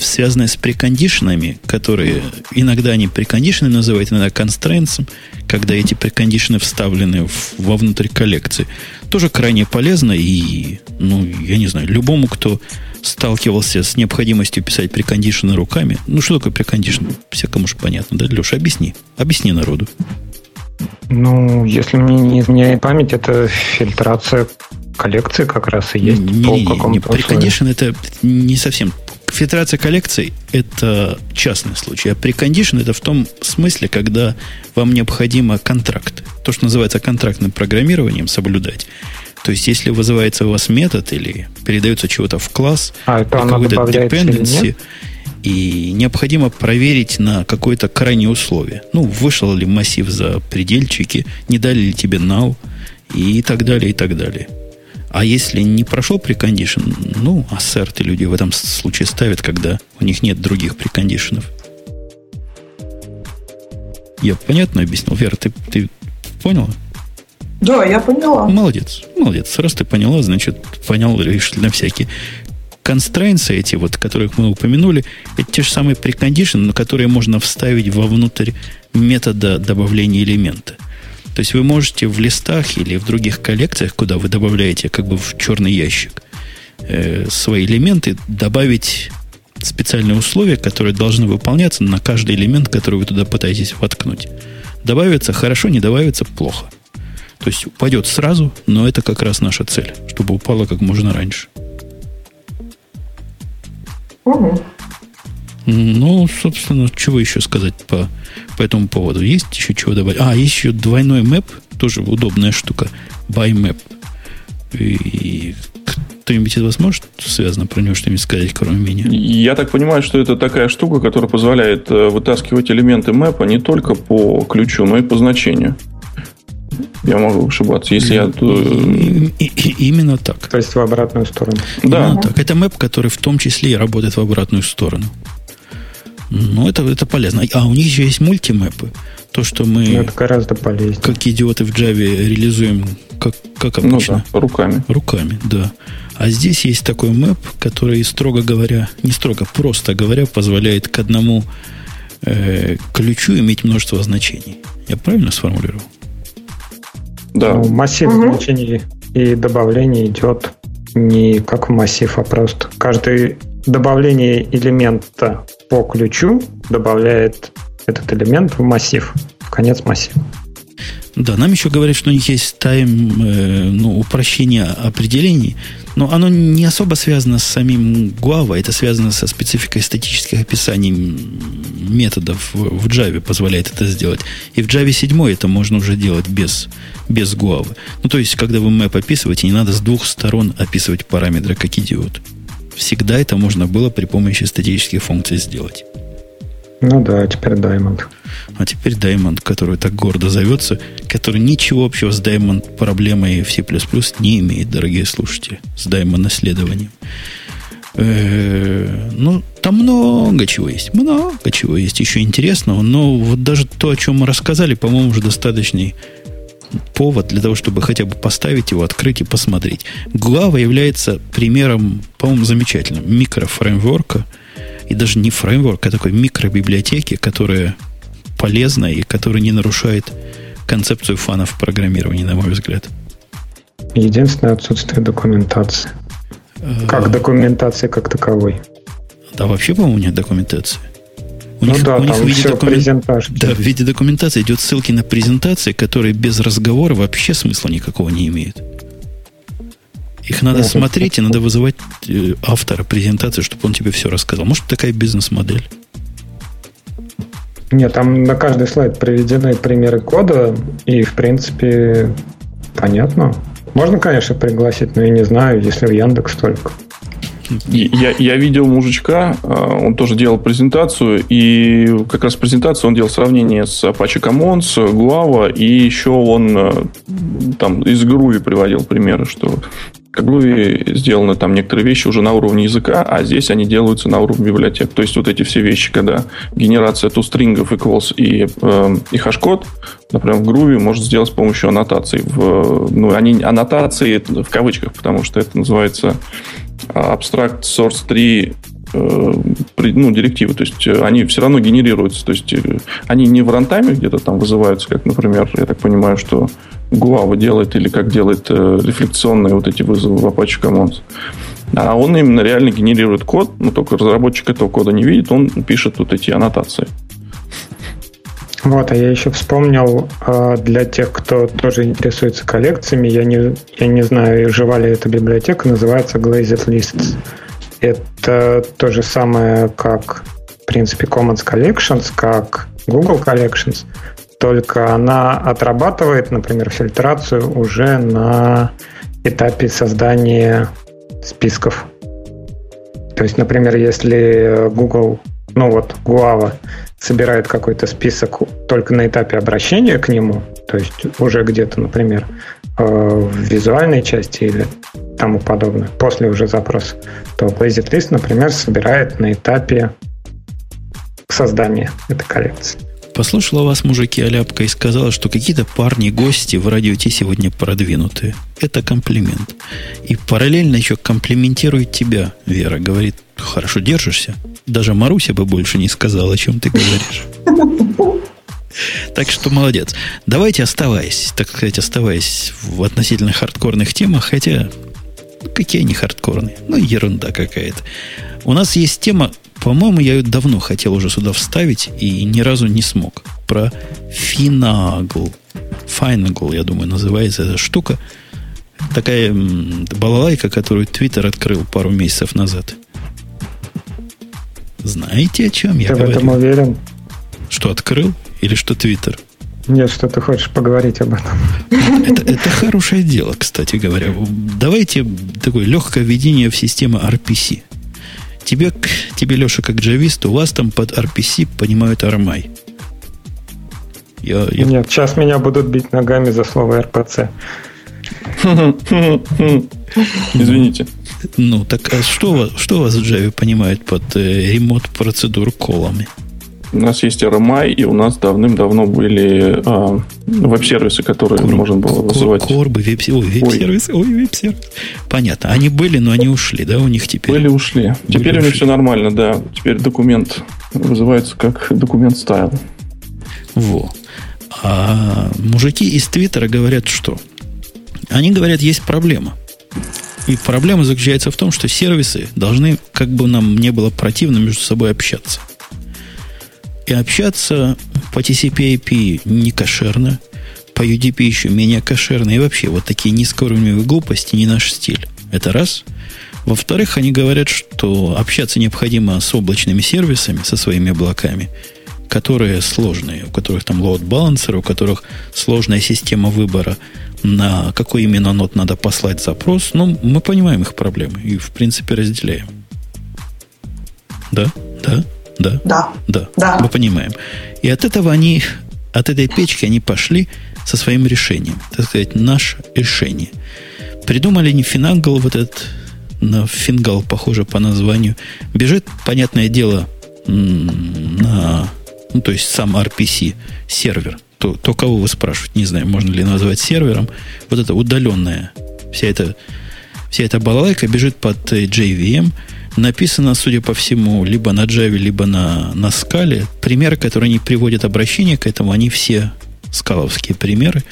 связанная с прекондишенами, которые иногда они прекондишены называют, иногда constraints, когда эти прекондишены вставлены в, вовнутрь коллекции. Тоже крайне полезно и, ну, я не знаю, любому, кто сталкивался с необходимостью писать прекондишены руками. Ну, что такое прекондишн? Всякому же понятно, да, Леша? Объясни. Объясни народу. Ну, если мне не изменяет память, это фильтрация коллекции как раз и есть. Не, по не, не, не. Precondition это не совсем фильтрация коллекций – это частный случай, а прекондишн – это в том смысле, когда вам необходимо контракт, то, что называется контрактным программированием, соблюдать. То есть, если вызывается у вас метод или передается чего-то в класс, а, какой-то dependency, и необходимо проверить на какое-то крайнее условие. Ну, вышел ли массив за предельчики, не дали ли тебе null, и так далее, и так далее. А если не прошел прекондишн, ну, ассерты люди в этом случае ставят, когда у них нет других прекондишенов. Я понятно объяснил? Вера, ты, ты поняла? Да, я поняла. Молодец, молодец. Раз ты поняла, значит, понял решительно на всякие. Constraints эти, вот, которых мы упомянули, это те же самые прекондишены, которые можно вставить вовнутрь метода добавления элемента – то есть вы можете в листах или в других коллекциях, куда вы добавляете как бы в черный ящик э, свои элементы, добавить специальные условия, которые должны выполняться на каждый элемент, который вы туда пытаетесь воткнуть. Добавится хорошо, не добавится плохо. То есть упадет сразу, но это как раз наша цель, чтобы упало как можно раньше. Ну, собственно, чего еще сказать по, по этому поводу? Есть еще чего добавить? А, есть еще двойной мэп, тоже удобная штука. By map. И кто-нибудь из вас может связано про него что-нибудь сказать, кроме меня? Я так понимаю, что это такая штука, которая позволяет э, вытаскивать элементы мэпа не только по ключу, но и по значению. Я могу ошибаться, если я... Именно так. То есть в обратную сторону. Да. Именно так. Это мэп, который в том числе и работает в обратную сторону. Ну, это, это полезно. А у них еще есть мультимэпы. То, что мы... Это гораздо полезнее. Как идиоты в Java реализуем как, как обычно. Ну да, руками. Руками, да. А здесь есть такой мэп, который, строго говоря, не строго, просто говоря, позволяет к одному э, ключу иметь множество значений. Я правильно сформулировал? Да. Ну, массив угу. значений и добавление идет не как в массив, а просто каждое добавление элемента по ключу добавляет этот элемент в массив, в конец массива. Да, нам еще говорят, что у них есть тайм, э, ну, упрощение определений, но оно не особо связано с самим Guava, это связано со спецификой статических описаний методов в, Java, позволяет это сделать. И в Java 7 это можно уже делать без, без Guava. Ну, то есть, когда вы map описываете, не надо с двух сторон описывать параметры, как идиот. Всегда это можно было при помощи статических функций сделать. Ну да, теперь Diamond. А теперь Diamond, который так гордо зовется, который ничего общего с Diamond проблемой в C++ не имеет, дорогие слушатели, с Diamond наследованием. Э, ну, там много чего есть. Много чего есть еще интересного. Но вот даже то, о чем мы рассказали, по-моему, уже достаточный повод для того, чтобы хотя бы поставить его, открыть и посмотреть. Глава является примером, по-моему, замечательным микрофреймворка, и даже не фреймворк, а такой микробиблиотеки, которая полезна и которая не нарушает концепцию фанов программирования, на мой взгляд. Единственное отсутствие документации. Как э, документации как таковой. Да, вообще, по-моему, нет документации. У ну них, да, у них в виде документ... Да, в виде документации идет ссылки на презентации, которые без разговора вообще смысла никакого не имеют. Их надо да, смотреть, и надо вызывать э, автора презентации, чтобы он тебе все рассказал. Может, такая бизнес-модель? Нет, там на каждый слайд приведены примеры кода, и, в принципе, понятно. Можно, конечно, пригласить, но я не знаю, если в Яндекс только. Я, я видел мужичка, а, он тоже делал презентацию, и как раз презентацию он делал сравнение с Apache Commons, Guava, и еще он а, там из Groovy приводил примеры, что как Groovy сделаны там некоторые вещи уже на уровне языка, а здесь они делаются на уровне библиотек. То есть вот эти все вещи, когда генерация тустрингов, equals и, э, и хаш-код, например, в Groovy может сделать с помощью аннотаций. В, ну, они аннотации в кавычках, потому что это называется Abstract Source 3 э, ну, директивы, то есть э, они все равно генерируются, то есть э, они не в рантайме где-то там вызываются, как, например, я так понимаю, что Guava делает или как делает рефлекционные вот эти вызовы в Apache Commons. А он именно реально генерирует код, но только разработчик этого кода не видит, он пишет вот эти аннотации. Вот, а я еще вспомнил а, для тех, кто тоже интересуется коллекциями, я не, я не знаю, жива ли эта библиотека, называется Glazed Lists. Это то же самое, как, в принципе, Commons Collections, как Google Collections, только она отрабатывает, например, фильтрацию уже на этапе создания списков. То есть, например, если Google, ну вот, Guava собирает какой-то список только на этапе обращения к нему, то есть уже где-то, например, э, в визуальной части или тому подобное, после уже запроса, то Blazed List, например, собирает на этапе создания этой коллекции. Послушала вас, мужики, Аляпка, и сказала, что какие-то парни-гости в радио Ти сегодня продвинутые. Это комплимент. И параллельно еще комплиментирует тебя, Вера. Говорит, хорошо держишься. Даже Маруся бы больше не сказала, о чем ты говоришь. Так что молодец. Давайте оставаясь, так сказать, оставаясь в относительно хардкорных темах, хотя какие они хардкорные? Ну, ерунда какая-то. У нас есть тема, по-моему, я ее давно хотел уже сюда вставить и ни разу не смог. Про Finagl. Finagl, я думаю, называется эта штука. Такая балалайка, которую Твиттер открыл пару месяцев назад. Знаете, о чем я ты говорю? В этом уверен? Что, открыл? Или что Твиттер? Нет, что ты хочешь поговорить об этом. Это, это хорошее дело, кстати говоря. Давайте такое легкое введение в систему RPC. Тебе, тебе Леша, как джавист, у вас там под RPC понимают RMI. Я, я... Нет, сейчас меня будут бить ногами за слово RPC. Извините. Ну, так а что, что у вас в Java понимает под э, ремонт процедур колами? У нас есть RMI, и у нас давным-давно были а, веб-сервисы, которые Кор, можно было вызывать. Корбы, веб-сервисы. Ой, веб-сервисы. Ой, веб-сервис. Понятно. Они были, но они ушли, да, у них теперь? Были, ушли. Были, теперь ушли. у них все нормально, да. Теперь документ вызывается как документ стайл. Во. А мужики из Твиттера говорят, что? Они говорят, есть проблема. И проблема заключается в том, что сервисы должны, как бы нам не было противно, между собой общаться. И общаться по TCP/IP не кошерно, по UDP еще менее кошерно, и вообще вот такие низкоуровневые глупости не наш стиль. Это раз. Во-вторых, они говорят, что общаться необходимо с облачными сервисами, со своими облаками, которые сложные, у которых там load balancer, у которых сложная система выбора – на какой именно нот надо послать запрос, ну, мы понимаем их проблемы и, в принципе, разделяем. Да? Да? Да? Да. Да. да. Мы понимаем. И от этого они, от этой печки они пошли со своим решением. Так сказать, наше решение. Придумали не финангл вот этот, на фингал, похоже по названию. Бежит, понятное дело, на, ну, то есть сам RPC сервер – то, то кого вы спрашиваете, не знаю, можно ли назвать сервером, вот это удаленная, вся эта, вся эта балалайка бежит под JVM, написано, судя по всему, либо на Java, либо на, на скале. Примеры, которые они приводят обращение к этому, они все скаловские примеры.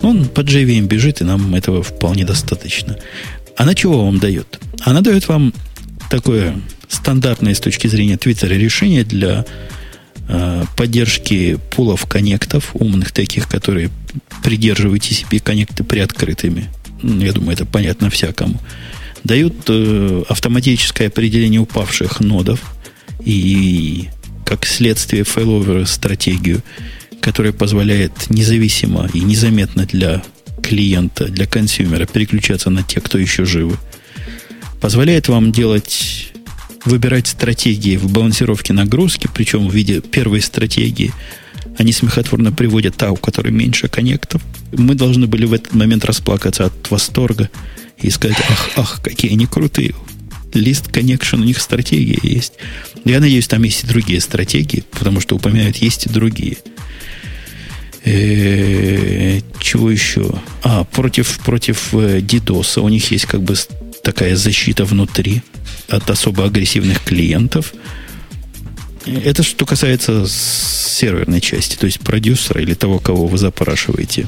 Он под JVM бежит, и нам этого вполне достаточно. Она чего вам дает? Она дает вам такое стандартное с точки зрения Твиттера решение для Э, поддержки пулов коннектов, умных таких, которые придерживают TCP connect ы приоткрытыми. Ну, я думаю, это понятно всякому. Дают э, автоматическое определение упавших node ов и, как следствие, failover стратегию, которая позволяет независимо и незаметно для клиента, для consumer а переключаться на те, кто еще живы. Позволяет вам делать выбирать стратегии в балансировке нагрузки, причем в виде первой стратегии, они смехотворно приводят та, у которой меньше коннектов. Мы должны были в этот момент расплакаться от восторга и сказать, ах, ах, какие они крутые. Лист connection, у них стратегия есть. Я надеюсь, там есть и другие стратегии, потому что упоминают, есть и другие. Э, чего еще? А, против, против DDoS э, у них есть как бы такая защита внутри от особо агрессивных клиентов. Это что касается серверной части, то есть продюсера или того, кого вы запрашиваете.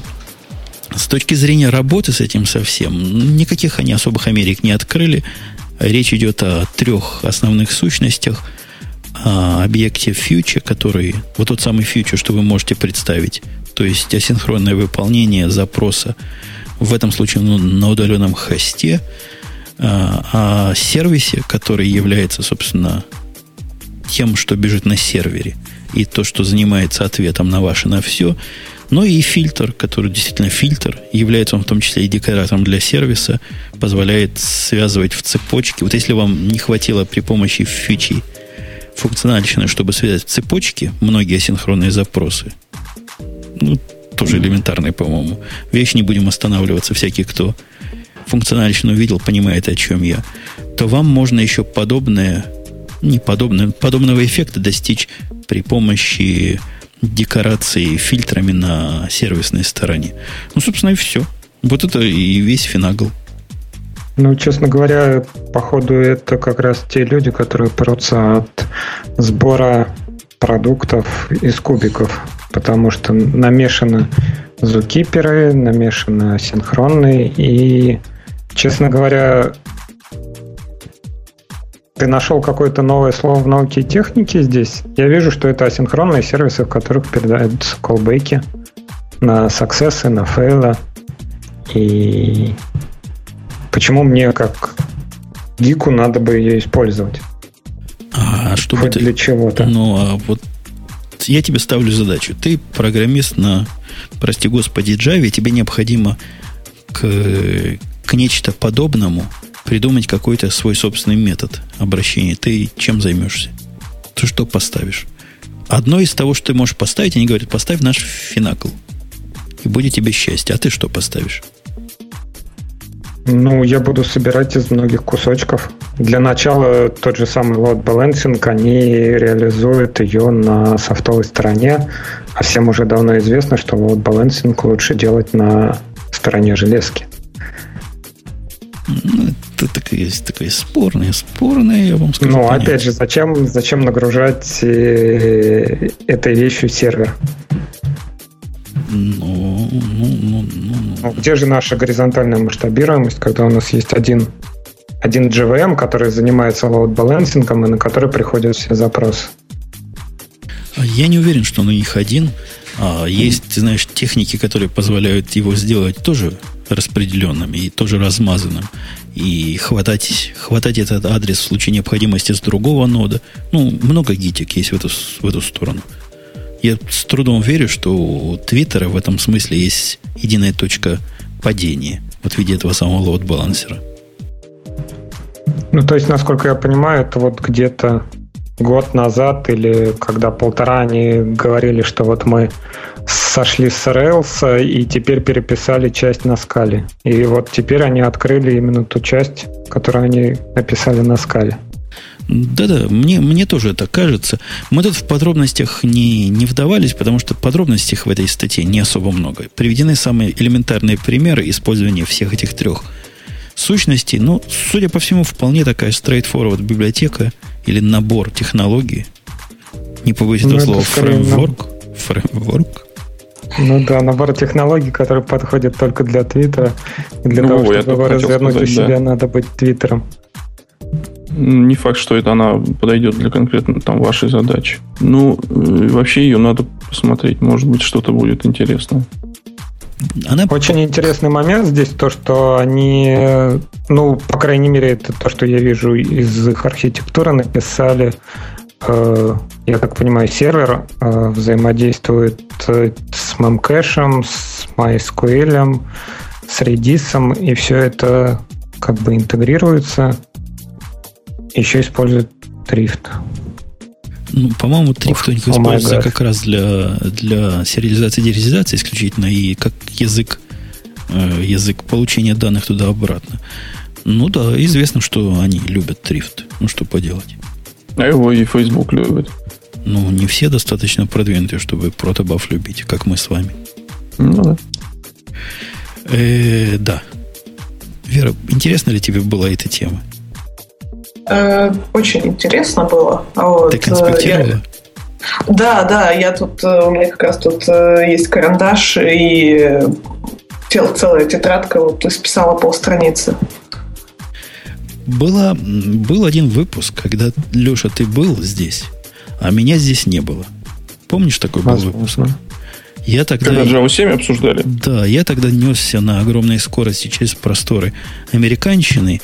С точки зрения работы с этим совсем, никаких они особых Америк не открыли. Речь идет о трех основных сущностях. О объекте future, который, вот тот самый future, что вы можете представить, то есть асинхронное выполнение запроса, в этом случае на удаленном хосте – а, о сервисе, который является, собственно, тем, что бежит на сервере, и то, что занимается ответом на ваше на все, но и фильтр, который действительно фильтр, является он в том числе и декоратором для сервиса, позволяет связывать в цепочке. Вот если вам не хватило при помощи фичи функциональщины, чтобы связать в цепочке многие асинхронные запросы, ну, тоже элементарные, по-моему. Вещь не будем останавливаться, всякий, кто функциональщину увидел, понимает, о чем я, то вам можно еще подобное, не подобное, подобного эффекта достичь при помощи декорации фильтрами на сервисной стороне. Ну, собственно, и все. Вот это и весь финагл. Ну, честно говоря, походу, это как раз те люди, которые прутся от сбора продуктов из кубиков, потому что намешаны зукиперы, намешаны синхронные и Честно говоря, ты нашел какое-то новое слово в науке и технике здесь. Я вижу, что это асинхронные сервисы, в которых передаются колбеки на саксессы, на фейлы. И почему мне как гику надо бы ее использовать? А что Хоть ты... для чего-то. Ну, а вот я тебе ставлю задачу. Ты программист на, прости господи, Java, тебе необходимо к, к нечто подобному придумать какой-то свой собственный метод обращения. Ты чем займешься? Ты что поставишь? Одно из того, что ты можешь поставить, они говорят, поставь наш финакл. И будет тебе счастье. А ты что поставишь? Ну, я буду собирать из многих кусочков. Для начала тот же самый load balancing, они реализуют ее на софтовой стороне, а всем уже давно известно, что load balancing лучше делать на стороне железки. Ну, это такое, такое спорное, спорное, я вам скажу. Ну, опять же, зачем, зачем нагружать э, этой вещью сервер? Ну, ну, ну, ну, ну. Где же наша горизонтальная масштабируемость, когда у нас есть один, один JVM, который занимается load balancing ом и на который приходят все запросы? А я не уверен, что на них один. А есть, ты знаешь, техники, которые позволяют его сделать тоже распределенным и тоже размазанным. И хватать, хватать этот адрес в случае необходимости с другого node а. Ну, много гитик есть в эту, в эту сторону. Я с трудом верю, что у Твиттера в этом смысле есть единая точка падения. Вот в виде этого самого лоуд-балансера. Ну, то есть, насколько я понимаю, это вот где-то год назад или когда полтора они говорили, что вот мы сошли с Rails и теперь переписали часть на скале. И вот теперь они открыли именно ту часть, которую они написали на скале. Да-да, мне, мне тоже это кажется. Мы тут в подробностях не, не вдавались, потому что подробностей в этой статье не особо много. Приведены самые элементарные примеры использования всех этих трех сущностей. Но, судя по всему, вполне такая straightforward библиотека или набор технологий. Не побоюсь этого ну, слова. Фреймворк. Фреймворк. Ну да, набор технологий, который подходит только для Твиттера. И для ну, того, чтобы его развернуть сказать, у себя, да. надо быть Твиттером. Не факт, что это она подойдет для конкретно там вашей задачи. Ну, э, вообще ее надо посмотреть. Может быть, что-то будет интересное. Она... Очень интересный момент здесь то, что они, ну, по крайней мере, это то, что я вижу из их архитектуры, написали, э, я так понимаю, сервер э, взаимодействует с мемкэшем, с MySQL, с Redis, и все это как бы интегрируется еще используют Трифт. Ну, по-моему, Трифт у них используется как раз для, для сериализации и деризации исключительно и как язык, э, язык получения данных туда-обратно. Ну да, известно, что они любят Трифт. Ну, что поделать. А его и Facebook любит. Ну, не все достаточно продвинутые, чтобы протобаф любить, как мы с вами. Ну да. Э, да. Вера, интересна ли тебе была эта тема? Э, очень интересно было. Вот. Ты конспектировала? Я... Да, да, я тут, э, у меня как раз тут э, есть карандаш и целая тетрадка, вот исписала полстраницы. Было, был один выпуск, когда, Леша, ты был здесь, а меня здесь не было. Помнишь такой был выпуск? Я тогда... Когда Java 7 обсуждали? Да, я тогда несся на огромной скорости через просторы американщины,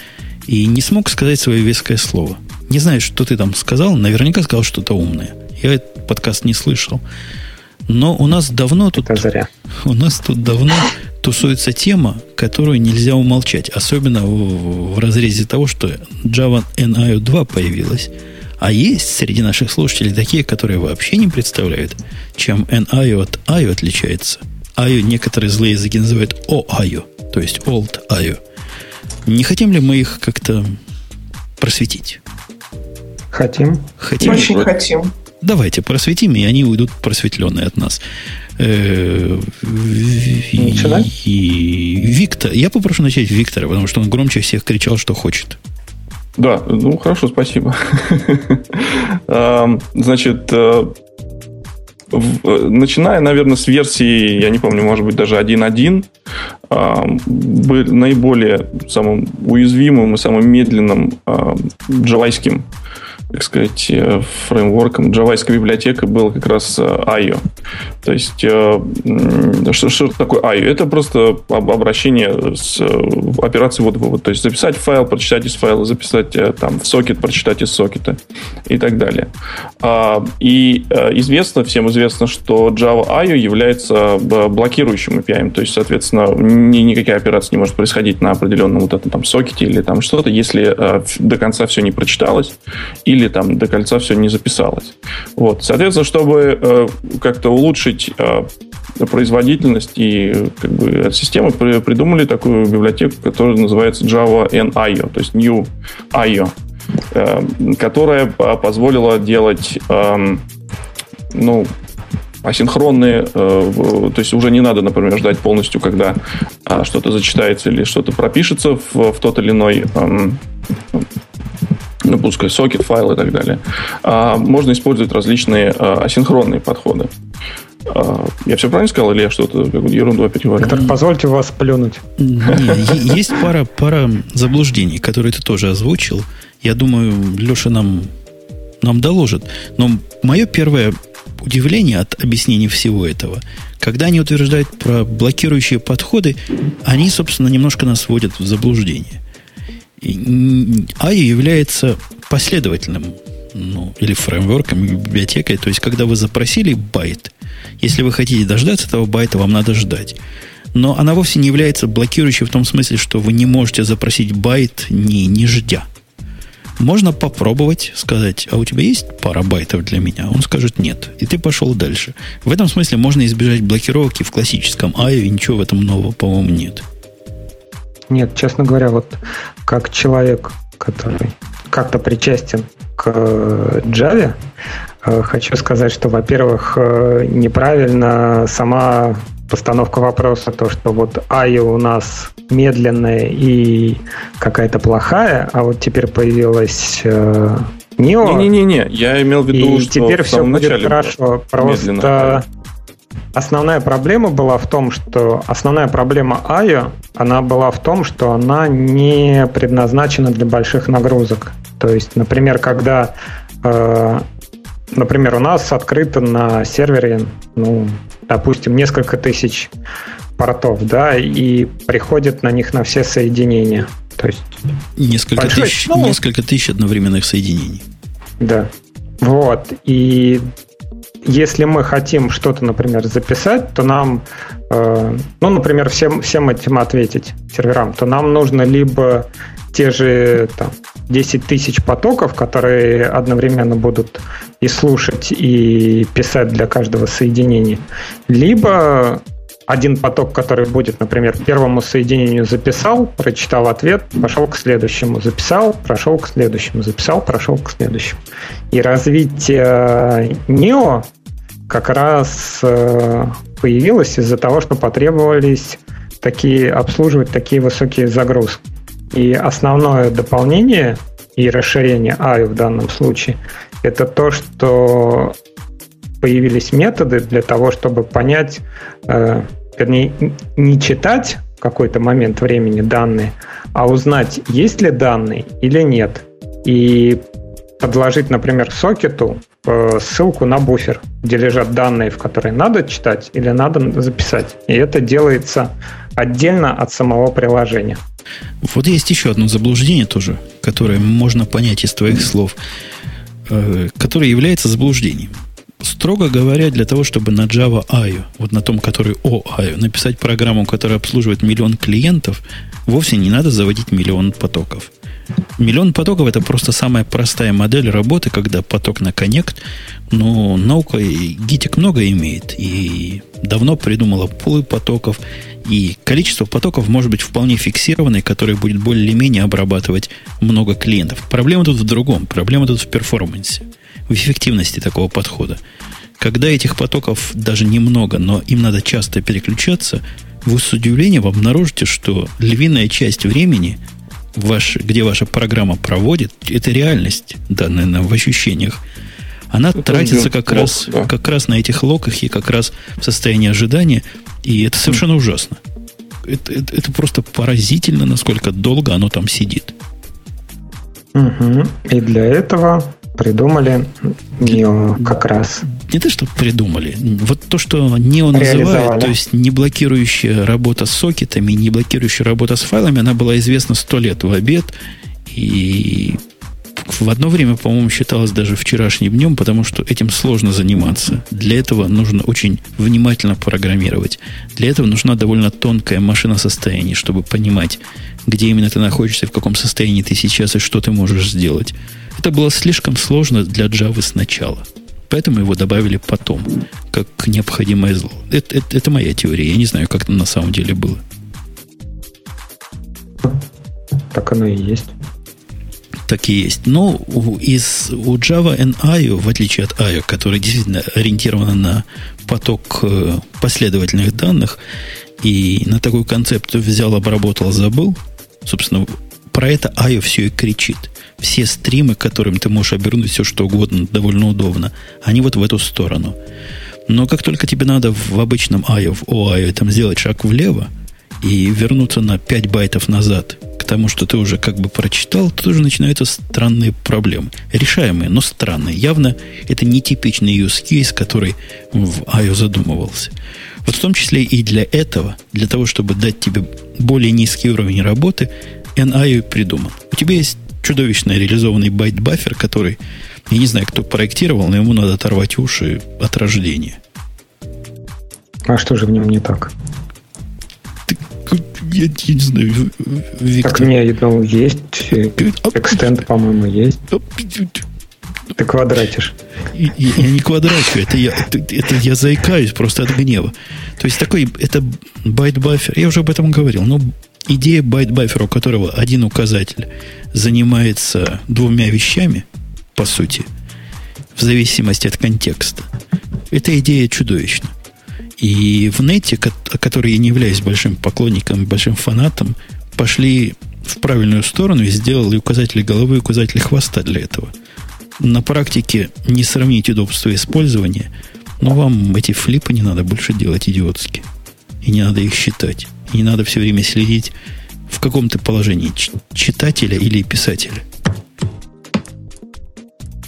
и не смог сказать свое веское слово. Не знаю, что ты там сказал, наверняка сказал что-то умное. Я этот подкаст не слышал. Но у нас давно тут... У нас тут давно тусуется тема, которую нельзя умолчать. Особенно в, в разрезе того, что Java NIO 2 появилась. А есть среди наших слушателей такие, которые вообще не представляют, чем NIO от IO отличается. IO некоторые злые языки называют OIO, то есть Old IO. Не хотим ли мы их как-то просветить? Хотим. Хотим. Очень хотим. Давайте просветим, и они уйдут просветленные от нас. Э, и Виктор, я попрошу начать Виктора, потому что он громче всех кричал, что хочет. Да, ну хорошо, спасибо. Значит, э, Э, начиная, наверное, с версии, я не помню, может быть, даже 1.1, наиболее самым уязвимым и самым медленным джавайским так сказать, э, фреймворком джавайской библиотека был как раз IO. Э, То есть, э, что, что такое IO? Это просто обращение с операцией вот-вывод. То есть, записать файл, прочитать из файла, записать там в сокет, прочитать из сокета и так далее. А, и известно, всем известно, что Java IO является блокирующим API. То есть, соответственно, никакая операция не может происходить на определенном вот этом там сокете или там что-то, если до конца все не прочиталось или или там до кольца все не записалось. Вот. Соответственно, чтобы э, как-то улучшить э, производительность и как бы, системы придумали такую библиотеку, которая называется Java NIO, то есть New IO, э, которая позволила делать эм, ну, асинхронные, э, то есть уже не надо, например, ждать полностью, когда а, что-то зачитается или что-то пропишется в, в тот или иной эм, ну, пускай сокет, файл и так далее. А, можно использовать различные а, асинхронные подходы. А, я все правильно сказал, или я что-то ерунду опять говорю? Так позвольте вас плюнуть. Есть пара, пара заблуждений, которые ты тоже озвучил. Я думаю, Леша нам, нам доложит. Но мое первое удивление от объяснения всего этого, когда они утверждают про блокирующие подходы, они, собственно, немножко нас вводят в заблуждение. AIO является последовательным ну, или фреймворком, или библиотекой. То есть, когда вы запросили байт, если вы хотите дождаться этого байта, вам надо ждать. Но она вовсе не является блокирующей в том смысле, что вы не можете запросить байт, не, не ждя. Можно попробовать сказать, а у тебя есть пара байтов для меня? Он скажет нет. И ты пошел дальше. В этом смысле можно избежать блокировки в классическом и ничего в этом нового, по-моему, нет. Нет, честно говоря, вот как человек, который как-то причастен к э, Java, э, хочу сказать, что, во-первых, э, неправильно сама постановка вопроса, то, что вот AIO у нас медленная и какая-то плохая, а вот теперь появилась Neo. Не-не-не, я имел в виду, и что теперь все будет хорошо. Просто Основная проблема была в том, что основная проблема IO, она была в том, что она не предназначена для больших нагрузок. То есть, например, когда, э, например, у нас открыто на сервере, ну, допустим, несколько тысяч портов, да, и приходит на них на все соединения. То есть несколько, большой, тысяч, ну, несколько тысяч одновременных соединений. Да. Вот. И если мы хотим что-то, например, записать, то нам, э, ну, например, всем, всем этим ответить серверам, то нам нужно либо те же там, 10 тысяч потоков, которые одновременно будут и слушать, и писать для каждого соединения, либо один поток, который будет, например, первому соединению записал, прочитал ответ, пошел к следующему, записал, прошел к следующему, записал, прошел к следующему. И развитие NEO как раз э, появилось из-за того, что потребовались такие, обслуживать такие высокие загрузки. И основное дополнение и расширение AI в данном случае это то, что появились методы для того, чтобы понять, э, вернее, не читать какой-то момент времени данные, а узнать, есть ли данные или нет. И подложить, например, сокету э, ссылку на буфер, где лежат данные, в которые надо читать или надо записать. И это делается отдельно от самого приложения. Вот есть еще одно заблуждение тоже, которое можно понять из твоих слов, э, которое является заблуждением. Строго говоря, для того, чтобы на Java IO, вот на том, который OIO, написать программу, которая обслуживает миллион клиентов, вовсе не надо заводить миллион потоков. Миллион потоков это просто самая простая модель работы, когда поток на коннект. Но наука и гитик много имеет. И давно придумала пулы потоков. И количество потоков может быть вполне фиксированное, которое будет более-менее обрабатывать много клиентов. Проблема тут в другом. Проблема тут в перформансе в эффективности такого подхода. Когда этих потоков даже немного, но им надо часто переключаться, вы с удивлением обнаружите, что львиная часть времени, ваш, где ваша программа проводит, это реальность, данная нам в ощущениях, она это тратится как, лог, раз, да. как раз на этих локах и как раз в состоянии ожидания, и это совершенно ужасно. Это, это, это просто поразительно, насколько долго оно там сидит. Угу. И для этого придумали Neo как раз. Не то, что придумали. Вот то, что Neo называют, то есть не блокирующая работа с сокетами, не блокирующая работа с файлами, она была известна сто лет в обед. И в одно время, по-моему, считалось даже вчерашним днем, потому что этим сложно заниматься. Для этого нужно очень внимательно программировать. Для этого нужна довольно тонкая машина состояния, чтобы понимать, где именно ты находишься, в каком состоянии ты сейчас и что ты можешь сделать. Это было слишком сложно для Java сначала. Поэтому его добавили потом, как необходимое зло. Это, это, это моя теория. Я не знаю, как это на самом деле было. Так оно и есть. Так и есть. Но у, из, у Java NIO, в отличие от IO, который действительно ориентирован на поток э, последовательных данных, и на такую концепцию взял, обработал, забыл, собственно, про это IO все и кричит. Все стримы, которым ты можешь обернуть все, что угодно, довольно удобно, они вот в эту сторону. Но как только тебе надо в обычном IO, в OIO, там сделать шаг влево и вернуться на 5 байтов назад к тому, что ты уже как бы прочитал, то уже начинаются странные проблемы. Решаемые, но странные. Явно это нетипичный use case, который в IO задумывался. Вот в том числе и для этого, для того, чтобы дать тебе более низкий уровень работы, NIO придуман. У тебя есть чудовищно реализованный byte buffer, который, я не знаю, кто проектировал, но ему надо оторвать уши от рождения. А что же в нем не так? я, я не знаю, Виктор. Так, не, ну, есть. Extend, по-моему, есть. Ты квадратишь. Я, я не квадрачу, это я, это я заикаюсь просто от гнева. То есть такой, это byte buffer, я уже об этом говорил, но идея byte buffer а, у которого один указатель занимается двумя вещами, по сути, в зависимости от контекста, эта идея чудовищна. И в Netty, который я не являюсь большим поклонником, большим фанатом, пошли в правильную сторону и сделали указатели головы и указатели хвоста для этого. На практике не сравнить удобство использования, но вам эти флипы не надо больше делать идиотски. И не надо их считать. Не надо все время следить в каком-то положении читателя или писателя.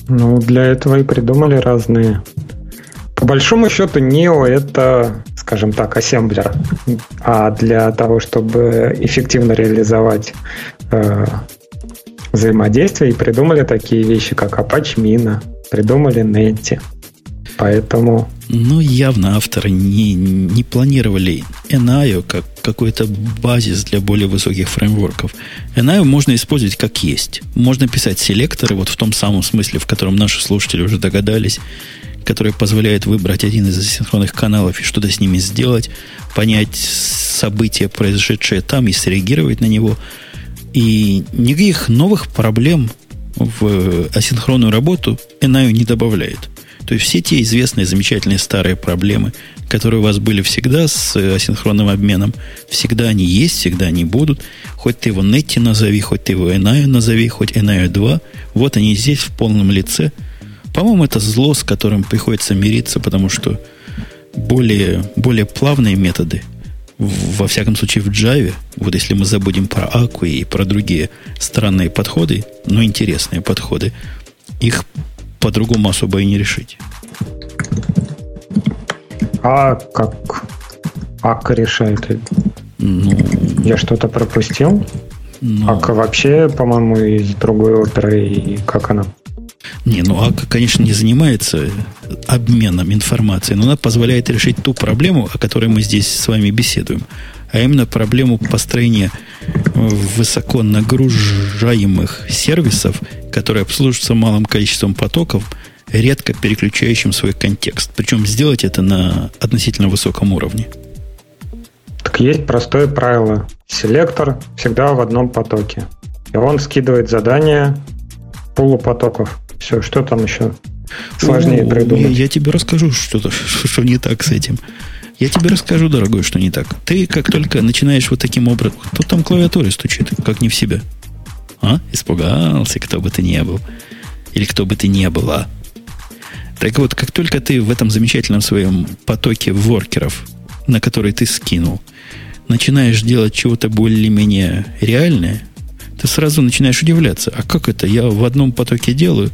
Ну, для этого и придумали разные по большому счету, Neo это, скажем так, ассемблер. А для того, чтобы эффективно реализовать э, взаимодействие, и придумали такие вещи, как Apache Mina, придумали Netty. Поэтому... Ну, явно авторы не, не планировали NIO как какой-то базис для более высоких фреймворков. NIO можно использовать как есть. Можно писать селекторы вот в том самом смысле, в котором наши слушатели уже догадались, который позволяет выбрать один из асинхронных каналов и что-то с ними сделать, понять события, произошедшие там, и среагировать на него. И никаких новых проблем в асинхронную работу NIO не добавляет. То есть все те известные, замечательные старые проблемы, которые у вас были всегда с асинхронным обменом, всегда они есть, всегда они будут. Хоть ты его Netty назови, хоть ты его NIO назови, хоть NIO 2, вот они здесь в полном лице – по-моему, это зло, с которым приходится мириться, потому что более, более плавные методы, во всяком случае в Java, вот если мы забудем про Аку и про другие странные подходы, но интересные подходы, их по-другому особо и не решить. А как Ака решает? Ну, Я что-то пропустил? Ну, Ака вообще, по-моему, из другой оперы, и как она не, ну АК, конечно, не занимается обменом информацией, но она позволяет решить ту проблему, о которой мы здесь с вами беседуем, а именно проблему построения высоко нагружаемых сервисов, которые обслуживаются малым количеством потоков, редко переключающим свой контекст. Причем сделать это на относительно высоком уровне. Так есть простое правило. Селектор всегда в одном потоке. И он скидывает задания полупотоков. Все, что там еще сложнее О, придумать? Я тебе расскажу, что, что не так с этим. Я тебе расскажу, дорогой, что не так. Ты как только начинаешь вот таким образом... Кто там клавиатуре стучит, как не в себя? А? Испугался, кто бы ты не был. Или кто бы ты не была. Так вот, как только ты в этом замечательном своем потоке воркеров, на который ты скинул, начинаешь делать чего-то более-менее реальное, ты сразу начинаешь удивляться. А как это? Я в одном потоке делаю,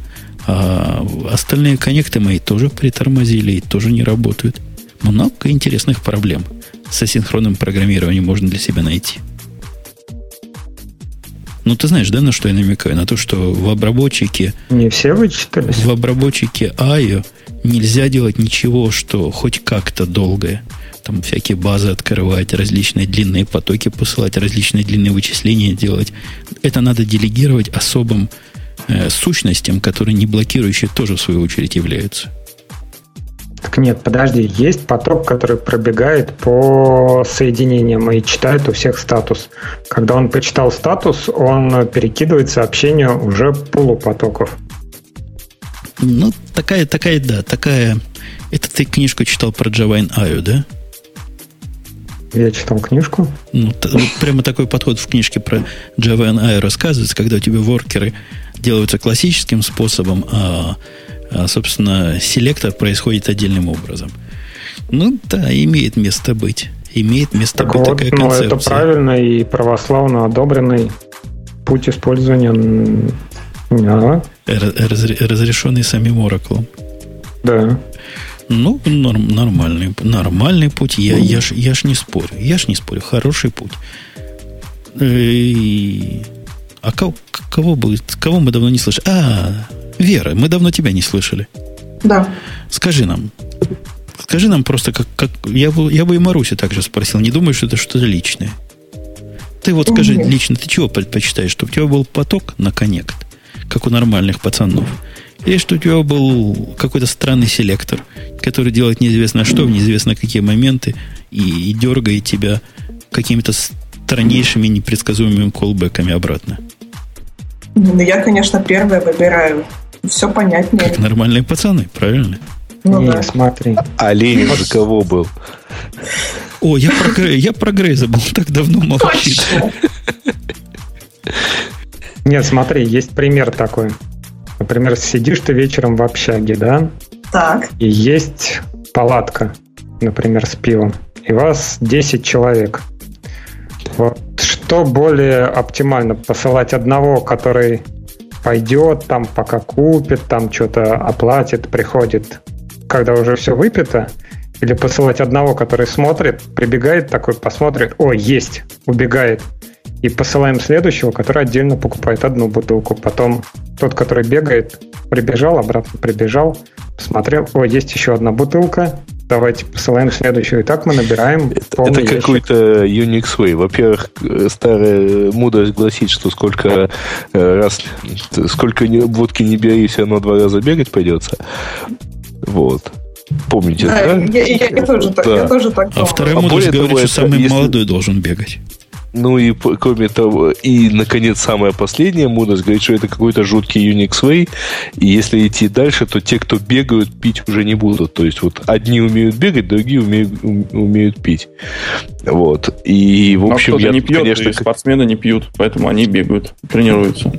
а остальные коннекты мои тоже притормозили и тоже не работают. Много интересных проблем с асинхронным программированием можно для себя найти. Ну, ты знаешь, да, на что я намекаю? На то, что в обработчике... Не все вычитались? В обработчике IO нельзя делать ничего, что хоть как-то долгое там всякие базы открывать, различные длинные потоки посылать, различные длинные вычисления делать. Это надо делегировать особым э, сущностям, которые не блокирующие тоже в свою очередь являются. Так нет, подожди, есть поток, который пробегает по соединениям и читает у всех статус. Когда он почитал статус, он перекидывает сообщения уже полупотоков. Ну, такая, такая, да, такая... Это ты книжку читал про Java IO, да? Я читал книжку. Ну, вот прямо такой подход в книжке про Java IO рассказывается, когда у тебя воркеры делаются классическим способом, а, а, собственно, селектор происходит отдельным образом. Ну, да, имеет место быть. Имеет место Так быть вот, такая ну, концепция. это правильно и православно одобренный путь использования. разре- разрешенный самим Oracle. да. Ну, норм- нормальный, нормальный путь. Я, я, ж, я ж не спорю. Я ж не спорю. Хороший путь. И- А кого, кого, бы, кого мы давно не слышали? А, Вера, мы давно тебя не слышали. Да. Скажи нам. Скажи нам просто, как, как я, бы, я бы и Марусю также спросил. Не думаешь, что это что-то личное? Ты вот скажи Нет. лично, ты чего предпочитаешь? Чтобы у тебя был поток на коннект, как у нормальных пацанов? Или что у тебя был какой-то странный селектор, который делает неизвестно что в неизвестно какие моменты и, и дергает тебя какими-то страннейшими непредсказуемыми колбеками обратно? Ну, я, конечно, первое выбираю. Все понятнее. Как нормальные пацаны, правильно? Ну не, да. смотри. Ленин за кого был? О, я про, я про Грей забыл, так давно молчит. Нет, смотри, есть пример такой. Например, сидишь ты вечером в общаге, да, Так. и есть палатка, например, с пивом, и вас 10 человек. Вот что более оптимально? Посылать одного, который пойдет, там пока купит, там что-то оплатит, приходит, когда уже все выпито, или посылать одного, который смотрит, прибегает такой, посмотрит, о, есть, убегает, и посылаем следующего, который отдельно покупает одну бутылку. Потом тот, который бегает, прибежал, обратно прибежал, посмотрел, о, есть еще одна бутылка, давайте посылаем следующую. И так мы набираем Это ящик. какой-то Unix Way. Во-первых, э, старая мудрость гласит, что сколько э, раз, сколько водки не бери, все равно два раза бегать придется. Вот. Помните, Да, да? я, я- я тоже так, Да. я тоже так А вторая А мудрость говорит, того, что это самый если- молодой должен бегать. Ну и кроме того, и наконец самая последняя мудрость говорит, что это какой-то жуткий Unix Way, и если идти дальше, то те, кто бегают, пить уже не будут. То есть вот одни умеют бегать, другие умеют, ум- умеют пить. Вот. И в А общем, кто-то я, не пьет, конечно, и спортсмены не пьют, поэтому они бегают, тренируются.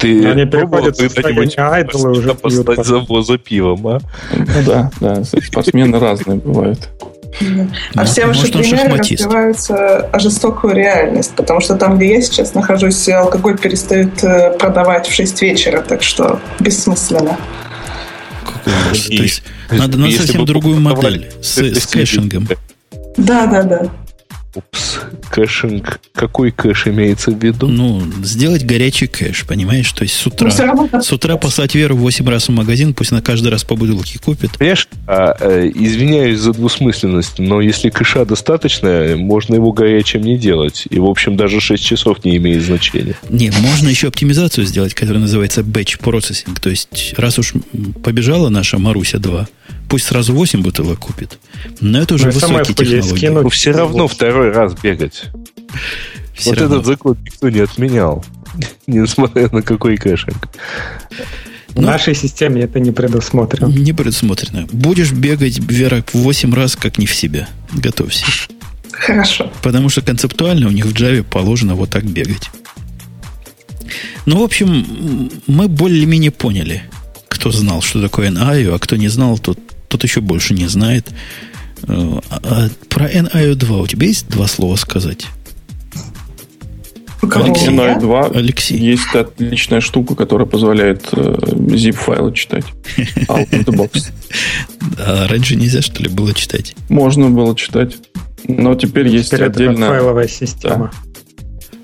ты Они переходят в когда-нибудь состояние айдола уже пьют послать потом. за, за пивом, а? Ну да, да, спортсмены разные бывают. А все ваши примеры разбиваются о жестокую реальность, потому что там, где я сейчас нахожусь, алкоголь перестают э, продавать в 6 вечера, так что бессмысленно. И- То есть надо на совсем другую модель с, с кэшингом. Да, да, да. Упс, caching. Какой кэш имеется в виду? Ну, сделать горячий кэш, понимаешь? То есть с утра. Все равно С утра послать Веру 8 раз в магазин, пусть на каждый раз по бутылке купит. Понимаешь, а, э, извиняюсь за двусмысленность, но если кэша достаточно, можно его горячим не делать. И, в общем, даже 6 часов не имеет значения. Не, можно еще оптимизацию сделать, которая называется batch processing. То есть, раз уж побежала наша Маруся 2, пусть сразу 8 бутылок купит. Но это уже Ну, высокие технологии. Но все равно второй раз бегать. Всё вот равно. этот закон никто не отменял. Несмотря на какой caching. В Ну, нашей системе это не предусмотрено. Не предусмотрено. Будешь бегать, Вера, 8 раз, как не в себя. Готовься. хорошо. Потому что концептуально у них в Java положено вот так бегать. Ну, в общем, мы более-менее поняли, кто знал, что такое NIO, а кто не знал, тот, тот еще больше не знает. А- а про NIO 2 у тебя есть два слова сказать? Алексей, я? NI 2 Алексей. есть отличная штука, которая позволяет э, zip-файлы читать. Out of the box. А раньше нельзя, что ли, было читать? Можно было читать. Но теперь есть Теперь это как отдельно файловая система.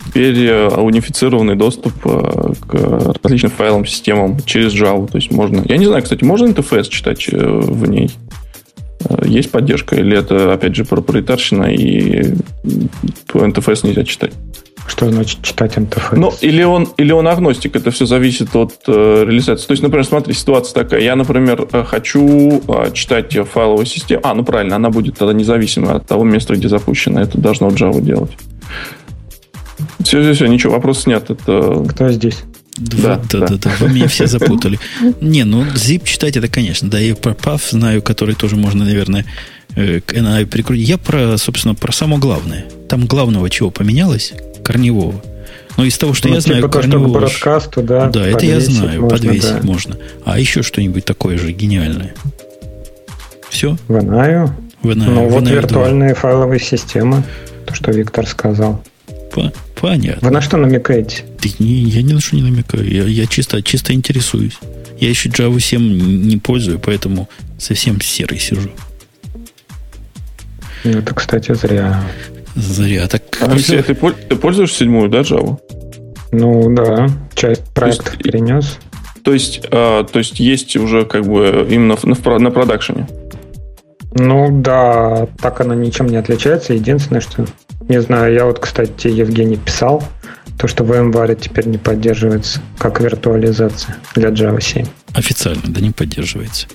Теперь унифицированный доступ э, к различным файлам, системам через Java. То есть можно... Я не знаю, кстати, можно интерфейс читать э, в ней? Э, Есть поддержка? Или это, опять же, проприетарщина и интерфейс нельзя читать? Что значит читать интерфейс? Ну, или он, или он агностик, это все зависит от э, реализации. То есть, например, смотри, ситуация такая. Я, например, хочу э, читать файловую систему. А, ну правильно, она будет тогда независимой от того места, где запущена. Это должно Java делать. Все, все, все, ничего, вопрос снят. Это... Кто здесь? Да, да, да, да, да. Вы меня все запутали. Не, ну zip читать это, конечно. Да, я про PAF знаю, который тоже можно, наверное, э, к NI прикрутить. Я про, собственно, про само главное. Там главного чего поменялось? Корневого. Но из того, что ну, я типа знаю, то, что к бродкасту, да. Да, это я знаю, можно, подвесить да. можно. А еще что-нибудь такое же гениальное. Все? В NI. В NI, Ну, в вот NI виртуальные файловые системы. То, что Виктор сказал. 2. Понятно. Вы на что намекаете? Ты не, я ни на что не намекаю. Я, я чисто, чисто интересуюсь. Я еще Java 7 не пользую, поэтому совсем серый сижу. Ну, Это, кстати, зря. Зря. Так Алексей, ты, пол- ты пользуешься седьмую, да, Java? Ну, да. Часть проекта есть- перенес. То есть, э, то есть есть уже как бы именно на, на продакшене. Ну, да. Так она ничем не отличается. Единственное, что... Не знаю, я вот, кстати, Евгений писал, то, что VMware теперь не поддерживается как виртуализация для Java 7. официально, да, не поддерживается.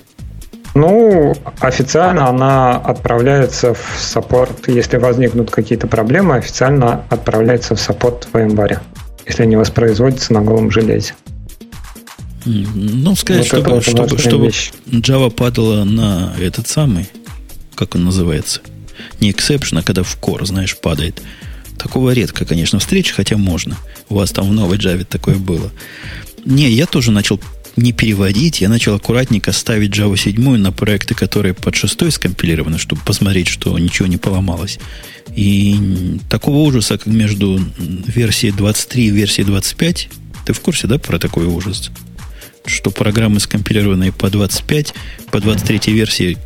Ну, официально она отправляется в саппорт, если возникнут какие-то проблемы, официально отправляется в саппорт в VMware, если не воспроизводится на голом железе. Ну, сказать, Вот чтобы, чтобы, чтобы. Java падала на этот самый, как он называется, не exception, а когда в core, знаешь, падает. Такого редко, конечно, встреч, хотя можно. У вас там в новой Java такое было. Не, я тоже начал не переводить, я начал аккуратненько ставить Java 7 на проекты, которые под шестой скомпилированы, чтобы посмотреть, что ничего не поломалось. И такого ужаса, как между версией 23 и версией 25, ты в курсе, да, про такой ужас? Что программы, скомпилированные по 25, по 23 версии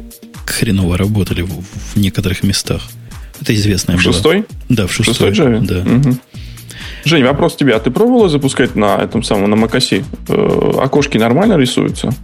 хреново работали в, в некоторых местах. Это известная В была. шестой? Да, в В шестой. шестой Java? Да. Мгм. Жень, вопрос тебе. А ты пробовала запускать на этом самом, на macOS? Э, окошки нормально рисуются?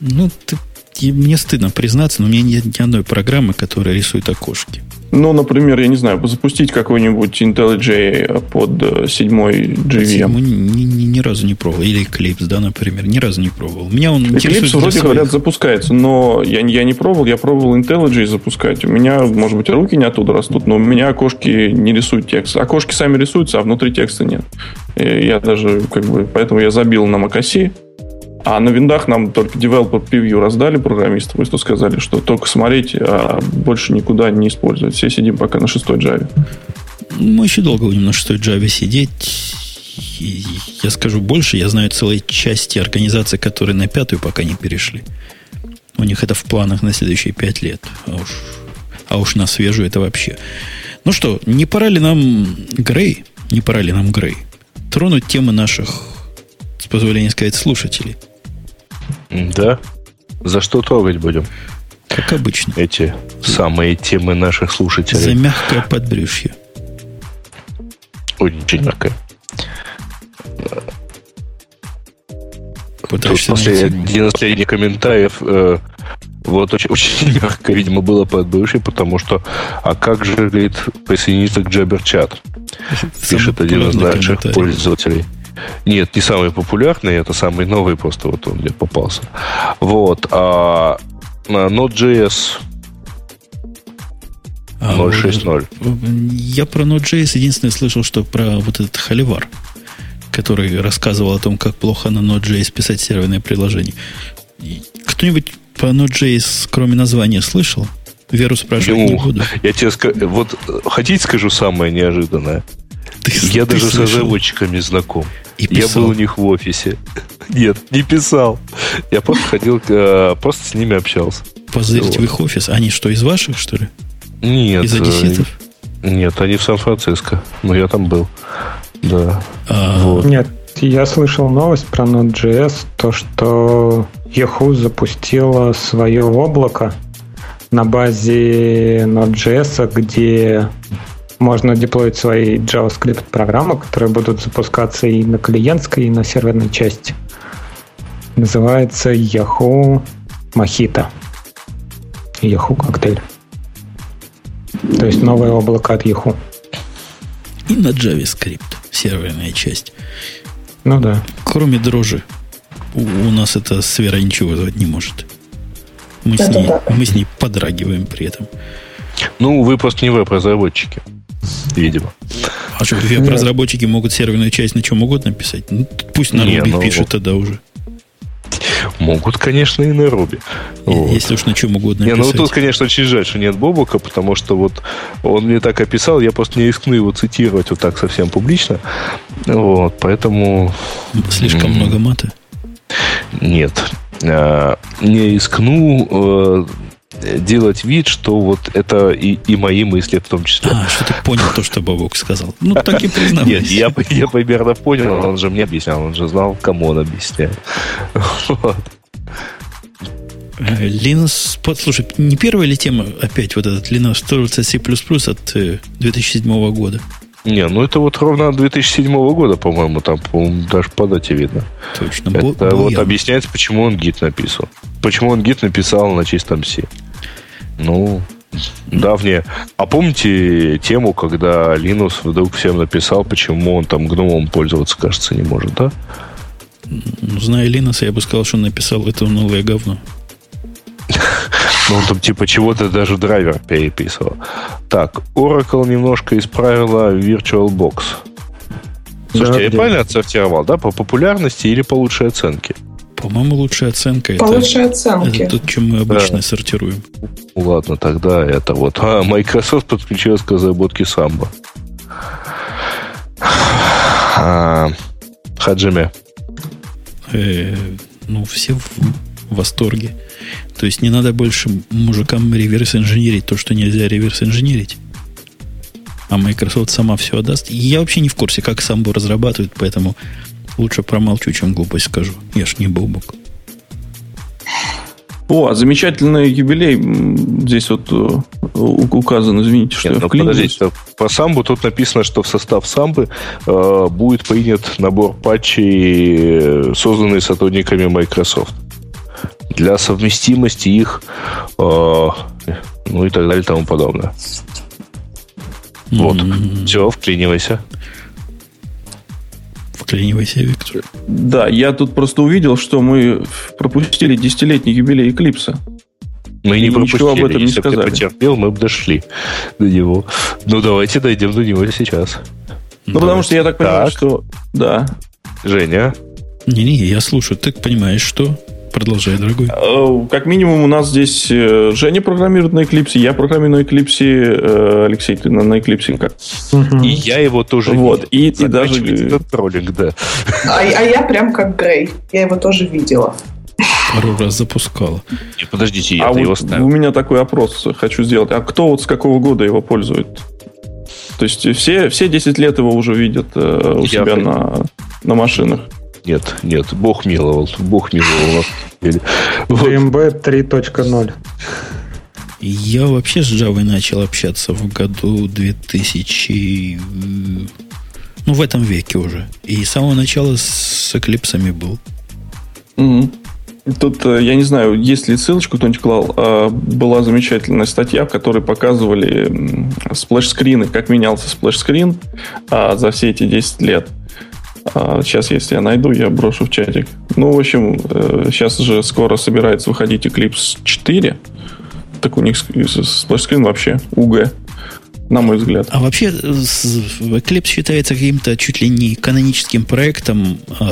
Ну, ты- мне стыдно признаться, но у меня нет ни одной программы, которая рисует окошки. Ну, например, я не знаю, запустить какой-нибудь IntelliJ под э, седьмой JVM. Мы ни, ни- ни разу не пробовал. Или Eclipse, да, например. Ни разу не пробовал. Меня он Eclipse вроде своих. говорят запускается, но я, я не пробовал, я пробовал IntelliJ запускать. У меня, может быть, руки не оттуда растут, но у меня окошки не рисуют текст. Окошки сами рисуются, а внутри текста нет. И я даже, как бы, поэтому я забил на macOS, а на виндах нам только developer preview раздали программистам, и что сказали, что только смотреть, а больше никуда не использовать. Все сидим пока на шестой Java. Мы еще долго будем на шестой Java сидеть. И я скажу больше, я знаю целые части организаций, которые на пятую пока не перешли. У них это в планах на следующие пять лет. А уж, а уж на свежую это вообще. Ну что, не пора ли нам Грей? Не пора ли нам Грей? Тронуть темы наших, с позволения сказать, слушателей. Да. За что трогать будем Как обычно. эти самые темы наших За слушателей? мягкое подбрюшье. Очень мягкое. Тут после один последних комментариев э, вот очень, очень мягко, видимо, было под потому что а как же, говорит, присоединиться к Джаберчат? Пишет один из наших пользователей. Нет, не самый популярный, это самый новый, просто вот он мне попался. Вот. А Node.js А, вот 0.6.0. Я про Node.js единственное слышал, что про вот этот холивар, который рассказывал о том, как плохо на Node.js писать серверное приложение. И Кто-нибудь по Node.js, кроме названия, слышал? Веру спрашивать не Ну, буду. Я тебе скажу, вот э, хотите скажу самое неожиданное? Ты, Я ты даже с слышал разработчиками знаком. и Я писал. был у них в офисе. Нет, не писал. Я просто ходил, э, просто с ними общался. позырить в их офис. Они что, из ваших, что ли? Нет, Из э, одесситов? нет, они в Сан-Франциско. Но я там был. Да. А, Вот. Нет, я слышал новость про Node.js, то, что Yahoo запустила свое облако на базе Node.js, где можно деплоить свои JavaScript программы, которые будут запускаться и на клиентской, и на серверной части. Называется Yahoo Mojito. Yahoo коктейль. То есть новое облако от Yahoo. и на JavaScript. серверная часть. Ну да. Кроме дрожи, у, у нас это сфера ничего вызвать не может. Мы, с Это ней, да. мы с ней подрагиваем при этом. Ну, вы просто не веб-разработчики, видимо. А что, веб-разработчики могут серверную часть на чем угодно писать? Ну, пусть на Ruby ну, пишут тогда уже. Могут, конечно, и на Ruby. Вот. Если уж на чем угодно Не, ну писать. тут, конечно, очень жаль, что нет Бобука, потому что вот он мне так описал, я просто не рискну его цитировать вот так совсем публично. Вот, поэтому Слишком много мата. нет. А, Не рискну э, делать вид, что вот это и, и мои мысли в том числе. А, что ты понял то, что Бабок сказал. Ну, так и Нет, признавайся. я, я примерно понял, он же мне объяснял, он же знал, кому он объясняет. Вот. Э, Linux, послушай, не первая ли тема опять вот этот Linux Torvalds C++ от э, 2007 года? Не, ну это вот ровно от 2007 года, по-моему, там, по-моему, даже по дате видно. Точно. Это вот Боян. объясняется, почему он гид написал. Почему он гид написал на чистом C. Ну, давнее. А помните тему, когда Linux вдруг всем написал, почему он там гномом пользоваться, кажется, не может, да? Ну, Зная Linux, я бы сказал, что он написал это новое говно. Ну, он там типа чего-то даже драйвер переписывал. Так, Oracle немножко исправила VirtualBox. Слушайте, Да, я правильно отсортировал, да? По популярности или по лучшей оценке? По-моему, лучшая оценка По это, лучшей оценке. это то, чем мы обычно Да. сортируем. Ну, Ладно, тогда это вот. А, Microsoft подключилась к разработке Samba. А, Хаджиме. Э, ну, все в восторге. То есть не надо больше мужикам реверс-инженерить то, что нельзя реверс-инженерить. А Microsoft сама все отдаст. Я вообще не в курсе, как самбо разрабатывают, поэтому лучше промолчу, чем глупость скажу. Я ж не бобок. О, а замечательный юбилей здесь вот э, у- указан, извините, что Нет, я ну, вклинилась. подождите, по самбу тут написано, что в состав самбы э, будет принят набор патчей, э, созданные сотрудниками Microsoft. Для совместимости их, э, ну и так далее и тому подобное. Вот. М, Все, вклинивайся. Вклинивайся, Виктор. Да, я тут просто увидел, что мы пропустили десятилетний юбилей Эклипса. Мы не И ничего пропустили. об этом не Если бы ты сказали. потерпел, мы бы дошли до него. Ну, давайте дойдем до него сейчас. Ну, потому что я так понимаю, Так. что... Да. Женя, Не-не, я слушаю. Ты понимаешь, что? Продолжай, дорогой. Э, Как минимум у нас здесь э, Женя программирует на Эклипсе, я программирую на Эклипсе, э, Алексей, ты на, на Эклипсе как? И я его тоже Вот, видел. и, и даже... Этот троллинг, да. А, а я прям как Грей. Я его тоже видела. Пару раз запускала. Не, подождите, А я его вот ставил. у меня такой опрос хочу сделать. А кто вот с какого года его пользует? То есть все, все 10 лет его уже видят э, у Я себя на, на машинах. Нет, нет, Бог миловал. Бог миловал. DMB 3.0. Я вообще с Java начал общаться в году 2000... э, Ну, в этом веке уже. И с самого начала с эклипсами был. Мгм. Тут, э, я не знаю, есть ли ссылочку кто-нибудь клал, а, была замечательная статья, в которой показывали splash screen ы, как менялся splash screen, а, за все эти 10 лет. А, Сейчас, если я найду, я брошу в чатик. Ну, в общем, э, сейчас же скоро собирается выходить Eclipse 4. Так у них с- splash screen вообще УГ, на мой взгляд. А вообще э, Eclipse считается каким-то чуть ли не каноническим проектом, э,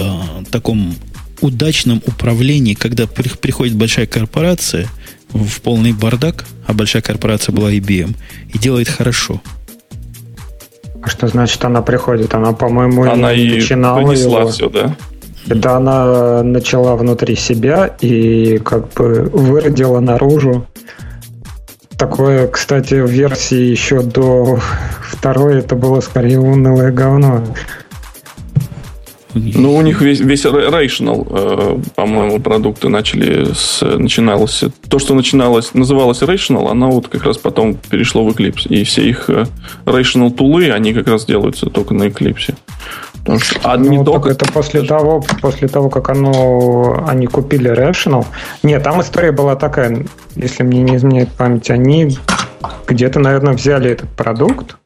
таком удачном управлении, когда при- приходит большая корпорация в полный бардак, а большая корпорация была IBM, и делает хорошо. А что значит она приходит? Она, по-моему, Она и начинала понесла его. все, да. Это она начала внутри себя и как бы выродила наружу. Такое, кстати, в версии еще до второй это было скорее унылое говно. Ну, у них весь, весь Rational, э, по-моему, продукты начали с... Начиналось... То, что начиналось, называлось Rational, оно вот как раз потом перешло в Eclipse. И все их э, Rational тулы, они как раз делаются только на Eclipse. Потому что, а не Ну, так только... это после того, после того, как оно, они купили Rational. Нет, там история была такая, если мне не изменяет память, они где-то, наверное, взяли этот продукт,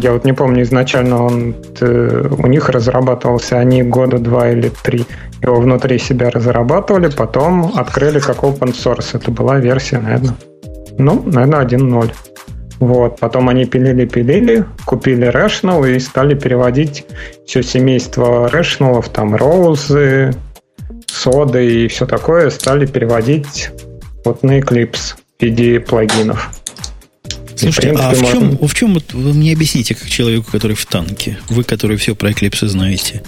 Я вот не помню, изначально он э, у них разрабатывался, они года два или три его внутри себя разрабатывали, потом открыли как open source. Это была версия, наверное, ну, наверное, 1.0. Вот. Потом они пилили-пилили, купили Rational и стали переводить все семейство Rational, там Роузы, Соды и все такое, стали переводить вот на Eclipse в виде плагинов. Слушайте, а в чем, можно... в чем вот вы мне объясните, как человеку, который в танке, вы, который все про Eclipse знаете,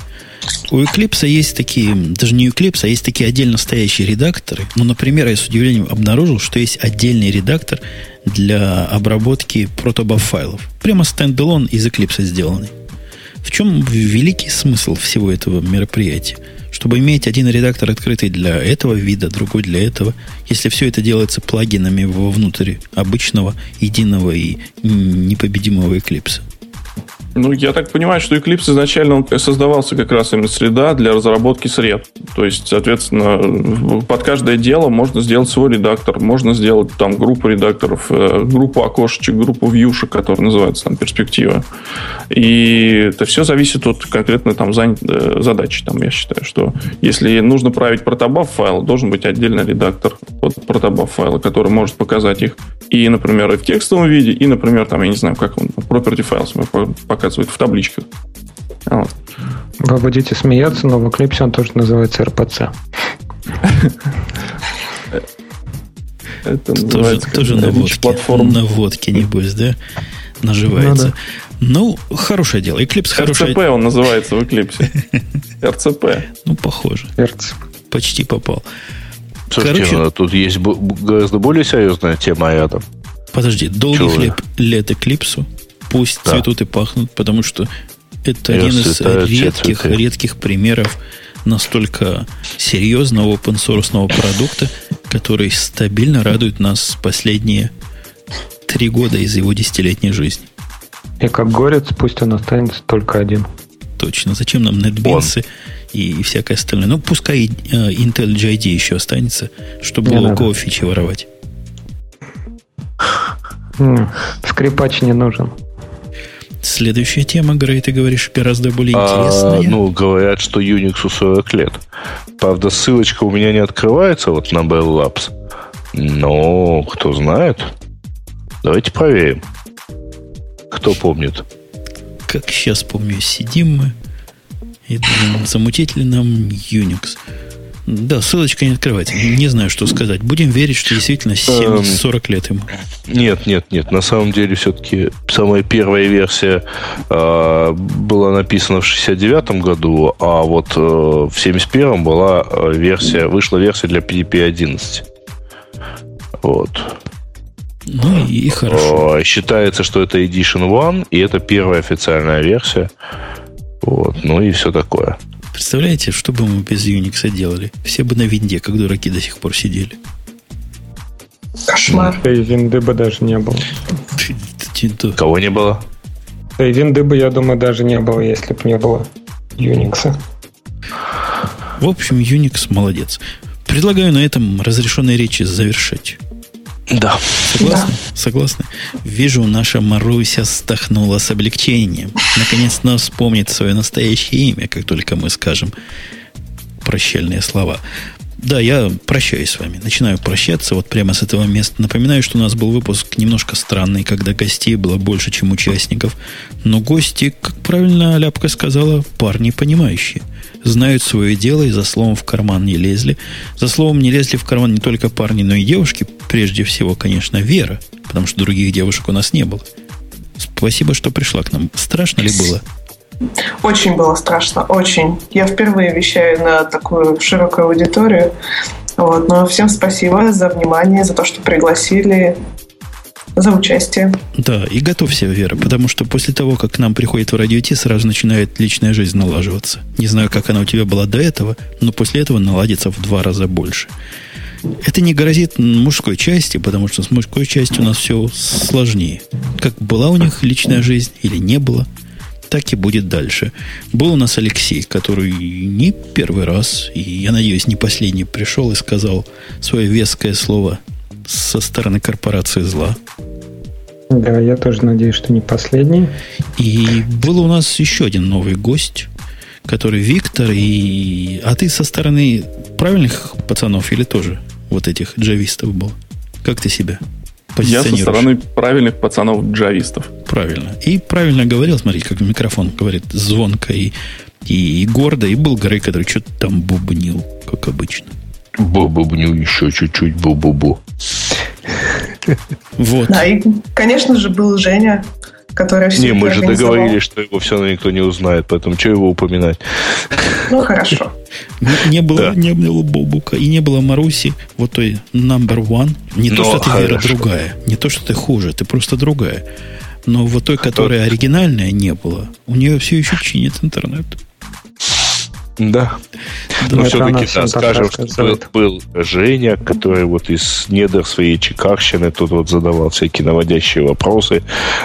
у Eclipse есть такие, даже не у Eclipse, а есть такие отдельно стоящие редакторы. Ну, например, я с удивлением обнаружил, что есть отдельный редактор для обработки протобаф файлов. Прямо стендалон из Eclipse сделанный. В чем великий смысл всего этого мероприятия? Чтобы иметь один редактор открытый для этого вида, другой для этого, если все это делается плагинами вовнутрь обычного, единого и непобедимого Eclipse. Ну, я так понимаю, что Eclipse изначально он создавался как раз именно среда для разработки сред. То есть, соответственно, под каждое дело можно сделать свой редактор, можно сделать там группу редакторов, э, группу окошечек, группу вьюшек, которая называется там перспектива. И это все зависит от конкретной там э, задачи. Там, я считаю, что если нужно править протобаф файл, должен быть отдельный редактор под протобаф файла, который может показать их и, например, и в текстовом виде, и, например, там, я не знаю, как он, property files показывает в табличках. Вот. Вы будете смеяться, но в Eclipse он тоже называется RPC. Это тоже, тоже на водке, платформ. на водке, небось, да? Наживается. Ну, да. ну, хорошее дело. Eclipse хорошее... RCP он называется в Eclipse. RCP. Ну, похоже. RCP. Почти попал. Слушайте, Короче, тут есть гораздо более серьезная тема рядом. Подожди, долгих хлеб лет Эклипсу. Пусть да. цветут и пахнут, потому что это Я один из редких, редких примеров настолько серьезного open source продукта, который стабильно радует нас последние три года из его десятилетней жизни. И как горец, пусть он останется только один. Точно. Зачем нам NetBeans и, и всякое остальное. Ну, пускай э, Intel JD еще останется, чтобы не у кого фичи воровать. Скрипач не нужен. Следующая тема, Грей, ты говоришь, гораздо более а, интересная. А, ну, говорят, что Unix 40 лет. Правда, ссылочка у меня не открывается вот на Bell Labs. Но кто знает. Давайте проверим. Кто помнит? Как сейчас помню, сидим мы и думаем, замутить ли нам Unix. Да, ссылочка не открывается. Не знаю, что сказать. Будем верить, что действительно 70-40 эм, лет ему. Нет, нет, нет. На самом деле, все-таки самая первая версия э, была написана в 69 году, а вот э, в 71 была э, версия, вышла версия для PDP-11. Вот. Ну и, хорошо. Э, считается, что это Edition 1, и это первая официальная версия. Вот, ну и все такое. Представляете, что бы мы без Unix делали? Все бы на винде, как дураки, до сих пор сидели. Кошмар. И винды бы даже не было. Кого не было? И винды бы, я думаю, даже не было, если бы не было Unix. В общем, Unix молодец. Предлагаю на этом разрешенной речи завершить. Да. Согласны? Да. Согласны? Вижу, наша Маруся стахнула с облегчением. Наконец-то вспомнит свое настоящее имя, как только мы скажем прощальные слова. Да, я прощаюсь с вами. Начинаю прощаться вот прямо с этого места. Напоминаю, что у нас был выпуск немножко странный, когда гостей было больше, чем участников. Но гости, как правильно Ляпка сказала, парни понимающие – знают свое дело и за словом в карман не лезли. За словом не лезли в карман не только парни, но и девушки. Прежде всего, конечно, Вера, потому что других девушек у нас не было. Спасибо, что пришла к нам. Страшно ли было? Очень было страшно, очень. Я впервые вещаю на такую широкую аудиторию. Вот, но всем спасибо за внимание, за то, что пригласили за участие. Да, и готовься, Вера, потому что после того, как к нам приходит в радио Ти, сразу начинает личная жизнь налаживаться. Не знаю, как она у тебя была до этого, но после этого наладится в два раза больше. Это не грозит мужской части, потому что с мужской частью у нас все сложнее. Как была у них личная жизнь или не было, так и будет дальше. Был у нас Алексей, который не первый раз, и, я надеюсь, не последний, пришел и сказал свое веское слово со стороны корпорации зла. Да, я тоже надеюсь, что не последний. И был у нас еще один новый гость, который Виктор. И... А ты со стороны правильных пацанов или тоже вот этих джавистов был? Как ты себя я со стороны правильных пацанов-джавистов. Правильно. И правильно говорил, смотрите, как микрофон говорит звонко и, и, и гордо. И был Грей, который что-то там бубнил, как обычно. Бу-бубнил еще чуть-чуть, бу-бу-бу. Вот. Да, и, конечно же, был Женя, который все Не, мы же договорились, что его все равно никто не узнает, поэтому что его упоминать? Ну, хорошо. Не, не было, да. не было Бобука и не было Маруси, вот той number one. Не Но то, что ты хорошо. Вера другая, не то, что ты хуже, ты просто другая. Но вот той, которая оригинальная, не было. У нее все еще чинит интернет. Да. Но все-таки, да, скажем, что был, был Женя, который вот из недр своей чекарщины тут вот задавал всякие наводящие вопросы,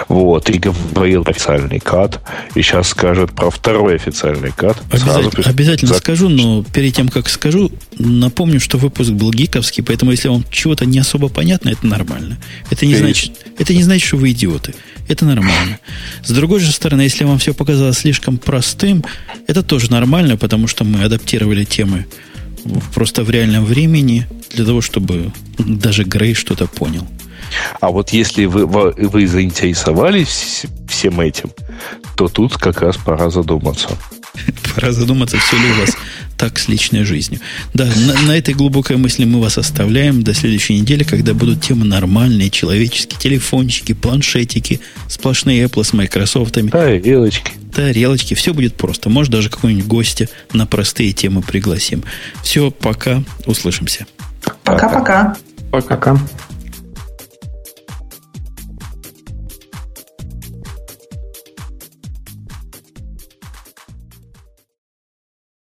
вот, и говорил официальный кат, и сейчас скажет про второй официальный кат. Обязательно, обязательно скажу, но перед тем, как скажу, напомню, что выпуск был гиковский, поэтому если вам чего-то не особо понятно, это нормально. Это не, значит, это не значит, что вы идиоты. Это нормально. С другой же стороны, если вам все показалось слишком простым, это тоже нормально, потому что мы адаптировали темы просто в реальном времени для того, чтобы даже Грей что-то понял. А вот если вы, вы заинтересовались всем этим, то тут как раз пора задуматься. Пора задуматься, все ли у вас так с личной жизнью. Да, на, на этой глубокой мысли мы вас оставляем до следующей недели, когда будут темы нормальные, человеческие, телефончики, планшетики, сплошные Apple с Microsoft. Тарелочки. Тарелочки. Все будет просто. Может, даже какого-нибудь гостя на простые темы пригласим. Все, пока. Услышимся. Пока-пока. Пока. пока.